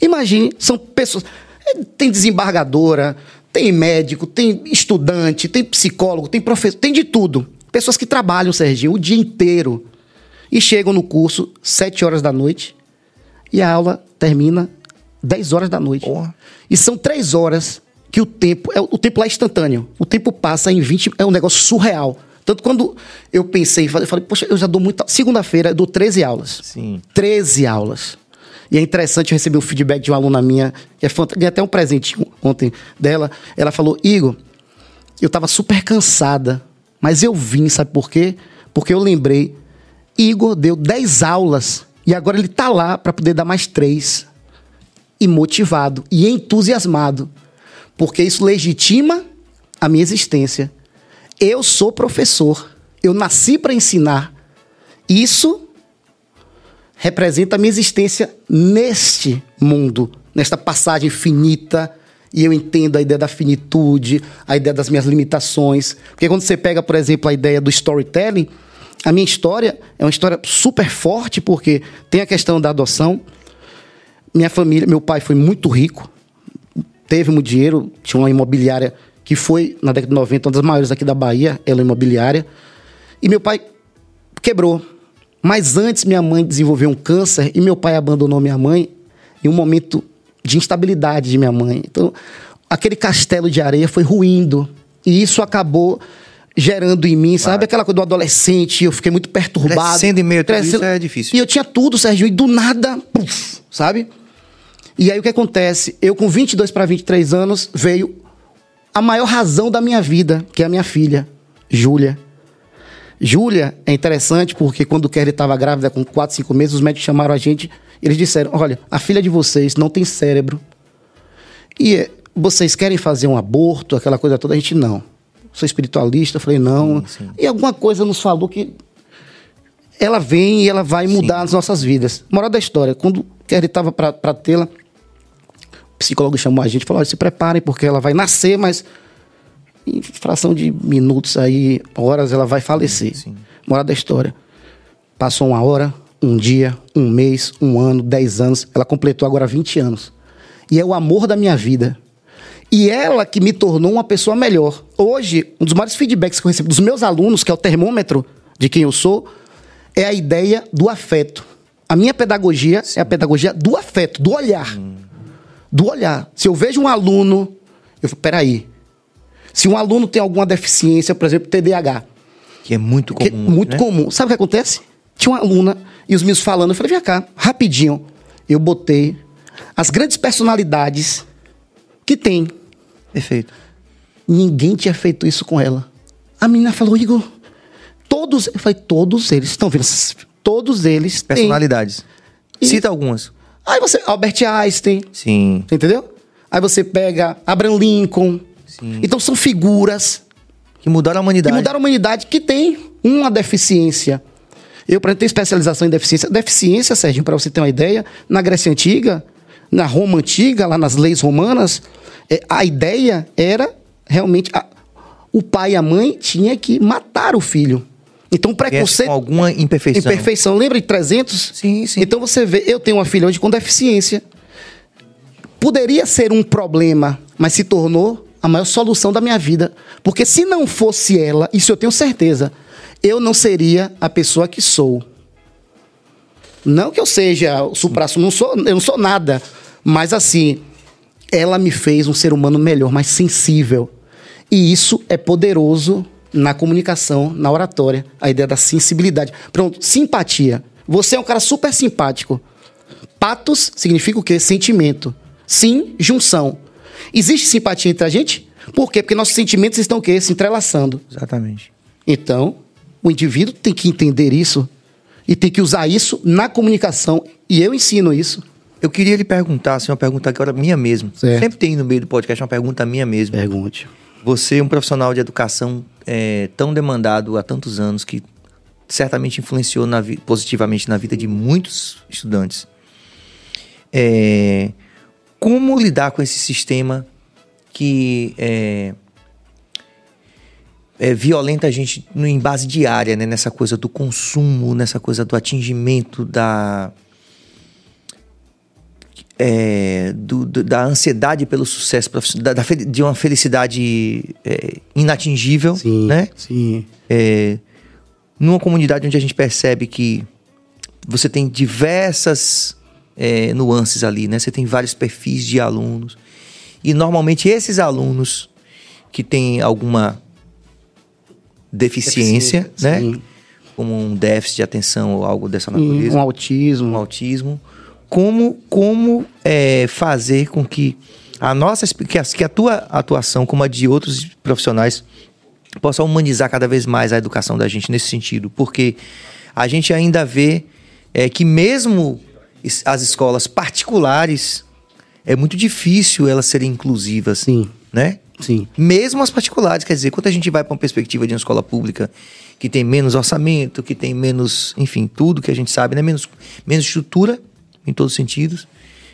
Imagine, são pessoas. eh, Tem desembargadora, tem médico, tem estudante, tem psicólogo, tem professor, tem de tudo. Pessoas que trabalham, Serginho, o dia inteiro. E chegam no curso sete horas da noite e a aula termina 10 horas da noite. Porra. E são três horas que o tempo. É, o tempo lá é instantâneo. O tempo passa em 20. É um negócio surreal. Tanto quando eu pensei, eu falei, poxa, eu já dou muita. Segunda-feira eu dou 13 aulas. Sim. 13 aulas. E é interessante receber o feedback de uma aluna minha, que é fantástica. Ganhei até um presentinho ontem dela. Ela falou: Igor, eu estava super cansada, mas eu vim, sabe por quê? Porque eu lembrei, Igor deu 10 aulas e agora ele tá lá para poder dar mais três. E motivado e entusiasmado, porque isso legitima a minha existência. Eu sou professor, eu nasci para ensinar. Isso representa a minha existência neste mundo, nesta passagem finita. E eu entendo a ideia da finitude, a ideia das minhas limitações. Porque quando você pega, por exemplo, a ideia do storytelling, a minha história é uma história super forte, porque tem a questão da adoção. Minha família, meu pai foi muito rico, teve muito dinheiro, tinha uma imobiliária que foi, na década de 90, uma das maiores aqui da Bahia, ela é imobiliária. E meu pai quebrou. Mas antes minha mãe desenvolveu um câncer e meu pai abandonou minha mãe em um momento de instabilidade de minha mãe. Então, aquele castelo de areia foi ruindo. E isso acabou gerando em mim, sabe? Aquela coisa do adolescente, eu fiquei muito perturbado. Crescendo em meio Crescendo- isso é difícil. E eu tinha tudo, Sérgio, e do nada, puf, sabe? E aí o que acontece? Eu com 22 para 23 anos, veio a maior razão da minha vida, que é a minha filha, Júlia. Júlia é interessante porque quando Kelly estava grávida com 4, 5 meses, os médicos chamaram a gente, eles disseram: "Olha, a filha de vocês não tem cérebro. E eh, vocês querem fazer um aborto, aquela coisa toda?" A gente não. Sou espiritualista, eu falei: "Não". Sim, sim. E alguma coisa nos falou que ela vem e ela vai mudar as nossas vidas. Moral da história, quando Kelly estava para tê-la, o psicólogo chamou a gente e falou: "Olha, se preparem porque ela vai nascer, mas em fração de minutos aí, horas, ela vai falecer. Sim. Moral da história. Passou uma hora, um dia, um mês, um ano, dez anos. Ela completou agora 20 anos. E é o amor da minha vida. E ela que me tornou uma pessoa melhor. Hoje, um dos maiores feedbacks que eu recebo dos meus alunos, que é o termômetro de quem eu sou, é a ideia do afeto. A minha pedagogia é a pedagogia do afeto, do olhar. Do olhar. Se eu vejo um aluno, eu falo, peraí. Se um aluno tem alguma deficiência, por exemplo, TDAH, Que é muito que é comum. muito né? comum. Sabe o que acontece? Tinha uma aluna e os meus falando, eu falei, vem cá, rapidinho. Eu botei as grandes personalidades que tem. Perfeito. Ninguém tinha feito isso com ela. A menina falou, Igor, todos. Eu falei, todos eles. Estão vendo? Todos eles têm. Personalidades. E- Cita algumas. Aí você. Albert Einstein. Sim. Entendeu? Aí você pega Abraham Lincoln. Sim. Então são figuras Que mudaram a que humanidade. mudaram a humanidade que tem uma deficiência. Eu, para ter especialização em deficiência, deficiência, Sérgio, para você ter uma ideia, na Grécia Antiga, na Roma Antiga, lá nas leis romanas, é, a ideia era realmente a- o pai e a mãe tinha que matar o filho. Então, Essa preconceito. Com alguma imperfeição. Imperfeição. Lembra de 300? Sim, sim. Então você vê, eu tenho uma filha hoje com deficiência. Poderia ser um problema, mas se tornou a maior solução da minha vida. Porque se não fosse ela, isso eu tenho certeza, eu não seria a pessoa que sou. Não que eu seja o supra não sou, eu não sou nada. Mas assim, ela me fez um ser humano melhor, mais sensível. E isso é poderoso na comunicação, na oratória, a ideia da sensibilidade. Pronto, simpatia. Você é um cara super simpático. Patos significa o quê? Sentimento. Sim, junção. Existe simpatia entre a gente? Por quê? Porque nossos sentimentos estão o quê? Se entrelaçando. Exatamente. Então, o indivíduo tem que entender isso e tem que usar isso na comunicação. E eu ensino isso. Eu queria lhe perguntar, assim, uma pergunta agora minha mesmo. Certo. Sempre tem no meio do podcast uma pergunta minha mesmo. Pergunte. Você é um profissional de educação é, tão demandado há tantos anos que certamente influenciou na positivamente na vida de muitos estudantes. É, como lidar com esse sistema que é, é, violenta a gente no, em base diária, né? nessa coisa do consumo, nessa coisa do atingimento da, é, do- do- da ansiedade pelo sucesso profissional, da, da de uma felicidade é, inatingível, Sim. né? Sim. É, numa comunidade onde a gente percebe que você tem diversas é, nuances ali, né? Você tem vários perfis de alunos e normalmente esses alunos que têm alguma deficiência, Deficiência, né? sim. Como um déficit de atenção ou algo dessa natureza um autismo. um autismo, como, como é, fazer com que a nossa que a, que a tua atuação, como a de outros profissionais, possa humanizar cada vez mais a educação da gente nesse sentido, porque a gente ainda vê é, que mesmo es- as escolas particulares é muito difícil elas serem inclusivas, Sim. né? Sim. Mesmo as particulares, quer dizer, quando a gente vai para uma perspectiva de uma escola pública que tem menos orçamento, que tem menos, enfim, tudo que a gente sabe, né? menos, menos estrutura em todos os sentidos,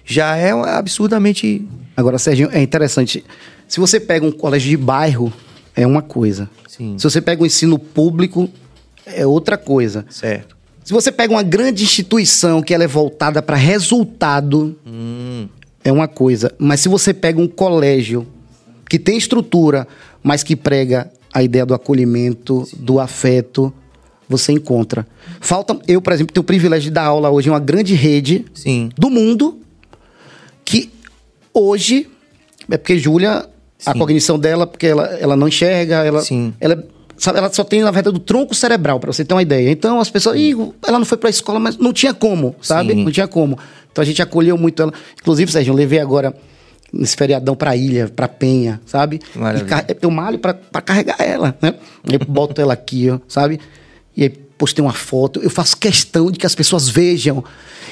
já é um- absurdamente. Agora, Serginho, é interessante. Se você pega um colégio de bairro, é uma coisa. Sim. Se você pega o ensino público, é outra coisa. Certo. Se você pega uma grande instituição que ela é voltada para resultado, Hum, é uma coisa. Mas se você pega um colégio que tem estrutura, mas que prega a ideia do acolhimento, do afeto, você encontra. Falta, eu, por exemplo, tenho o privilégio de dar aula hoje em uma grande rede Sim. do mundo que hoje é porque Júlia a Sim. cognição dela porque ela, ela não enxerga ela Sim. ela sabe, ela só tem na verdade o tronco cerebral para você ter uma ideia então as pessoas Ih, ela não foi para a escola mas não tinha como sabe Sim. não tinha como então a gente acolheu muito ela inclusive Sérgio eu levei agora nesse feriadão pra ilha, pra Penha, sabe? Maravilha. E eu malho pra, pra carregar ela, né? Eu boto ela aqui, ó, sabe? E aí postei uma foto, eu faço questão de que as pessoas vejam.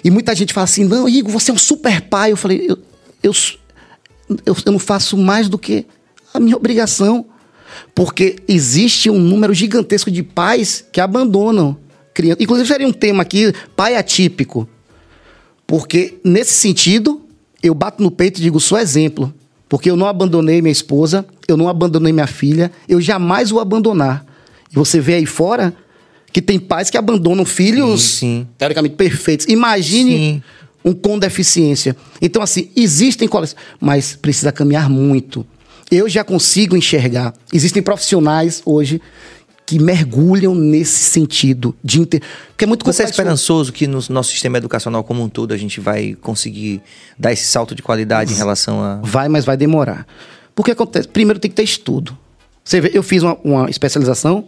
E muita gente fala assim, não, Igor, você é um super pai. Eu falei, eu, eu, eu, eu não faço mais do que a minha obrigação. Porque existe um número gigantesco de pais que abandonam crianças. Inclusive, seria um tema aqui, pai atípico. Porque, nesse sentido, eu bato no peito e digo, sou exemplo. Porque eu não abandonei minha esposa, eu não abandonei minha filha, eu jamais vou abandonar. E você vê aí fora que tem pais que abandonam filhos Sim, sim. teoricamente perfeitos. Imagine Sim. um com deficiência. Então, assim, existem colegas, mas precisa caminhar muito. Eu já consigo enxergar. Existem profissionais hoje que mergulham nesse sentido de inter... Porque é muito Você é complexo. esperançoso que no nosso sistema educacional como um todo a gente vai conseguir dar esse salto de qualidade em relação a. Vai, mas vai demorar. Porque acontece? Primeiro tem que ter estudo. Você vê, eu fiz uma, uma especialização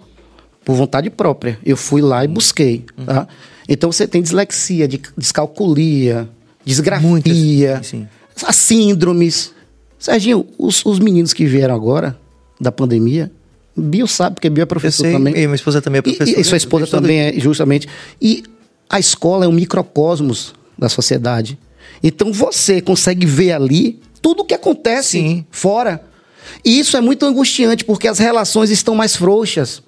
por vontade própria. Eu fui lá e busquei. Tá? Então você tem dislexia, de- descalculia, sim. as síndromes. Serginho, os, os meninos que vieram agora da pandemia, Bio sabe, porque Bio é Eu professor sei, também. e minha esposa também é E- professora. E, sua esposa Eu tô também é, justamente. E a escola é um microcosmos da sociedade. Então você consegue ver ali tudo o que acontece Sim. fora. E isso é muito angustiante, porque as relações estão mais frouxas.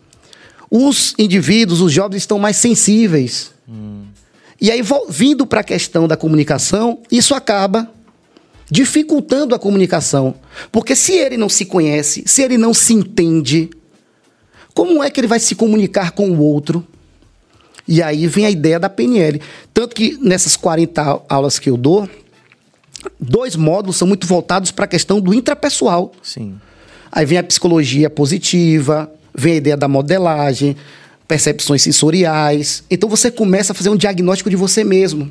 Os indivíduos, os jovens estão mais sensíveis. E aí, vindo para a questão da comunicação, isso acaba dificultando a comunicação. Porque se ele não se conhece, se ele não se entende, como é que ele vai se comunicar com o outro? E aí vem a ideia da PNL. Tanto que nessas 40 au- aulas que eu dou, dois módulos são muito voltados para a questão do intrapessoal. Sim. Aí vem a psicologia positiva, vem a ideia da modelagem, percepções sensoriais. Então você começa a fazer um diagnóstico de você mesmo.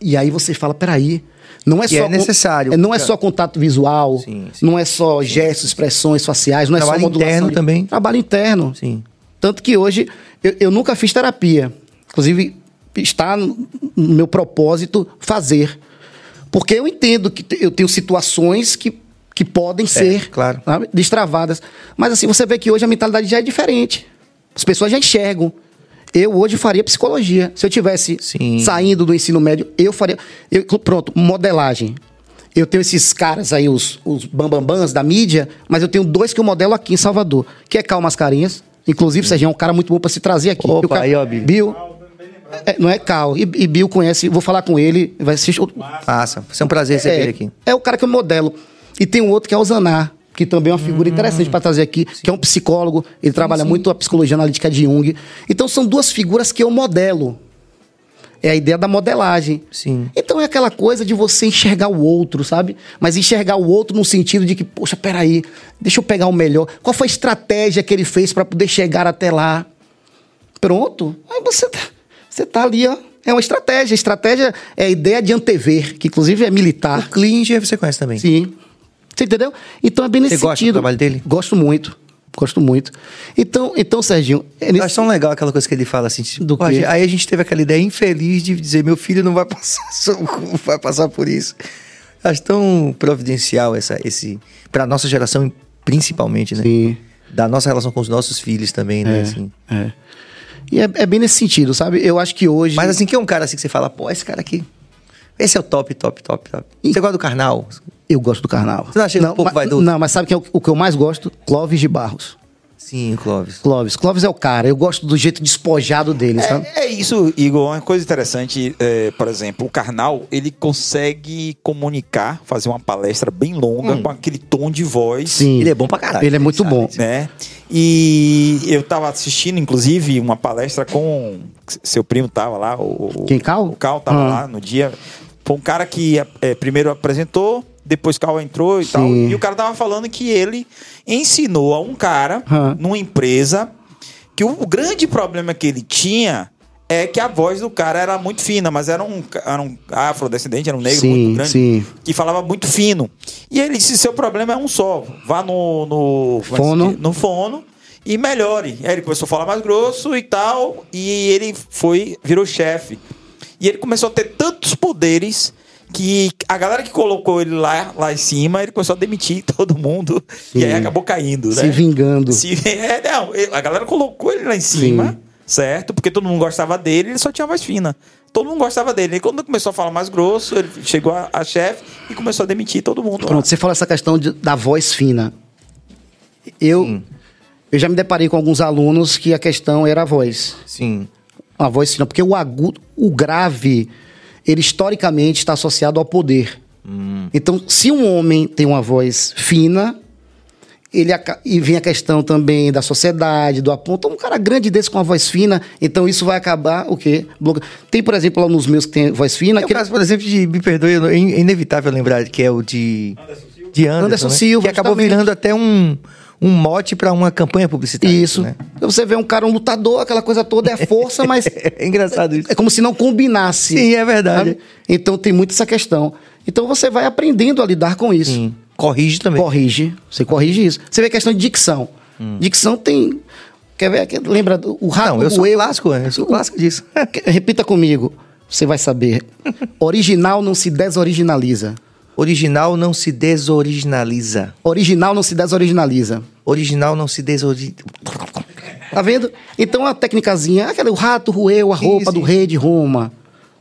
E aí você fala, peraí, não é Que só é necessário. Não é só contato visual, Sim, sim. não é só gestos, expressões faciais, não é Trabalho só modulação interno de- também. Trabalho interno. Sim. Tanto que hoje eu, eu nunca fiz terapia. Inclusive, está no meu propósito fazer. Porque eu entendo que eu tenho situações que, que podem ser claro. sabe, destravadas. Mas assim, você vê que hoje a mentalidade já é diferente. As pessoas já enxergam. Eu hoje faria psicologia. Se eu tivesse Sim. saindo do ensino médio, eu faria. eu- pronto, modelagem. Eu tenho esses caras aí, os, os bambambãs da mídia, mas eu tenho dois que eu modelo aqui em Salvador, que é Cal Mascarinhas. Inclusive, o Serginho é um cara muito bom para se trazer aqui. Opa, E o Ca- aí, ó, Bill. Bill. é, não é Cal. E, e Bill conhece, vou falar com ele, vai assistir. Massa. Foi um prazer receber É, ele aqui. é o cara que eu modelo. E tem um outro que é o Zanar, que também é uma Hum. figura interessante para trazer aqui, que é um psicólogo, ele trabalha muito a psicologia analítica de Jung. Então são duas figuras que eu modelo. É a ideia da modelagem. Sim. Então é aquela coisa de você enxergar o outro, sabe? Mas enxergar o outro no sentido de que, poxa, peraí, deixa eu pegar o melhor. Qual foi a estratégia que ele fez para poder chegar até lá? Pronto. Aí você tá, você tá ali, ó. É uma estratégia. Estratégia é a ideia de antever, que inclusive é militar. O Klinger você conhece também. Sim. Você entendeu? Então é bem nesse Você gosta do sentido. trabalho dele? Gosto muito. Gosto muito. Então, então Serginho. é Eu nesse- acho tão legal aquela coisa que ele fala assim. Tipo, Do pô, quê? Aí a gente teve aquela ideia infeliz de dizer: meu filho não vai passar, (laughs) vai passar por isso. Acho tão providencial essa, esse. Pra nossa geração, principalmente, né? Sim. Da nossa relação com os nossos filhos também, né? Assim. É. E é, é bem nesse sentido, sabe? Eu acho que hoje. Mas assim, que é um cara assim que você fala, pô, esse cara aqui. Esse é o top, top, top, top. Você gosta do carnal? Eu gosto do carnaval. Você não acha ele um pouco mas, vaidoso? Não, mas sabe que é o, o que eu mais gosto? Clóvis de Barros. Sim, Clóvis. Clóvis. Clóvis é o cara. Eu gosto do jeito despojado dele, sabe? É, é isso, Igor. Uma coisa interessante, é, por exemplo, o Karnal, ele consegue comunicar, fazer uma palestra bem longa com aquele tom de voz. Sim. Ele é bom pra caralho. Ele é muito sabe? bom. Né? E eu tava assistindo, inclusive, uma palestra com. Seu primo tava lá, o. Quem, Cal? O Cal tava Ah. lá no dia. Foi um cara que é, primeiro apresentou, depois Cal entrou e Sim. tal. E o cara tava falando que ele ensinou a um cara numa empresa que o, o grande problema que ele tinha é que a voz do cara era muito fina, mas era um, era um afrodescendente, era um negro Sim, muito grande, sim. que falava muito fino. E ele disse: seu problema é um só. Vá no. no é Fono. No fono e melhore. Aí ele começou a falar mais grosso e tal. E ele foi, virou chefe. E ele começou a ter tantos poderes que a galera que colocou ele lá, lá em cima, ele começou a demitir (laughs) todo mundo. E aí acabou caindo, né? Se vingando. Se- é, não, a galera colocou ele lá em cima, Sim. certo? Porque todo mundo gostava dele, ele só tinha voz fina. Todo mundo gostava dele. E quando começou a falar mais grosso, ele chegou a, a chefe e começou a demitir todo mundo. lá. Pronto, você falou essa questão de- da voz fina. Eu, eu já me deparei com alguns alunos que a questão era a voz. Sim. A voz fina, porque o agudo, o grave, ele historicamente está associado ao poder. Então, se um homem tem uma voz fina, ele e vem a questão também da sociedade, do aponto, um cara grande desse com uma voz fina, então isso vai acabar o quê? Tem, por exemplo, alunos meus que têm voz fina, É o que caso, por exemplo, de, me perdoe, é inevitável lembrar que é o de... De Anderson, Anderson né? Silva, Que acabou virando até um, um mote pra uma campanha publicitária. Isso. Né? Você vê um cara, um lutador, aquela coisa toda, é força, mas (laughs) É engraçado isso. é como se não combinasse. Sim, é verdade. sabe? Então tem muito essa questão. Então você vai aprendendo a lidar com isso. Sim. Corrige também. Corrige. Você corrige isso. Você vê a questão de dicção. Dicção tem. Quer ver? Lembra do o rato Não, eu sou eu? clássico, eu sou clássico disso. Repita comigo. Você vai saber. (laughs) Original não se desoriginaliza. Original não se desoriginaliza. Original não se desoriginaliza. Original não se desoriginaliza. Tá vendo? Então a técnicazinha, aquela, o rato roeu a Sim, roupa sim. do rei de Roma.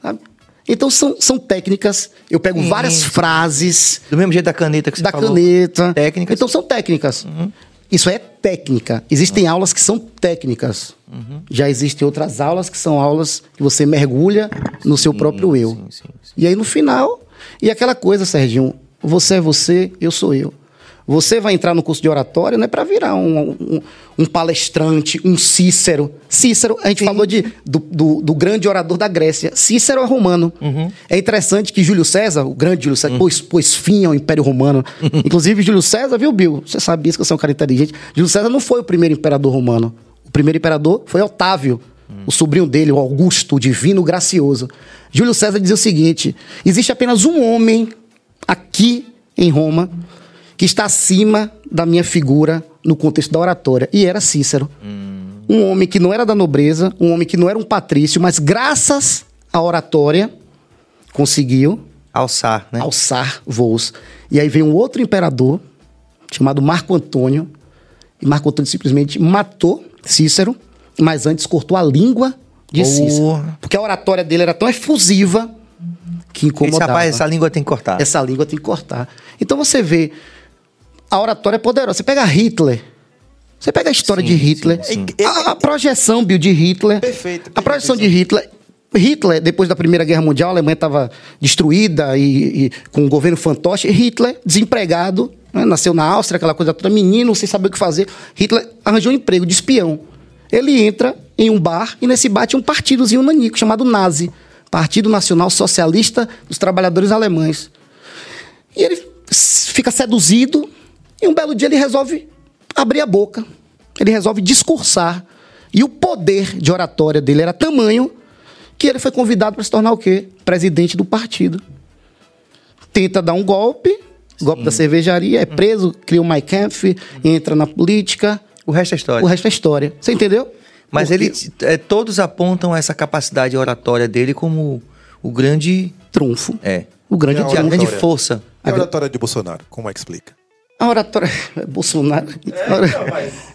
sabe? Então são, são técnicas. Eu pego Sim, várias sim. frases Do mesmo jeito da caneta que você da falou. caneta. Técnicas. Então são técnicas. Uhum. Isso é técnica. Existem aulas que são técnicas. Uhum. Já existem outras aulas que são aulas que você mergulha no seu próprio eu. sim, sim, sim. E aí no final, e aquela coisa, Serginho, você é você, eu sou eu. Você vai entrar no curso de oratória não é para virar um, um, um palestrante, um Cícero. Cícero, a gente falou de, do, do, do grande orador da Grécia. Cícero é romano. Uhum. É interessante que Júlio César, o grande Júlio César, pôs, pôs fim ao Império Romano. Inclusive, Júlio César, viu, Bill? Você sabe disso, que você é um cara inteligente. Júlio César não foi o primeiro imperador romano. O primeiro imperador foi Otávio, o sobrinho dele, o Augusto, o divino gracioso. Júlio César dizia o seguinte: existe apenas um homem aqui em Roma que está acima da minha figura no contexto da oratória. E era Cícero. Um homem que não era da nobreza, um homem que não era um patrício, mas graças à oratória conseguiu Alçar, né? alçar voos. E aí vem um outro imperador, chamado Marco Antônio, e Marco Antônio simplesmente matou Cícero, mas antes cortou a língua de Cícero. Porra. Porque a oratória dele era tão efusiva que Esse incomodava. rapaz, essa língua tem que cortar. Essa língua tem que cortar. Então você vê, a oratória é poderosa. Você pega Hitler, você pega a história Sim, de Hitler, sim, sim. A, a projeção, Bill, de Hitler, Perfeito, a projeção de perfeito. Hitler... Hitler, depois da Primeira Guerra Mundial, a Alemanha estava destruída e, e com o governo fantoche. Hitler, desempregado, né, nasceu na Áustria, aquela coisa toda, menino, sem saber o que fazer. Hitler arranjou um emprego de espião. Ele entra em um bar e nesse bar tinha um partidozinho nanico chamado Nazi Partido Nacional Socialista dos Trabalhadores Alemães. E ele fica seduzido e um belo dia ele resolve abrir a boca. Ele resolve discursar. E o poder de oratória dele era tamanho que ele foi convidado para se tornar o quê? Presidente do partido. Tenta dar um golpe, golpe da cervejaria, é preso, cria o Mein Kampf, entra na política. O resto é história. O resto é história. Você entendeu? Mas Porque- ele, é, todos apontam essa capacidade oratória dele como o grande. Trunfo. É. O grande a grande força. E a oratória de Bolsonaro, como é que explica? A oratória. Bolsonaro.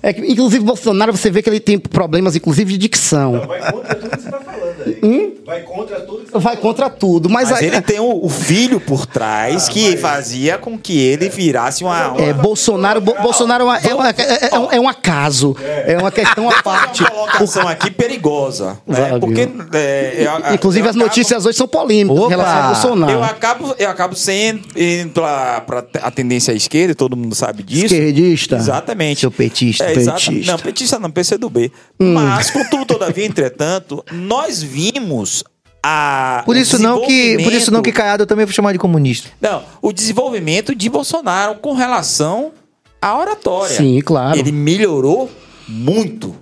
É, que, inclusive, Bolsonaro, você vê que ele tem problemas, inclusive, de dicção. Vai contra tudo que você tá falando aí. Vai contra tudo que você tá Vai contra tudo. Mas, Mas aí- ele tem o, o filho por trás que fazia com que ele virasse uma. É, Bolsonaro, Bo- Bolsonaro é, uma- é, uma- é- é um, é um acaso. É uma questão à parte. uma colocação aqui perigosa. Né? Porque. é, eu- Inclusive, eu as acabo- notícias hoje são polêmicas Opa! em relação a Bolsonaro. Eu acabo, eu acabo sendo indo pra, pra a tendência à esquerda, todo mundo sabe disso. Esquerdista. Exatamente. Seu petista. É, exata- Petista. Não, petista não, PCdoB. Hum. Mas, contudo, todavia, entretanto, nós vimos a Por isso o não que, por isso não que Caiado eu também vou chamar de comunista. Não, o desenvolvimento de Bolsonaro com relação à oratória. Sim, claro. Ele melhorou muito.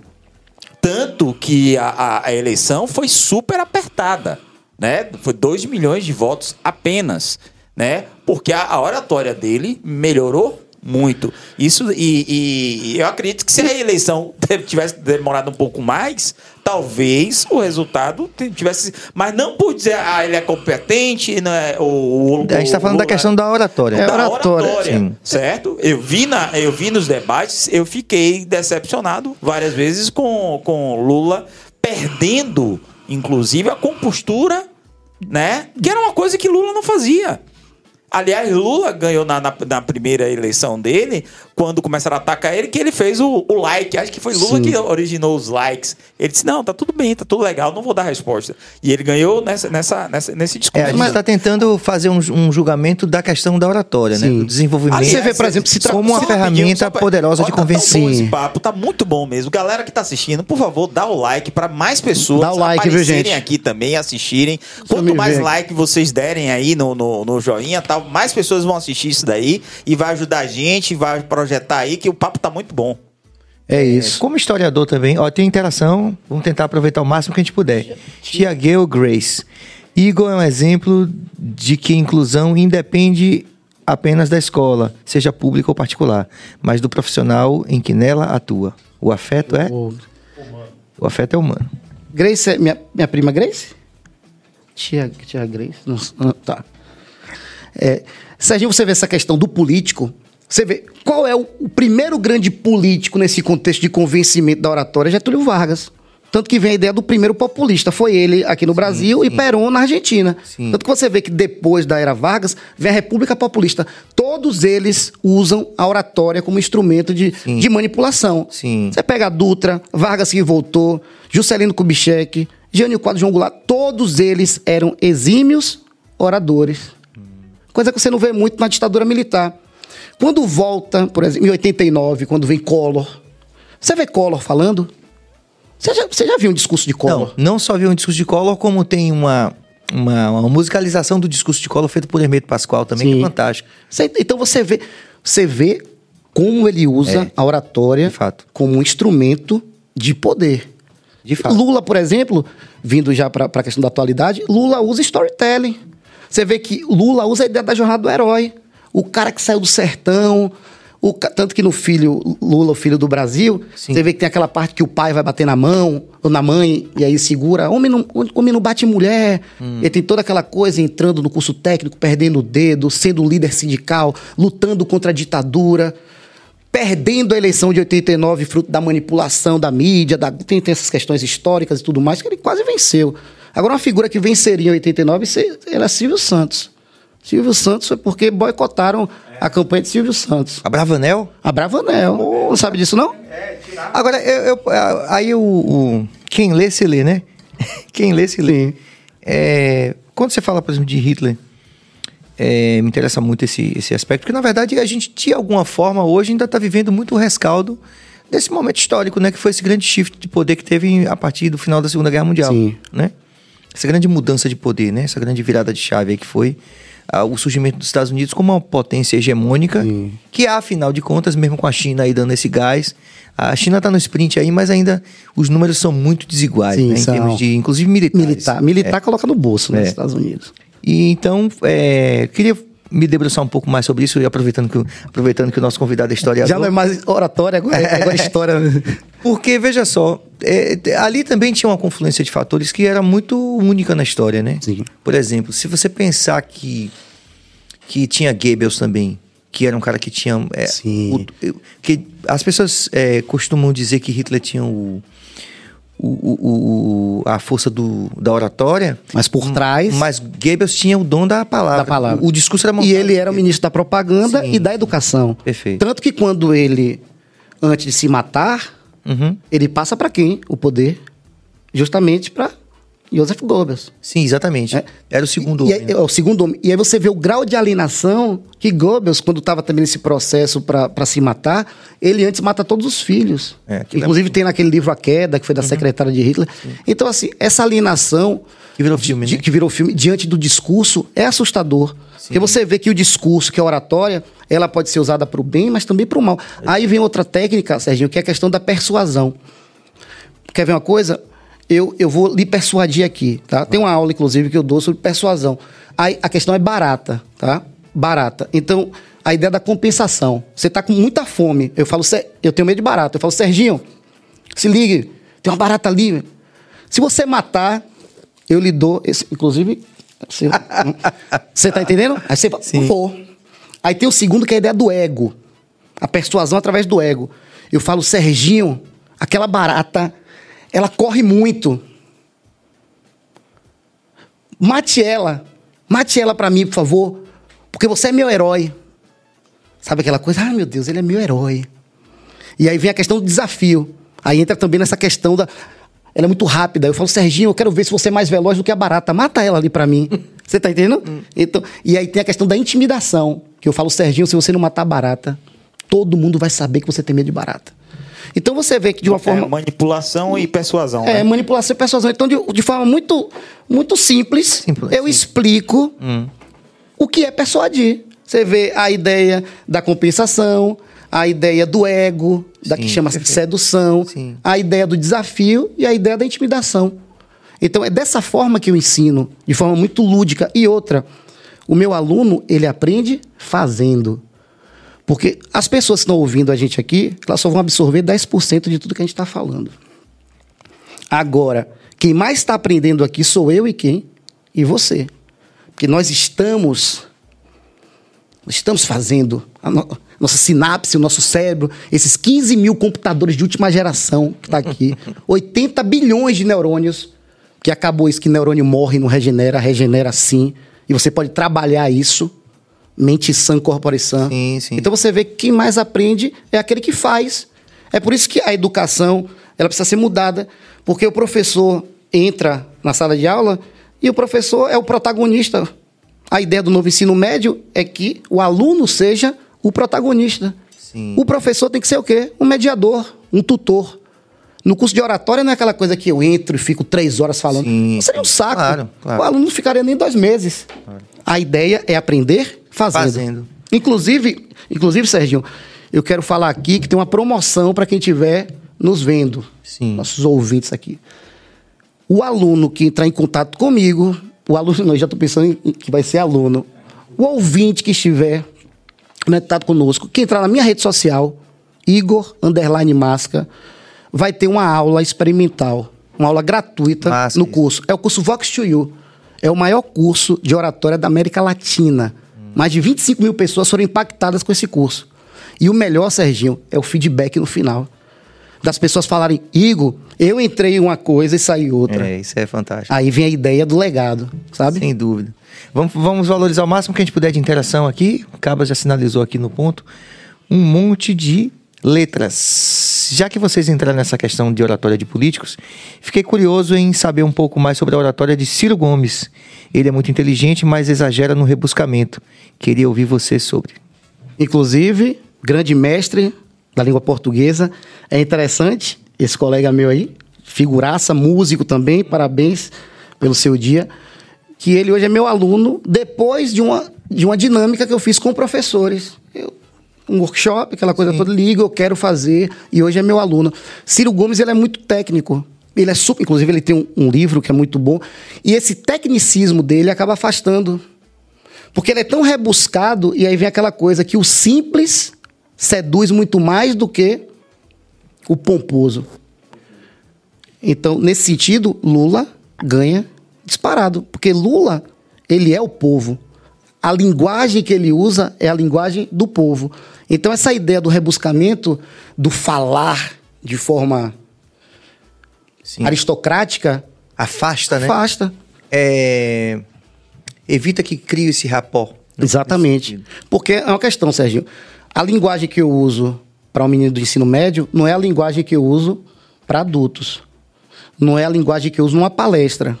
Tanto que a, a- a eleição foi super apertada, né? Foi 2 milhões de votos apenas, né? Porque a, a oratória dele melhorou muito. Isso e, e- eu acredito que se a eleição (laughs) tivesse demorado um pouco mais, talvez o resultado tivesse, mas não por dizer ah ele é competente, né? O, o- A gente está falando da Lula- questão da oratória. É, da oratória, oratória, certo? Eu vi, na, eu vi nos debates, eu fiquei decepcionado várias vezes com, com Lula perdendo, inclusive, a compostura, né? Que era uma coisa que Lula não fazia. Aliás, Lula ganhou na, na, na primeira eleição dele, quando começaram a atacar ele, que ele fez o, o like. Acho que foi Lula Sim. que originou os likes. Ele disse: Não, tá tudo bem, tá tudo legal, não vou dar resposta. E ele ganhou nessa, nessa, nessa, nesse É, discurso. a gente Mas- está tentando fazer um, um julgamento da questão da oratória, né? Sim. Do desenvolvimento. Aí você vê, por exemplo, se tra- como uma só ferramenta pra- poderosa Ó, de tá convencer. bom esse papo, tá muito bom mesmo. Galera que tá assistindo, por favor, dá o like pra mais pessoas Dá o like, viu, gente? aqui também, assistirem. Quanto mais like vocês derem aí no, no, no joinha, tal, mais pessoas vão assistir isso daí e vai ajudar a gente, vai projetar aí que o papo tá muito bom. É isso. Como historiador também, ó, tem interação, vamos tentar aproveitar o máximo que a gente puder. Tiagueu Grace. Igor é um exemplo de que inclusão independe apenas da escola, seja pública ou particular, mas do profissional em que nela atua. O afeto é? O- O afeto é humano. Grace é minha, minha prima Grace? Tia, tia Grace? Não, ah, tá. É, Serginho, você vê essa questão do político. Você vê qual é o, o primeiro grande político nesse contexto de convencimento da oratória? Getúlio Vargas. Tanto que vem a ideia do primeiro populista. Foi ele aqui no Brasil e Perón na Argentina. Sim. Tanto que você vê que depois da era Vargas vem a República Populista. Todos eles usam a oratória como instrumento de, Sim. de manipulação. Sim. Você pega a Dutra, Vargas que voltou, Juscelino Kubitschek, Jânio Quadro, João Goulart, todos eles eram exímios oradores. Coisa que você não vê muito na ditadura militar. Quando volta, por exemplo, em 89, quando vem Collor, você vê Collor falando? Você já, você já viu um discurso de Collor? Não, não só viu um discurso de Collor, como tem uma, uma, uma musicalização do discurso de Collor feito por Hermeto Pascoal também, que Sim. é fantástico. Você- então você vê, você vê como ele usa É, a oratória como um instrumento de poder. De fato. Lula, por exemplo, vindo já para a questão da atualidade, Lula usa storytelling. Você vê que Lula usa a ideia da jornada do herói. O cara que saiu do sertão. o tanto que no filho, Lula, o filho do Brasil, Sim. você vê que tem aquela parte que o pai vai bater na mão, ou na mãe, e aí segura. Homem não, homem não bate mulher. Hum. Ele tem toda aquela coisa entrando no curso técnico, perdendo o dedo, sendo líder sindical, lutando contra a ditadura perdendo a eleição de 89 fruto da manipulação da mídia, da, tem, tem essas questões históricas e tudo mais, que ele quase venceu. Agora, uma figura que venceria em 89 se- era Silvio Santos. Silvio Santos foi porque boicotaram a campanha de Silvio Santos. A Bravanel? A Bravanel. Não sabe disso, não? Agora, eu, eu- aí o, o- Quem lê, se lê, né? (laughs) Quem lê, se lê. É, quando você fala, por exemplo, de Hitler, é, me interessa muito esse, esse aspecto, porque na verdade a gente, de alguma forma, hoje ainda está vivendo muito o rescaldo desse momento histórico, né? Que foi esse grande shift de poder que teve a partir do final da Segunda Guerra Mundial. Sim. Né? Essa grande mudança de poder, né? Essa grande virada de chave aí que foi ah, o surgimento dos Estados Unidos como uma potência hegemônica, que afinal de contas, mesmo com a China aí dando esse gás, a China está no sprint aí, mas ainda os números são muito desiguais, Sim, né? Em termos de, inclusive militares. Militar. Militar coloca no bolso, né, É. nos Estados Unidos. E então, é, queria me debruçar um pouco mais sobre isso, e aproveitando que, o- aproveitando que o nosso convidado é historiador. Já não é mais oratória, agora é agora é história. (laughs) Porque, veja só, é, t- ali também tinha uma confluência de fatores que era muito única na história, né? Sim. Por exemplo, se você pensar que, que tinha Goebbels também, que era um cara que tinha... é, Sim. o- eu- que as pessoas é, costumam dizer que Hitler tinha o... o- o- o- a força do, da oratória, Mas por trás. mas Goebbels tinha o dom da palavra. da palavra. O, discurso era E ele era o ministro da propaganda Sim. e da educação. Perfeito. Tanto que quando ele, antes de se matar, Uhum. ele passa para quem o poder? Justamente para Joseph Goebbels. Sim, exatamente. É. Era o segundo E homem. né? é o segundo homem. E aí você vê o grau de alienação que Goebbels, quando estava também nesse processo para se matar, ele antes mata todos os filhos. É, é Inclusive tem naquele livro A Queda, que foi da secretária de Hitler. Então, assim, essa alienação Que virou filme, di- né? que virou filme, diante do discurso, é assustador. Porque você vê que o discurso, que é a oratória, ela pode ser usada para o bem, mas também para o mal. Aí vem outra técnica, Serginho, que é a questão da persuasão. Quer ver uma coisa? Eu, eu vou lhe persuadir aqui, tá? Tem uma aula, inclusive, que eu dou sobre persuasão. Aí a questão é barata, tá? Barata. Então, a ideia da compensação. Você tá com muita fome. Eu falo, "Sé- eu tenho medo de barata. Eu falo, Serginho, se ligue, tem uma barata ali. Se você matar, eu lhe dou esse, inclusive, você tá entendendo? Aí você fala, Sim. vou. Aí tem o segundo que é a ideia do ego. A persuasão através do ego. Eu falo, Serginho, aquela barata, ela corre muito. Mate ela. Mate ela pra mim, por favor. Porque você é meu herói. Sabe aquela coisa? Ah, meu Deus, ele é meu herói. E aí vem a questão do desafio. Aí entra também nessa questão da. Ela é muito rápida. Eu falo, Serginho, eu quero ver se você é mais veloz do que a barata. Mata ela ali pra mim. (laughs) Você tá entendendo? Então, e aí tem a questão da intimidação. Que eu falo, Serginho, se você não matar a barata, todo mundo vai saber que você tem medo de barata. Então você vê que de uma forma. É, manipulação e persuasão. É, né? manipulação e persuasão. Então, de, de forma muito, muito simples, Simples, eu explico o que é persuadir. Você vê a ideia da compensação, a ideia do ego, da que Sim, chama-se de sedução, Sim. a ideia do desafio e a ideia da intimidação. Então, é dessa forma que eu ensino, de forma muito lúdica. E outra, o meu aluno, ele aprende fazendo. Porque as pessoas que estão ouvindo a gente aqui, elas só vão absorver 10% de tudo que a gente está falando. Agora, quem mais está aprendendo aqui sou eu e quem? E você. Porque nós estamos. Estamos fazendo. Nossa sinapse, o nosso cérebro, esses 15 mil computadores de última geração que está aqui, (laughs) 80 bilhões de neurônios, que acabou isso que neurônio morre, não regenera, regenera sim. E você pode trabalhar isso. Mente sã, corpore sã. Sim, sim. Então você vê que quem mais aprende é aquele que faz. É por isso que a educação ela precisa ser mudada, porque o professor entra na sala de aula e o professor é o protagonista. A ideia do novo ensino médio é que o aluno seja o protagonista. Sim. O professor tem que ser o quê? Um mediador, um tutor. No curso de oratória não é aquela coisa que eu entro e fico três horas falando. Sim, Seria um saco. Claro, claro. O aluno não ficaria nem dois meses. A ideia é aprender fazendo. Fazendo. Inclusive, inclusive, Serginho, eu quero falar aqui que tem uma promoção para quem estiver nos vendo. Sim. Nossos ouvintes aqui. O aluno que entrar em contato comigo, o aluno, não, (laughs) eu já estou pensando em que vai ser aluno. O ouvinte que estiver conectado conosco, que entrar na minha rede social, Igor Underline Masca, vai ter uma aula experimental, uma aula gratuita Massa no curso. É o curso Vox to You. É o maior curso de oratória da América Latina. Mais de 25 mil pessoas foram impactadas com esse curso. E o melhor, Serginho, é o feedback no final. Das pessoas falarem, Igor, eu entrei em uma coisa e saí outra. É, isso é fantástico. Aí vem a ideia do legado, sabe? Sem dúvida. Vamos, vamos valorizar o máximo que a gente puder de interação aqui. O Cabas já sinalizou aqui no ponto. Um monte de letras. Já que vocês entraram nessa questão de oratória de políticos, fiquei curioso em saber um pouco mais sobre a oratória de Ciro Gomes. Ele é muito inteligente, mas exagera no rebuscamento. Queria ouvir você sobre. Inclusive, grande mestre da língua portuguesa. É interessante, esse colega meu aí, figuraça, músico também, parabéns pelo seu dia, que ele hoje é meu aluno depois de uma, de uma dinâmica que eu fiz com professores. Eu, um workshop, aquela coisa toda, liga, eu quero fazer, e hoje é meu aluno. Ciro Gomes, ele é muito técnico. Ele é super, inclusive ele tem um, um livro que é muito bom, e esse tecnicismo dele acaba afastando porque ele é tão rebuscado, e aí vem aquela coisa que o simples seduz muito mais do que o pomposo. Então, nesse sentido, Lula ganha disparado, porque Lula, ele é o povo. A linguagem que ele usa é a linguagem do povo. Então, essa ideia do rebuscamento, do falar de forma Sim. aristocrática, Afasta, né? afasta. É, Evita que crie esse rapó. né? Exatamente. Porque é uma questão, Serginho. A linguagem que eu uso para um menino do ensino médio não é a linguagem que eu uso para adultos. Não é a linguagem que eu uso numa palestra.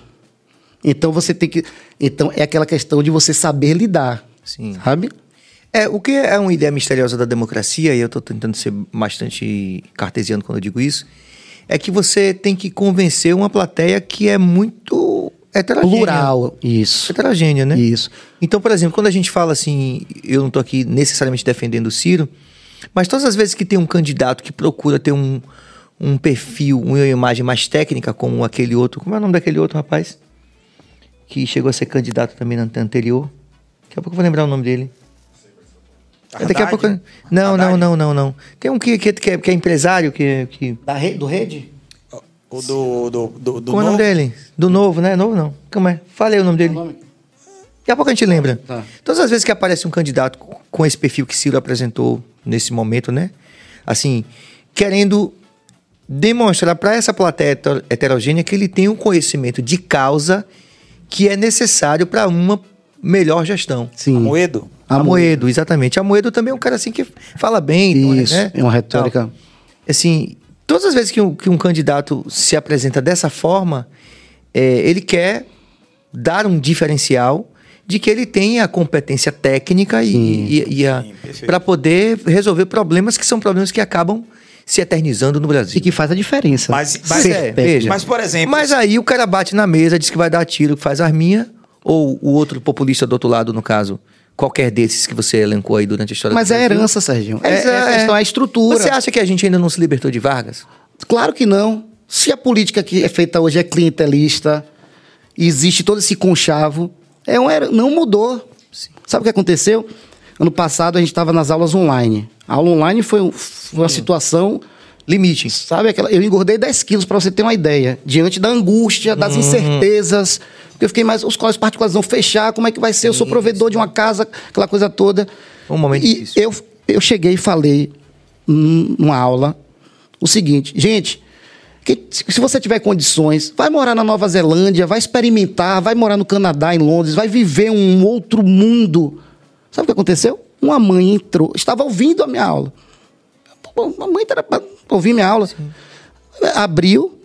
Então você tem que. Então é aquela questão de você saber lidar. Sim. Sabe? É, o que é uma ideia misteriosa da democracia, e eu estou tentando ser bastante cartesiano quando eu digo isso, é que você tem que convencer uma plateia que é muito heterogênea. Plural, isso. Heterogênea, né? Isso. Então, por exemplo, quando a gente fala assim, eu não estou aqui necessariamente defendendo o Ciro, mas todas as vezes que tem um candidato que procura ter um, um perfil, uma imagem mais técnica, como aquele outro. Como é o nome daquele outro rapaz? Que chegou a ser candidato também na anterior. Daqui a pouco eu vou lembrar o nome dele. É, Daqui a Haddad? pouco. Não, não, Haddad? não, não, não. Tem um que, que, que, é, que é empresário, que. que... Da rede, do rede? O do. do, do, do Como é o nome dele? Do novo, né? Novo não. Como é? Falei o nome dele. nome? Daqui a pouco a gente lembra. Tá. Todas as vezes que aparece um candidato com esse perfil que Ciro apresentou nesse momento, né? Assim, querendo demonstrar para essa plateia heter- heterogênea que ele tem um conhecimento de causa que é necessário para uma melhor gestão. Sim. Amoedo? Amoedo, exatamente. Amoedo também é um cara assim que fala bem. então, Isso, né? é uma retórica. Tal. Assim, todas as vezes que um, que um candidato se apresenta dessa forma, é, ele quer dar um diferencial de que ele tem a competência técnica e, e, e a para poder resolver problemas que são problemas que acabam se eternizando no Brasil. E que faz a diferença. Mas- Mas, é, veja. Mas, por exemplo- Mas aí o cara bate na mesa, diz que vai dar tiro, faz arminha, ou o outro populista do outro lado, no caso, qualquer desses que você elencou aí durante a história Mas do é Brasil. herança, Sérgio. É, é a questão, é a estrutura. Você acha que a gente ainda não se libertou de Vargas? Claro que não. Se a política que é feita hoje é clientelista, existe todo esse conchavo, é um, não mudou. Sabe o que aconteceu? Ano passado a gente estava nas aulas online. A aula online foi, um- foi uma situação. Limite. Sabe aquela. Eu engordei 10 quilos, para você ter uma ideia. Diante da angústia, Uhum. das incertezas. Porque eu fiquei mais. Os colégios particulares vão fechar, como é que vai ser? Eu sou provedor de uma casa, aquela coisa toda. Um momento e difícil. eu, eu cheguei e falei num- numa aula o seguinte, gente. que se você tiver condições, vai morar na Nova Zelândia, vai experimentar, vai morar no Canadá, em Londres, vai viver um outro mundo. Sabe o que aconteceu? Uma mãe entrou, estava ouvindo a minha aula. Pô, A mãe era para ouvir minha aula. Abriu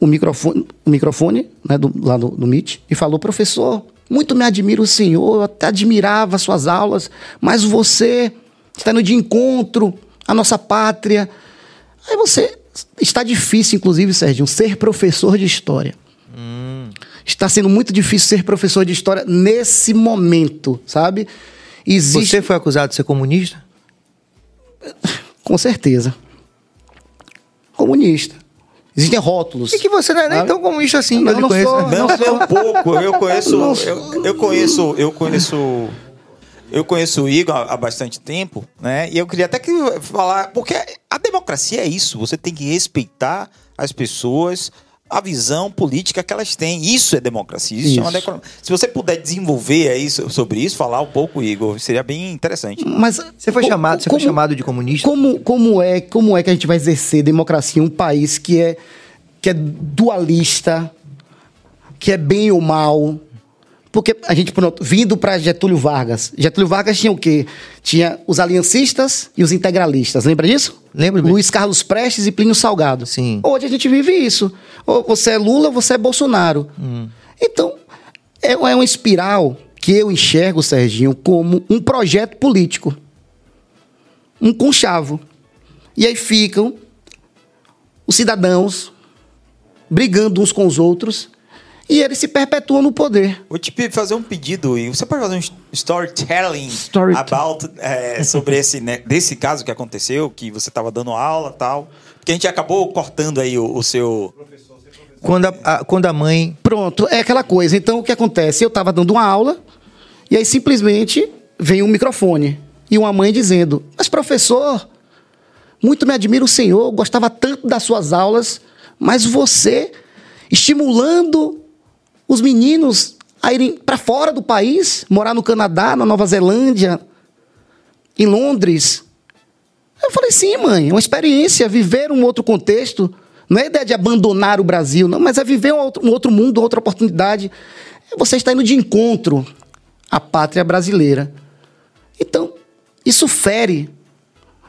o microfone, o microfone né, do, lá do, do Meet e falou: professor, muito me admira o senhor, eu até admirava suas aulas, mas você está indo de encontro à nossa pátria. Aí você. Está difícil, inclusive, Sérgio, ser professor de história. Está sendo muito difícil ser professor de história nesse momento, sabe? Existe. Você foi acusado de ser comunista? (laughs) Com certeza. Comunista. Existem rótulos. E que você não é nem tão comunista assim, Não, eu não conheço. sou. Não, é um pouco. Eu conheço. Não. Eu, eu conheço. Eu conheço. Eu conheço o Igor há há bastante tempo, né? E eu queria até que falar. Porque a democracia é isso. Você tem que respeitar as pessoas, a visão política que elas têm. Isso é democracia. Isso, Isso. chama decora- Se você puder desenvolver aí so- sobre isso, falar um pouco, Igor, seria bem interessante. Mas Você foi co- chamado, você como, foi chamado de comunista? Como, como, é, como é que a gente vai exercer democracia em um país que é, que é dualista, que é bem ou mal? Porque a gente, pronto, vindo para Getúlio Vargas. Getúlio Vargas tinha o quê? Tinha os aliancistas e os integralistas. Lembra disso? Lembro bem. Luiz Carlos Prestes e Plínio Salgado. Sim. Hoje a gente vive isso. Ou você é Lula, você é Bolsonaro. Hum. Então, é, é uma espiral que eu enxergo, Serginho, como um projeto político. Um conchavo. E aí ficam os cidadãos brigando uns com os outros e eles se perpetuam no poder. Vou te fazer um pedido, Igor. Você pode fazer um storytelling Storytelling. about, é, sobre esse né, desse caso que aconteceu, que você estava dando aula e tal. Porque a gente acabou cortando aí o, o seu. Quando a, a- quando a mãe. Pronto, é aquela coisa. Então, o que acontece? Eu estava dando uma aula e aí simplesmente vem um microfone e uma mãe dizendo: Mas, professor, muito me admira o senhor, gostava tanto das suas aulas, mas você estimulando os meninos a irem para fora do país, morar no Canadá, na Nova Zelândia, em Londres. Eu falei, sim, mãe, é uma experiência, viver um outro contexto. Não é ideia de abandonar o Brasil, não, mas é viver um outro, um outro mundo, outra oportunidade. Você está indo de encontro à pátria brasileira. Então, isso fere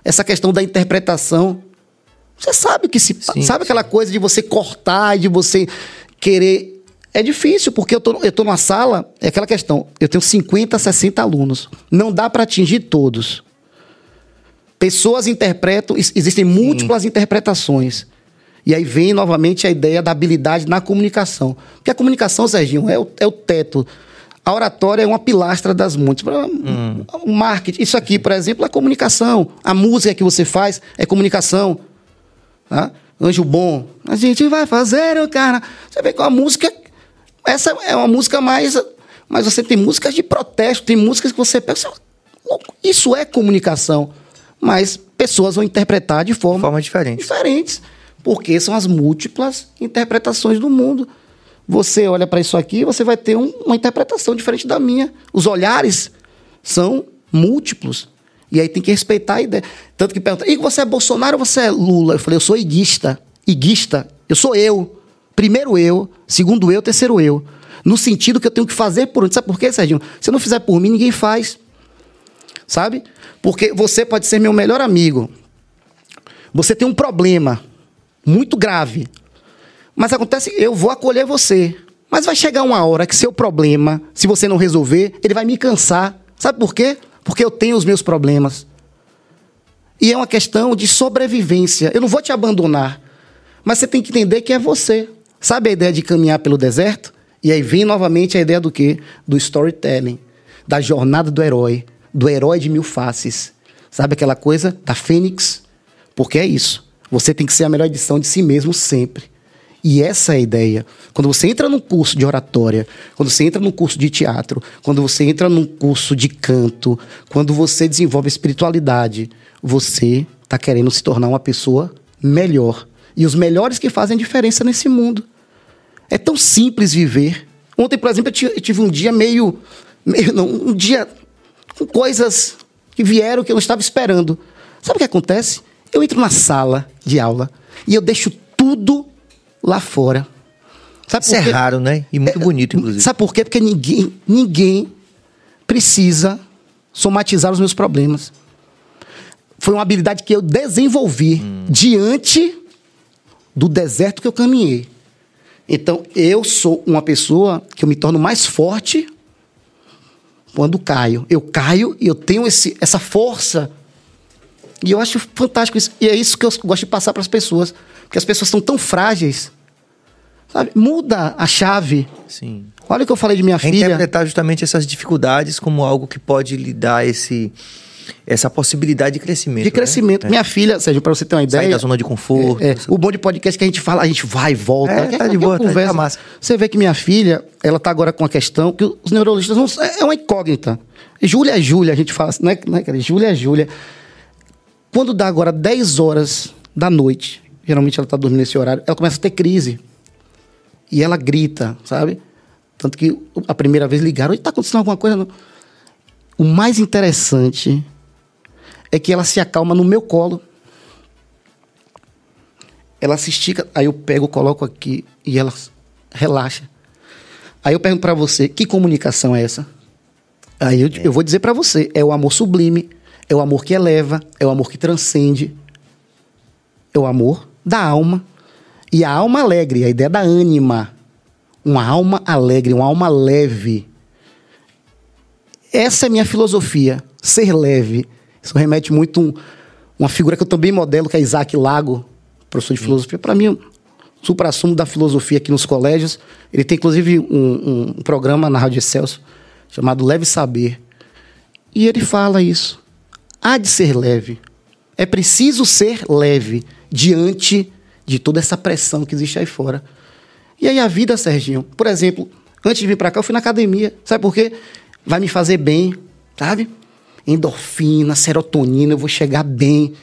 essa questão da interpretação. Você sabe que se. Sim, sabe aquela coisa de você cortar de você querer. É difícil, porque eu tô, eu tô numa sala, é aquela questão. Eu tenho 50, 60 alunos. Não dá para atingir todos. Pessoas interpretam, ex- existem múltiplas interpretações. E aí vem novamente a ideia da habilidade na comunicação. Porque a comunicação, Serginho, é o, é o teto. A oratória é uma pilastra das muitas. O marketing, isso aqui, por exemplo, é comunicação. A música que você faz é comunicação. Tá? Anjo Bom, a gente vai fazer o cara. Você vê que a música. Essa é uma música mais. Mas você tem músicas de protesto, tem músicas que você pensa. Isso é comunicação. Mas pessoas vão interpretar de forma, Forma diferente. diferentes. Porque são as múltiplas interpretações do mundo. Você olha para isso aqui, você vai ter um- uma interpretação diferente da minha. Os olhares são múltiplos. E aí tem que respeitar a ideia. Tanto que pergunta, e você é Bolsonaro ou você é Lula? Eu falei, eu sou iguista. Iguista. Eu sou eu. Primeiro eu, segundo eu, terceiro eu. No sentido que eu tenho que fazer por onde. Sabe por quê, Serginho? Se eu não fizer por mim, ninguém faz. Sabe? Porque você pode ser meu melhor amigo. Você tem um problema muito grave. Mas acontece, eu vou acolher você. Mas vai chegar uma hora que seu problema, se você não resolver, ele vai me cansar. Sabe por quê? Porque eu tenho os meus problemas. E é uma questão de sobrevivência. Eu não vou te abandonar. Mas você tem que entender que é você. Sabe a ideia de caminhar pelo deserto? E aí vem novamente a ideia do quê? Do storytelling. Da jornada do herói. Do herói de mil faces. Sabe aquela coisa da fênix? Porque é isso. Você tem que ser a melhor edição de si mesmo sempre. E essa é a ideia. Quando você entra num curso de oratória, quando você entra num curso de teatro, quando você entra num curso de canto, quando você desenvolve espiritualidade, você está querendo se tornar uma pessoa melhor. E os melhores que fazem diferença nesse mundo. É tão simples viver. Ontem, por exemplo, eu ti- eu tive um dia meio. meio não, um dia com coisas que vieram que eu não estava esperando. Sabe o que acontece? Eu entro na sala de aula e eu deixo tudo lá fora. Sabe Isso é raro, né? E muito bonito, inclusive. Sabe por quê? Porque ninguém, ninguém precisa somatizar os meus problemas. Foi uma habilidade que eu desenvolvi diante do deserto que eu caminhei. Então, eu sou uma pessoa que eu me torno mais forte quando caio. Eu caio e eu tenho esse, essa força. E eu acho fantástico isso. E é isso que eu gosto de passar para as pessoas. Porque as pessoas são tão frágeis. Sabe? Muda a chave. Sim. Olha o que eu falei de minha filha. Reinterpretar justamente essas dificuldades como algo que pode lhe dar esse, essa possibilidade de crescimento. De crescimento. Né? Minha filha, Sérgio, para você ter uma ideia. Sair da zona de conforto. É, é, o bom de podcast que a gente fala, a gente vai e volta. É, tá de boa, conversa. tá massa. Você vê que minha filha, ela tá agora com uma questão que os neurologistas não. É uma incógnita. Júlia é Júlia, a gente fala assim, não é, não é cara? Júlia é Júlia. Quando dá agora 10 horas da noite, geralmente ela tá dormindo nesse horário, ela começa a ter crise. E ela grita, sabe? Tanto que a primeira vez ligaram, e tá acontecendo alguma coisa? Não. O mais interessante é que ela se acalma no meu colo. Ela se estica, aí eu pego, coloco aqui e ela relaxa. Aí eu pergunto pra você, que comunicação é essa? Aí eu, eu vou dizer pra você, é o amor sublime, é o amor que eleva, é o amor que transcende, é o amor da alma. E a alma alegre, a ideia da ânima. Uma alma alegre, uma alma leve. Essa é minha filosofia, ser leve. Isso remete muito a um, uma figura que eu também modelo, que é Isaac Lago, professor de filosofia. Para mim, o supra-sumo da filosofia aqui nos colégios. Ele tem, inclusive, um, um programa na Rádio Excelso chamado Leve Saber. E ele fala isso. Há de ser leve. É preciso ser leve diante de toda essa pressão que existe aí fora. E aí a vida, Serginho, por exemplo, antes de vir para cá, eu fui na academia. Sabe por quê? Vai me fazer bem, sabe? Endorfina, serotonina, eu vou chegar bem.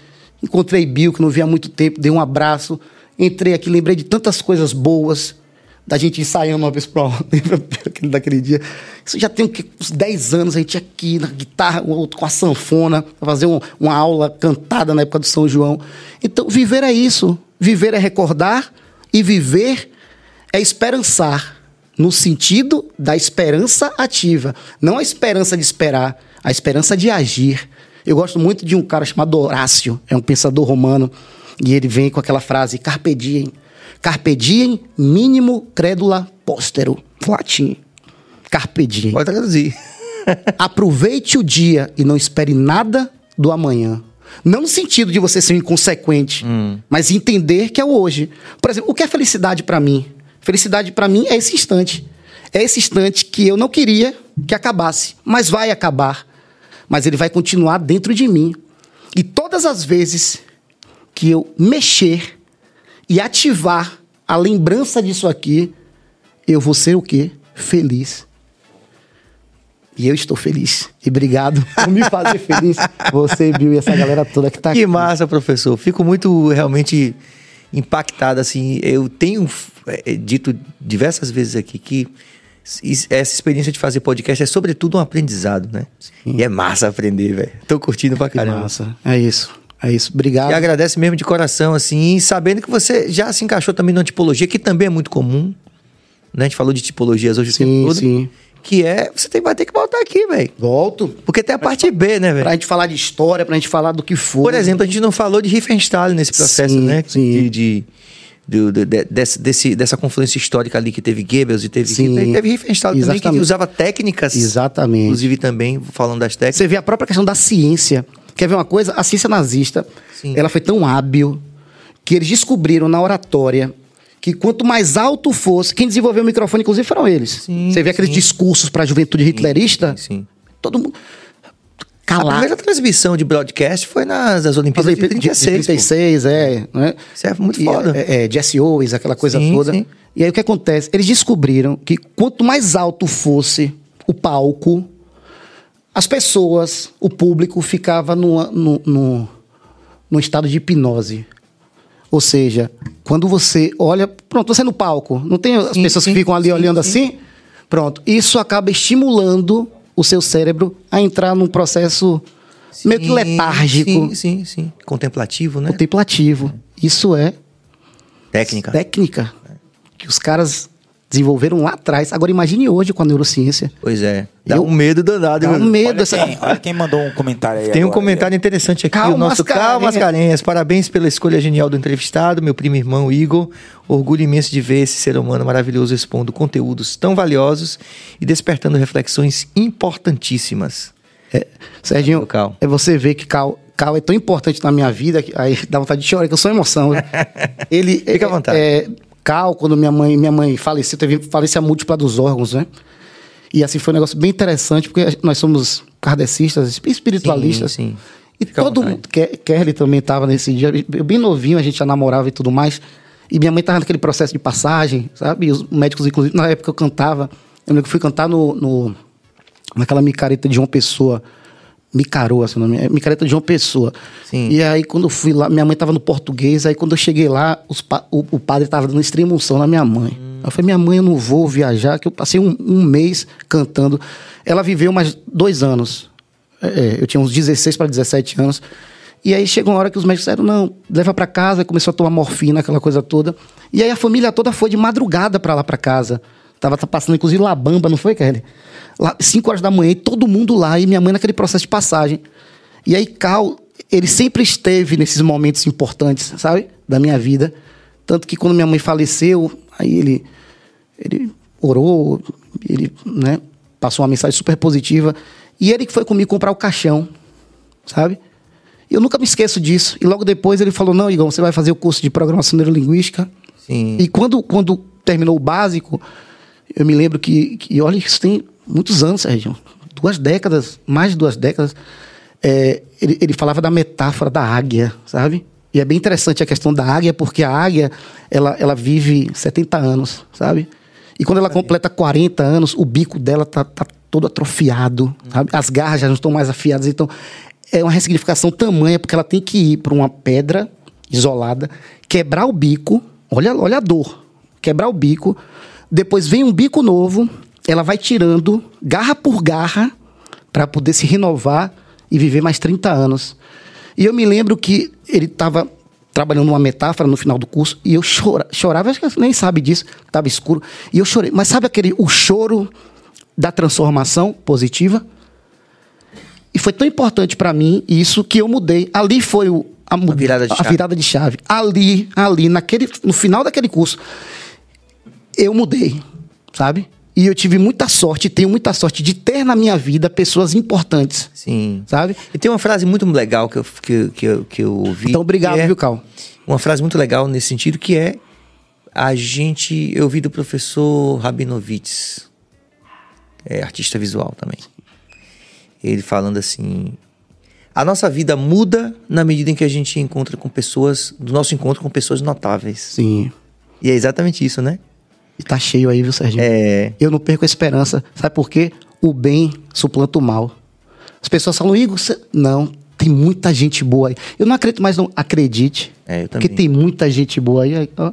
Encontrei Bill, que não via há muito tempo, dei um abraço. Entrei aqui, lembrei de tantas coisas boas, da gente ensaiando uma vez para (laughs) lembra daquele- dia. Isso já tem uns 10 anos, a gente aqui na guitarra, outro com a sanfona, pra fazer um- uma aula cantada na época do São João. Então, viver é isso. Viver é recordar e viver é esperançar, no sentido da esperança ativa. Não a esperança de esperar, a esperança de agir. Eu gosto muito de um cara chamado Horácio, é um pensador romano, e ele vem com aquela frase: Carpe diem. Carpe diem, mínimo credula postero. Latim. Carpe diem. Pode traduzir. (laughs) Aproveite o dia e não espere nada do amanhã. Não no sentido de você ser um inconsequente, mas entender que é o hoje. Por exemplo, o que é felicidade pra mim? Felicidade pra mim é esse instante. É esse instante que eu não queria que acabasse, mas vai acabar. Mas ele vai continuar dentro de mim. E todas as vezes que eu mexer e ativar a lembrança disso aqui, eu vou ser o quê? Feliz. E eu estou feliz. E obrigado (laughs) por me fazer feliz. Você, Bill, e essa galera toda que tá Que aqui. massa, professor. Fico muito realmente impactado, assim. Eu tenho é, dito diversas vezes aqui que essa experiência de fazer podcast é sobretudo um aprendizado, né? E é massa aprender, velho. Tô curtindo pra Que caramba. massa. É isso. É isso. Obrigado. E agradece mesmo de coração, assim, sabendo que você já se encaixou também na tipologia, que também é muito comum. Né? A gente falou de tipologias hoje o Sim, tempo todo. sim. Que é, você tem, vai ter que voltar aqui, velho. Volto. Porque tem a parte B, né, velho? Pra gente falar de história, pra gente falar do que for. Por exemplo, a gente não falou de Riefenstahl nesse processo, Sim, né? sim. De, de- do- do- de- desse, desse- dessa confluência histórica ali que teve Goebbels e teve, Sim. teve, teve Riefenstahl também, que usava técnicas. Exatamente. Inclusive também, falando das técnicas. Você vê a própria questão da ciência. Quer ver uma coisa? A ciência nazista, Sim. ela foi tão hábil que eles descobriram na oratória que quanto mais alto fosse, quem desenvolveu o microfone, inclusive, foram eles. Sim, Você vê aqueles sim. discursos para a juventude hitlerista, Sim, sim. todo mundo A calado. primeira transmissão de broadcast foi nas das Olimpíadas de 36. pô. 36, é. Né? Isso é muito E, foda. É, é, Jesse Owens, aquela coisa Sim, toda. sim. E aí o que acontece? Eles descobriram que quanto mais alto fosse o palco, as pessoas, o público, ficava no, no, no, no estado de hipnose. Ou seja, quando você olha. Pronto, você no palco, não tem as Sim, pessoas que ficam ali olhando sim. assim? Pronto. Isso acaba estimulando o seu cérebro a entrar num processo meio que Sim, letárgico, Sim, sim, sim. Contemplativo, né? contemplativo. Isso é Técnica. técnica que os caras desenvolveram lá atrás. Agora imagine hoje com a neurociência. Pois é. Dá Eu- um medo danado. Dá um medo Olha quem, olha quem mandou um comentário aí Tem um agora. comentário interessante aqui. Calma, o nosso Mascarenhas. Calma Mascarenhas. Parabéns pela escolha genial do entrevistado, meu primo irmão Igor. Orgulho imenso de ver esse ser humano maravilhoso expondo conteúdos tão valiosos e despertando reflexões importantíssimas. Serginho, Cal. é você ver que Cal, Cal é tão importante na minha vida que aí dá vontade de chorar, que eu sou emoção. (laughs) Ele Fica à é- vontade. É, Cal, quando minha mãe, minha mãe faleceu, teve falência múltipla dos órgãos, né? E assim foi um negócio bem interessante, porque nós somos kardecistas, espiritualistas. Sim, sim. E Fica todo mundo, Ke- Kelly também estava nesse dia, eu bem novinho, a gente já namorava e tudo mais. E minha mãe estava naquele processo de passagem, sabe? E os médicos, inclusive, na época eu cantava, eu lembro que fui cantar no, no naquela micareta de João Pessoa. Micaroa, seu nome é micareta de João Pessoa. Sim. E aí, quando eu fui lá, minha mãe estava no português, aí quando eu cheguei lá, pa- o, o padre estava dando extrema unção na minha mãe. Aí eu falei, minha mãe, eu não vou viajar, que eu passei um, um mês cantando. Ela viveu mais dois anos. É, eu tinha uns 16 para 17 anos. E aí chegou uma hora que os médicos disseram, não, leva para casa, começou a tomar morfina, aquela coisa toda. E aí a família toda foi de madrugada para lá para casa. Tava passando, inclusive, Labamba, não foi, Kelly? Lá, 5 horas da manhã, e todo mundo lá, e minha mãe naquele processo de passagem. E aí, Cal, ele sempre esteve nesses momentos importantes, sabe? Da minha vida. Tanto que quando minha mãe faleceu, aí ele, ele orou, ele né, passou uma mensagem super positiva. E ele que foi comigo comprar o caixão, sabe? Eu nunca me esqueço disso. E logo depois ele falou: Não, Igor, você vai fazer o curso de programação neurolinguística. Sim. E quando, quando terminou o básico, eu me lembro que, que olha, isso tem muitos anos, Sérgio. Duas décadas, mais de duas décadas. É, ele, ele falava da metáfora da águia, sabe? E é bem interessante a questão da águia, porque a águia, ela, ela vive 70 anos, sabe? E quando ela completa 40 anos, o bico dela tá, tá todo atrofiado, sabe? As garras já não estão mais afiadas. Então, é uma ressignificação tamanha, porque ela tem que ir para uma pedra isolada, quebrar o bico, olha, olha a dor, quebrar o bico, depois vem um bico novo, ela vai tirando garra por garra para poder se renovar e viver mais 30 anos. E eu me lembro que ele estava trabalhando uma metáfora no final do curso e eu chora, chorava, acho que você nem sabe disso, estava escuro, e eu chorei. Mas sabe aquele o choro da transformação positiva? E foi tão importante para mim isso que eu mudei. Ali foi o, a, A virada de a chave. virada de chave. Ali, ali, naquele, no final daquele curso, eu mudei, sabe? E eu tive muita sorte, tenho muita sorte de ter na minha vida pessoas importantes, Sim. sabe? E tem uma frase muito legal que eu, que, que eu, que eu ouvi. Então, obrigado, é viu, Cal? Uma frase muito legal nesse sentido que é a gente. Eu ouvi do professor Rabinovitz, é artista visual também. Ele falando assim: a nossa vida muda na medida em que a gente encontra com pessoas, do nosso encontro com pessoas notáveis. Sim. E é exatamente isso, né? E tá cheio aí, viu, Serginho? É. Eu não perco a esperança. Sabe por quê? O bem suplanta o mal. As pessoas falam, Igor, você... não, tem muita gente boa aí. Eu não acredito mais, não. Acredite. É, eu Porque também. tem muita gente boa aí. ó.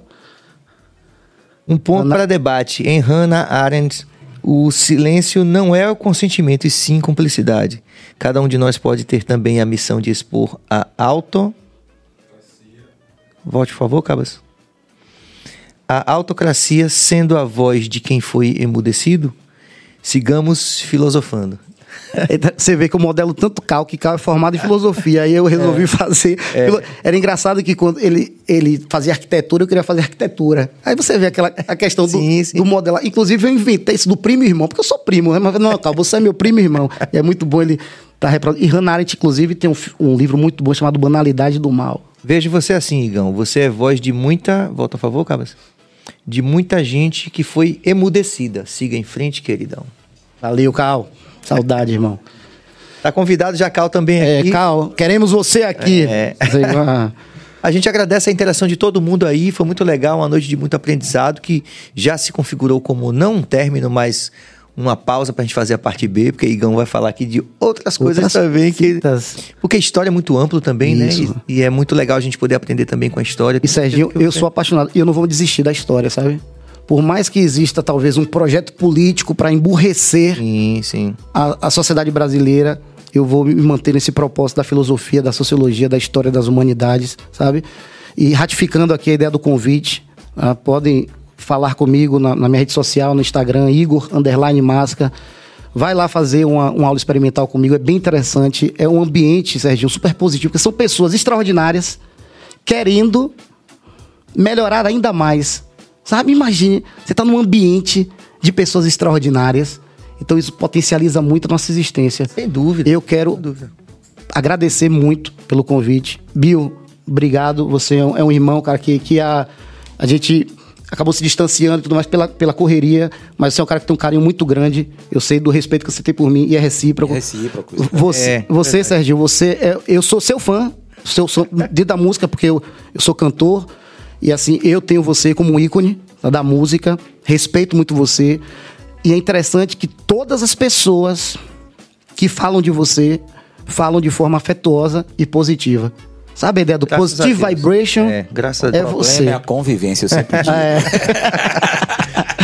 Um ponto Ana- para debate. Em Hannah Arendt, o silêncio não é o consentimento, e sim cumplicidade. Cada um de nós pode ter também a missão de expor a auto. Volte, por favor, Cabas. A autocracia sendo a voz de quem foi emudecido, sigamos filosofando. (laughs) Então, Você vê que eu modelo tanto Cal, que Cal é formado em filosofia. Aí eu resolvi fazer. filo- Era engraçado que quando ele, ele fazia arquitetura, eu queria fazer arquitetura. Aí você vê aquela a questão do, Sim, sim. do modelar. Inclusive, eu inventei isso do primo irmão, porque eu sou primo, né? Mas não, Cal, você é meu primo irmão. E é muito bom ele estar reproduzindo. E Hannah Arendt, inclusive, tem um, um livro muito bom chamado Banalidade do Mal. Vejo você assim, Igão. Você é voz de muita. Volta a favor, Cabas. De muita gente que foi emudecida. Siga em frente, queridão. Valeu, Cal. Saudade, irmão. Tá convidado já Cal também É, aqui. Cal, queremos você aqui. É. (laughs) A gente agradece a interação de todo mundo aí, foi muito legal, uma noite de muito aprendizado que já se configurou como não um término, mas uma pausa pra gente fazer a parte B, porque Igão vai falar aqui de outras coisas Outras também que porque a história é muito amplo também, Isso. né? E, e é muito legal a gente poder aprender também com a história. E Serginho, eu sou apaixonado e eu não vou desistir da história, sabe? Por mais que exista talvez um projeto político para emburrecer Sim, sim. a, a sociedade brasileira, eu vou me manter nesse propósito da filosofia, da sociologia, da história das humanidades, sabe? E ratificando aqui a ideia do convite, ah, podem falar comigo na, na minha rede social, no Instagram, Igor Underline Masca. Vai lá fazer uma, uma aula experimental comigo, é bem interessante. É um ambiente, Serginho, super positivo, porque são pessoas extraordinárias querendo melhorar ainda mais. Sabe? Imagine, você está num ambiente de pessoas extraordinárias. Então isso potencializa muito a nossa existência. Sem dúvida. Eu quero dúvida. agradecer muito pelo convite. Bill, obrigado. Você é um, é um irmão, cara, que, que a, a gente acabou se distanciando e tudo mais pela, pela correria, mas você é um cara que tem um carinho muito grande. Eu sei do respeito que você tem por mim e é recíproco. É recíproco. Você, É, você Serginho, você é, eu sou seu fã, seu, sou, dentro da música, porque eu, eu sou cantor. E assim, eu tenho você como um ícone tá, da música, respeito muito você. E é interessante que todas as pessoas que falam de você falam de forma afetuosa e positiva. Sabe a ideia do Graças positive vibration? É, graças a é Deus. O você. é a convivência, eu sempre (laughs) digo.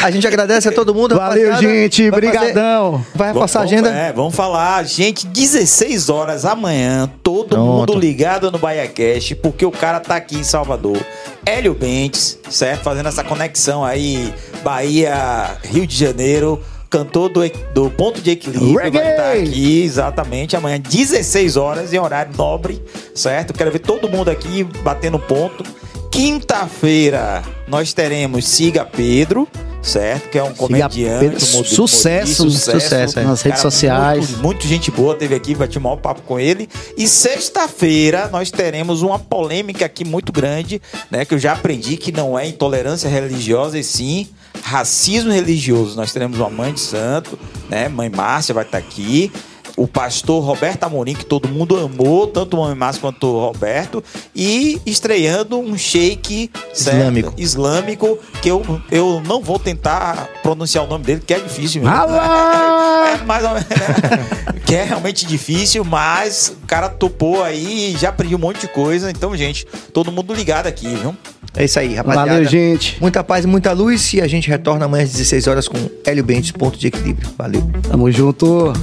A gente agradece a todo mundo. Valeu, rapaziada. gente. Vai fazer- Brigadão. Vai Vamos- passar a agenda. É, vamos falar, gente, 16 horas amanhã, todo Pronto. mundo ligado no BaiaCast, porque o cara tá aqui em Salvador. Hélio Bentes, certo? Fazendo essa conexão aí, Bahia, Rio de Janeiro. Cantor do, do Ponto de Equilíbrio Reggae! vai estar aqui, exatamente, amanhã, 16 horas, em horário nobre, certo? Quero ver todo mundo aqui batendo ponto. Quinta-feira, nós teremos Siga Pedro, certo? Que é um comediante, sucesso, sucesso, é. nas redes sociais. Muito, muito gente boa teve aqui, vai te maior papo com ele. E sexta-feira nós teremos uma polêmica aqui muito grande, né? Que eu já aprendi que não é intolerância religiosa, e sim racismo religioso. Nós teremos uma mãe de santo, né? Mãe Márcia vai estar aqui. O pastor Roberto Amorim, que todo mundo amou, tanto o Mãe Márcia quanto o Roberto, e estreando um shake certo? Islâmico. islâmico, que eu, eu não vou tentar pronunciar o nome dele, que é difícil mesmo. Alá! (laughs) É mais ou menos, (laughs) que é realmente difícil, mas o cara topou aí e já aprendi um monte de coisa. Então, gente, todo mundo ligado aqui, viu? É isso aí, rapaziada. Valeu, gente. Muita paz e muita luz. E a gente retorna amanhã às 16 horas com Hélio Bentes, ponto de equilíbrio. Valeu. Tamo junto.